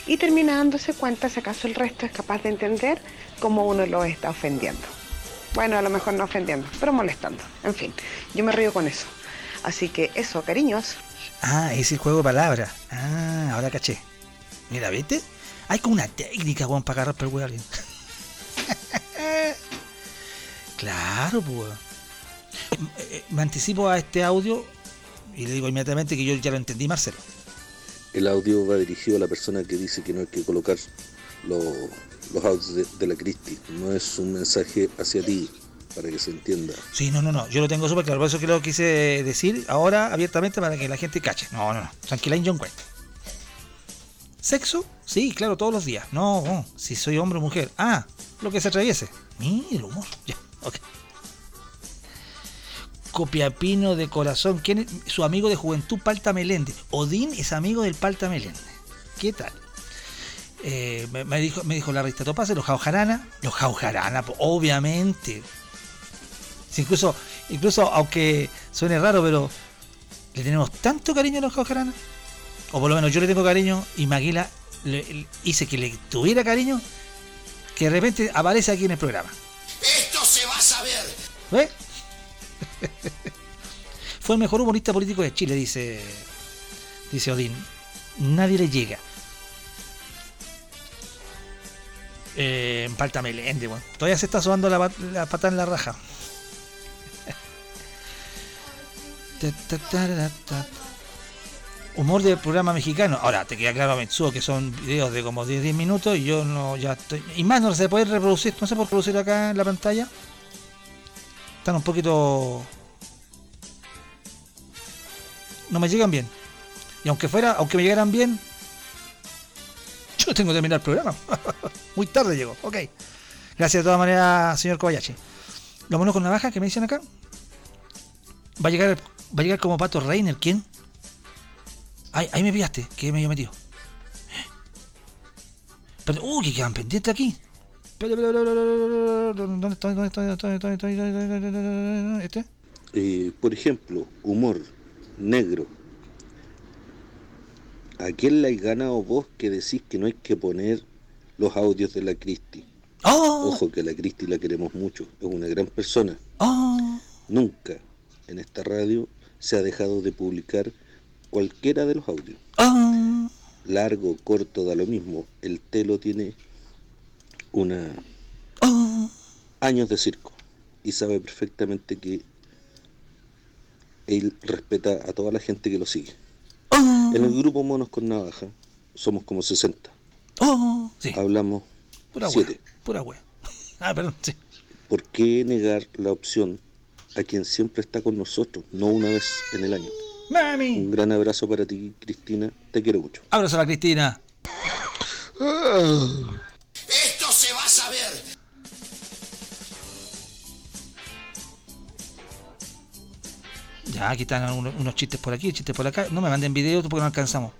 Y termina dándose cuenta si acaso el resto es capaz de entender cómo uno lo está ofendiendo. Bueno, a lo mejor no ofendiendo, pero molestando. En fin, yo me río con eso. Así que eso, cariños. Ah, es el juego de palabras. Ah, ahora caché. Mira, ¿viste? Hay como una técnica, weón, para agarrar por el weón a alguien. (laughs) claro, pues. Me anticipo a este audio y le digo inmediatamente que yo ya lo entendí, Marcelo. El audio va dirigido a la persona que dice que no hay que colocar lo- los audios de, de la Cristi. No es un mensaje hacia ti, para que se entienda. Sí, no, no, no. Yo lo tengo súper claro. Por eso que lo quise decir ahora abiertamente para que la gente cache. No, no, no. Tranquila, John Wayne. ¿Sexo? Sí, claro, todos los días. No, no, si soy hombre o mujer. Ah, lo que se atraviese. Mira el humor. Ya, ok. Copiapino de corazón. ¿Quién es? Su amigo de juventud, Palta Melende. Odín es amigo del Palta Melende. ¿Qué tal? Eh, me, dijo, me dijo la revista Topaz, los Jaujarana. Los Jaujarana, obviamente. Incluso, incluso, aunque suene raro, pero le tenemos tanto cariño a los Jaujarana. O por lo menos yo le tengo cariño y Maguila le- le- hice que le tuviera cariño, que de repente aparece aquí en el programa. Esto se va a saber. ¿Ve? (laughs) Fue el mejor humorista político de Chile, dice, dice Odín. Nadie le llega. Eh, en Palta Melende, bueno. Todavía se está sobando la, la patada en la raja. (laughs) Humor de programa mexicano. Ahora, te queda claro, Metsuo, que son videos de como 10, 10 minutos y yo no, ya estoy... Y más, no se puede reproducir, no se puede reproducir acá en la pantalla. Están un poquito... No me llegan bien. Y aunque fuera, aunque me llegaran bien, yo tengo que terminar el programa. (laughs) Muy tarde llegó, ok. Gracias de todas maneras, señor Kobayashi. Lo monos con navaja que me dicen acá. Va a llegar, va a llegar como Pato Reiner, ¿quién? Ay, ahí me pillaste, que me había metido. Pero, uh, que quedan pendientes aquí. ¿Dónde estoy? ¿Dónde estoy? ¿Dónde estoy? ¿Dónde estoy? ¿Dónde estoy? ¿Este? Eh, por ejemplo, humor negro. ¿A quién le hay ganado vos que decís que no hay que poner los audios de la Cristi? Ojo que la Cristi la queremos mucho, es una gran persona. Nunca en esta radio se ha dejado de publicar cualquiera de los audios. Largo, corto, da lo mismo. El telo tiene una años de circo y sabe perfectamente que él respeta a toda la gente que lo sigue. En el grupo Monos con Navaja somos como 60. Oh, sí. Hablamos Pura wea. 7. Pura wea. (laughs) Ah, perdón, sí. ¿Por qué negar la opción a quien siempre está con nosotros, no una vez en el año? Mami. Un gran abrazo para ti, Cristina. Te quiero mucho. Abrazo a la Cristina. Esto se va a saber. Ya, aquí están algunos- unos chistes por aquí, chistes por acá. No me manden videos porque no alcanzamos.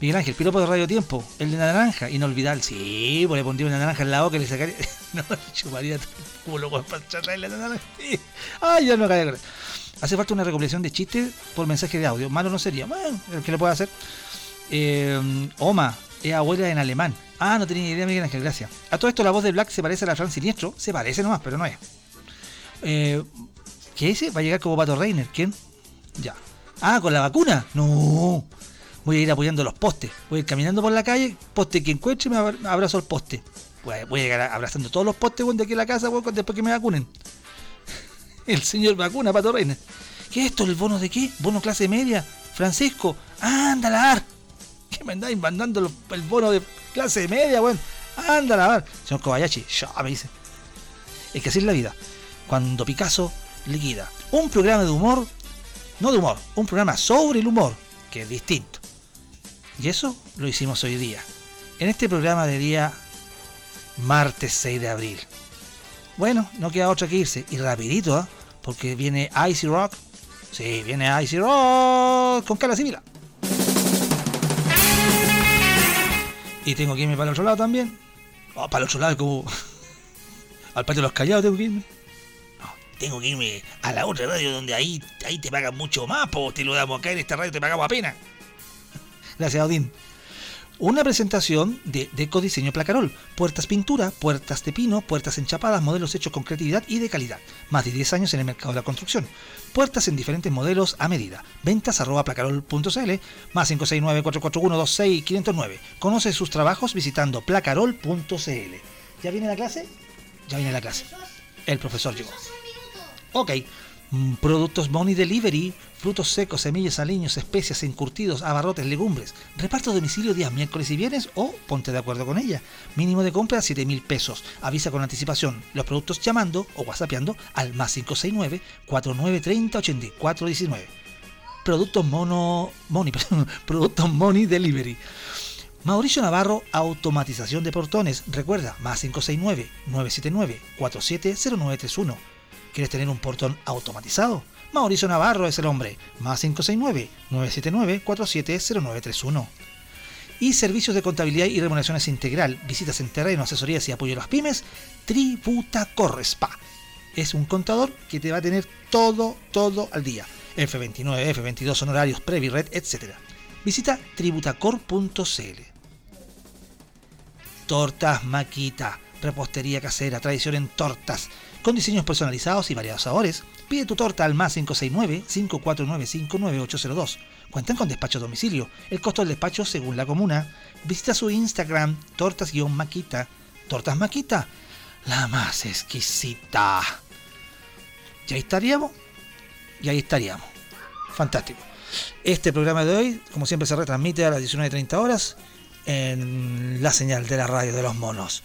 Miguel Ángel, piropo de Radio Tiempo, el de la naranja, inolvidable. Sí, pues le pondría una naranja en la boca y le sacaría. (laughs) no, chuparía todo el culo con para traerle la naranja. Sí. Ay, ya no cae. Hace falta una recopilación de chistes por mensaje de audio. Malo no sería. Bueno, el que le puede hacer. Eh, Oma, es abuela en alemán. Ah, no tenía idea, Miguel Ángel, gracias. A todo esto, la voz de Black se parece a la Fran Siniestro. Se parece nomás, pero no es. Eh, ¿Qué dice? Va a llegar como Pato Reiner. ¿Quién? Ya. Ah, con la vacuna. No. Voy a ir apoyando los postes. Voy a ir caminando por la calle, poste que encuentre, me abra- abrazo al poste. Voy a, llegar abrazando todos los postes de aquí a la casa después que me vacunen. El señor vacuna, Pato Reiner. ¿Qué es esto? ¿El bono de qué? ¿Bono clase media? Francisco, ándala. ¿Qué me andáis mandando el bono de clase media, weón? Ándala. Señor Kobayashi, ya me dice. Es que así es la vida. Cuando Picasso liquida. Un programa de humor, no de humor, un programa sobre el humor, que es distinto. Y eso lo hicimos hoy día. En este programa de día martes 6 de abril. Bueno, no queda otra que irse. Y rapidito, ¿ah? Porque viene Icy Rock. Sí, viene Icy Rock con cara civil. Y tengo que irme para el otro lado también. Oh, para el otro lado, como. (laughs) Al patio de los callados tengo que irme. No, tengo que irme a la otra radio donde ahí, ahí te pagan mucho más, po. Te lo damos acá en esta radio, te pagamos apenas. (laughs) Gracias, Odín. Una presentación de Deco Diseño Placarol. Puertas pintura, puertas de pino, puertas enchapadas, modelos hechos con creatividad y de calidad. Más de 10 años en el mercado de la construcción. Puertas en diferentes modelos a medida. Ventas arroba placarol.cl más 569-441-26509. Conoce sus trabajos visitando placarol.cl. ¿Ya viene la clase? Ya viene la clase. El profesor llegó. Ok. Mm, Productos Money Delivery, frutos secos, semillas, aliños, especias, encurtidos, abarrotes, legumbres. Reparto a domicilio días miércoles y viernes o ponte de acuerdo con ella. Mínimo de compra 7 mil pesos. Avisa con anticipación los productos llamando o whatsappeando al más 569 4930 8419. Productos Mono. Money, (laughs) Productos Money Delivery. Mauricio Navarro, automatización de portones. Recuerda, más 569-979-470931. ¿Quieres tener un portón automatizado? Mauricio Navarro es el hombre. Más 569-979-470931. Y servicios de contabilidad y remuneraciones integral, visitas en terreno, asesorías y apoyo a las pymes, Tributacor Spa. Es un contador que te va a tener todo, todo al día. F29, F22 honorarios, Previred, etc. Visita tributacor.cl. Tortas Maquita, repostería casera, tradición en tortas, con diseños personalizados y variados sabores. Pide tu torta al más 569-549-59802. Cuentan con despacho a domicilio. El costo del despacho según la comuna. Visita su Instagram, tortas-maquita. Tortas Maquita, la más exquisita. Y ahí estaríamos. Y ahí estaríamos. Fantástico. Este programa de hoy, como siempre, se retransmite a las 19.30 horas en la señal de la radio de los monos.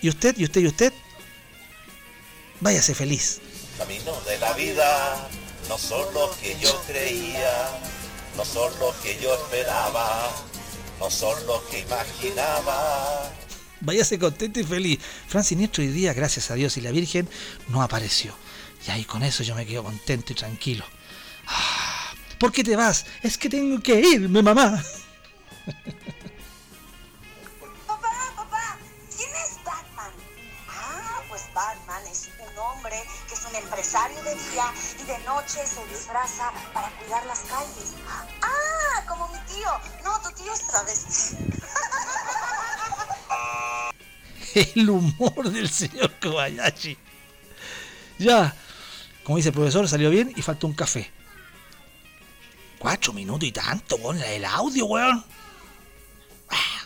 Y usted, y usted, y usted, váyase feliz. Camino de la vida no son los que yo creía, no son los que yo esperaba, no son los que imaginaba. Váyase contento y feliz. Fran Siniestro hoy día, gracias a Dios y la Virgen, no apareció. Y ahí con eso yo me quedo contento y tranquilo. Ah, ¿Por qué te vas? Es que tengo que irme, mamá. (laughs) un empresario de día y de noche se disfraza para cuidar las calles. Ah, como mi tío. No, tu tío es travesti. (laughs) El humor del señor Kobayashi. Ya, como dice el profesor, salió bien y falta un café. Cuatro minutos y tanto, weón, el audio, weón. Ah,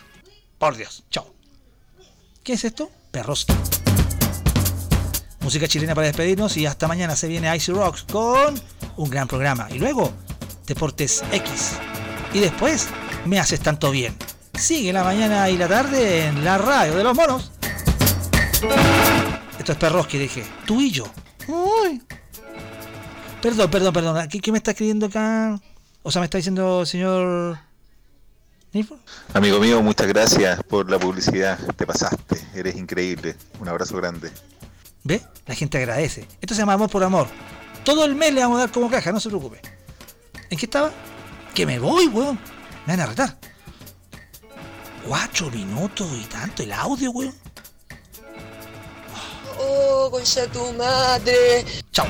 Por Dios, chao. ¿Qué es esto? Perros. Música chilena para despedirnos y hasta mañana se viene Icy Rocks con un gran programa. Y luego, Deportes X. Y después, Me haces tanto bien. Sigue la mañana y la tarde en la radio de los monos. Esto es Perroski, dije. Tú y yo. Uy. Perdón, perdón, perdón. ¿Qué, qué me está escribiendo acá? O sea, me está diciendo el señor... Amigo mío, muchas gracias por la publicidad. Te pasaste. Eres increíble. Un abrazo grande. ¿Ve? La gente agradece. Esto se llama amor por amor. Todo el mes le vamos a dar como caja, no se preocupe. ¿En qué estaba? Que me voy, weón. Me van a retar. Cuatro minutos y tanto el audio, weón. Oh, concha tu madre. Chao.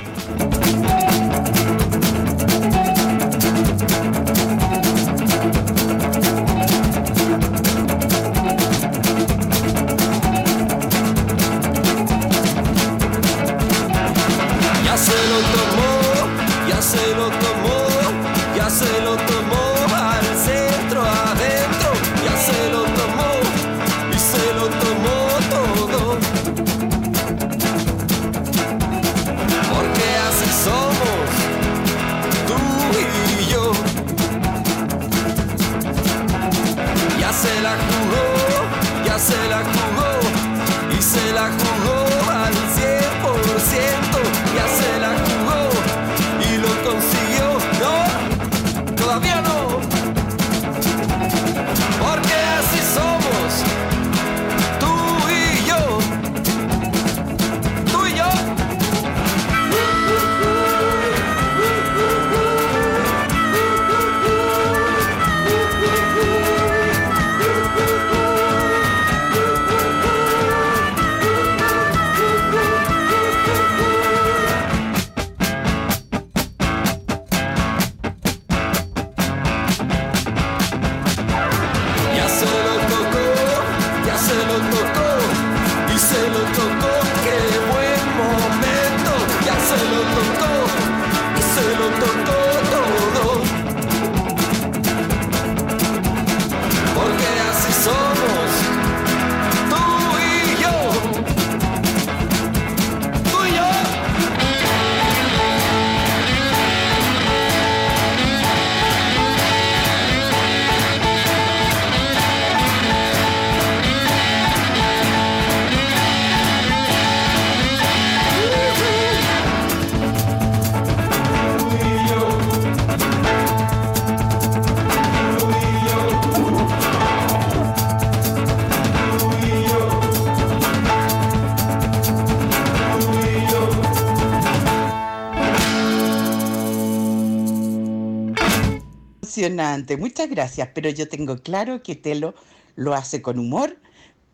Muchas gracias, pero yo tengo claro que Telo lo hace con humor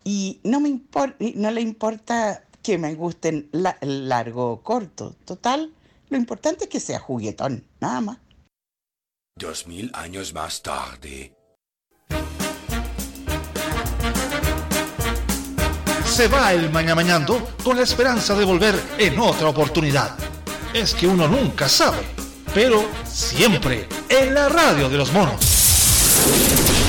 y no me no le importa que me gusten la- largo o corto. Total, lo importante es que sea juguetón, nada más. Dos mil años más tarde. Se va el mañamañando con la esperanza de volver en otra oportunidad. Es que uno nunca sabe, pero siempre en la radio de los monos.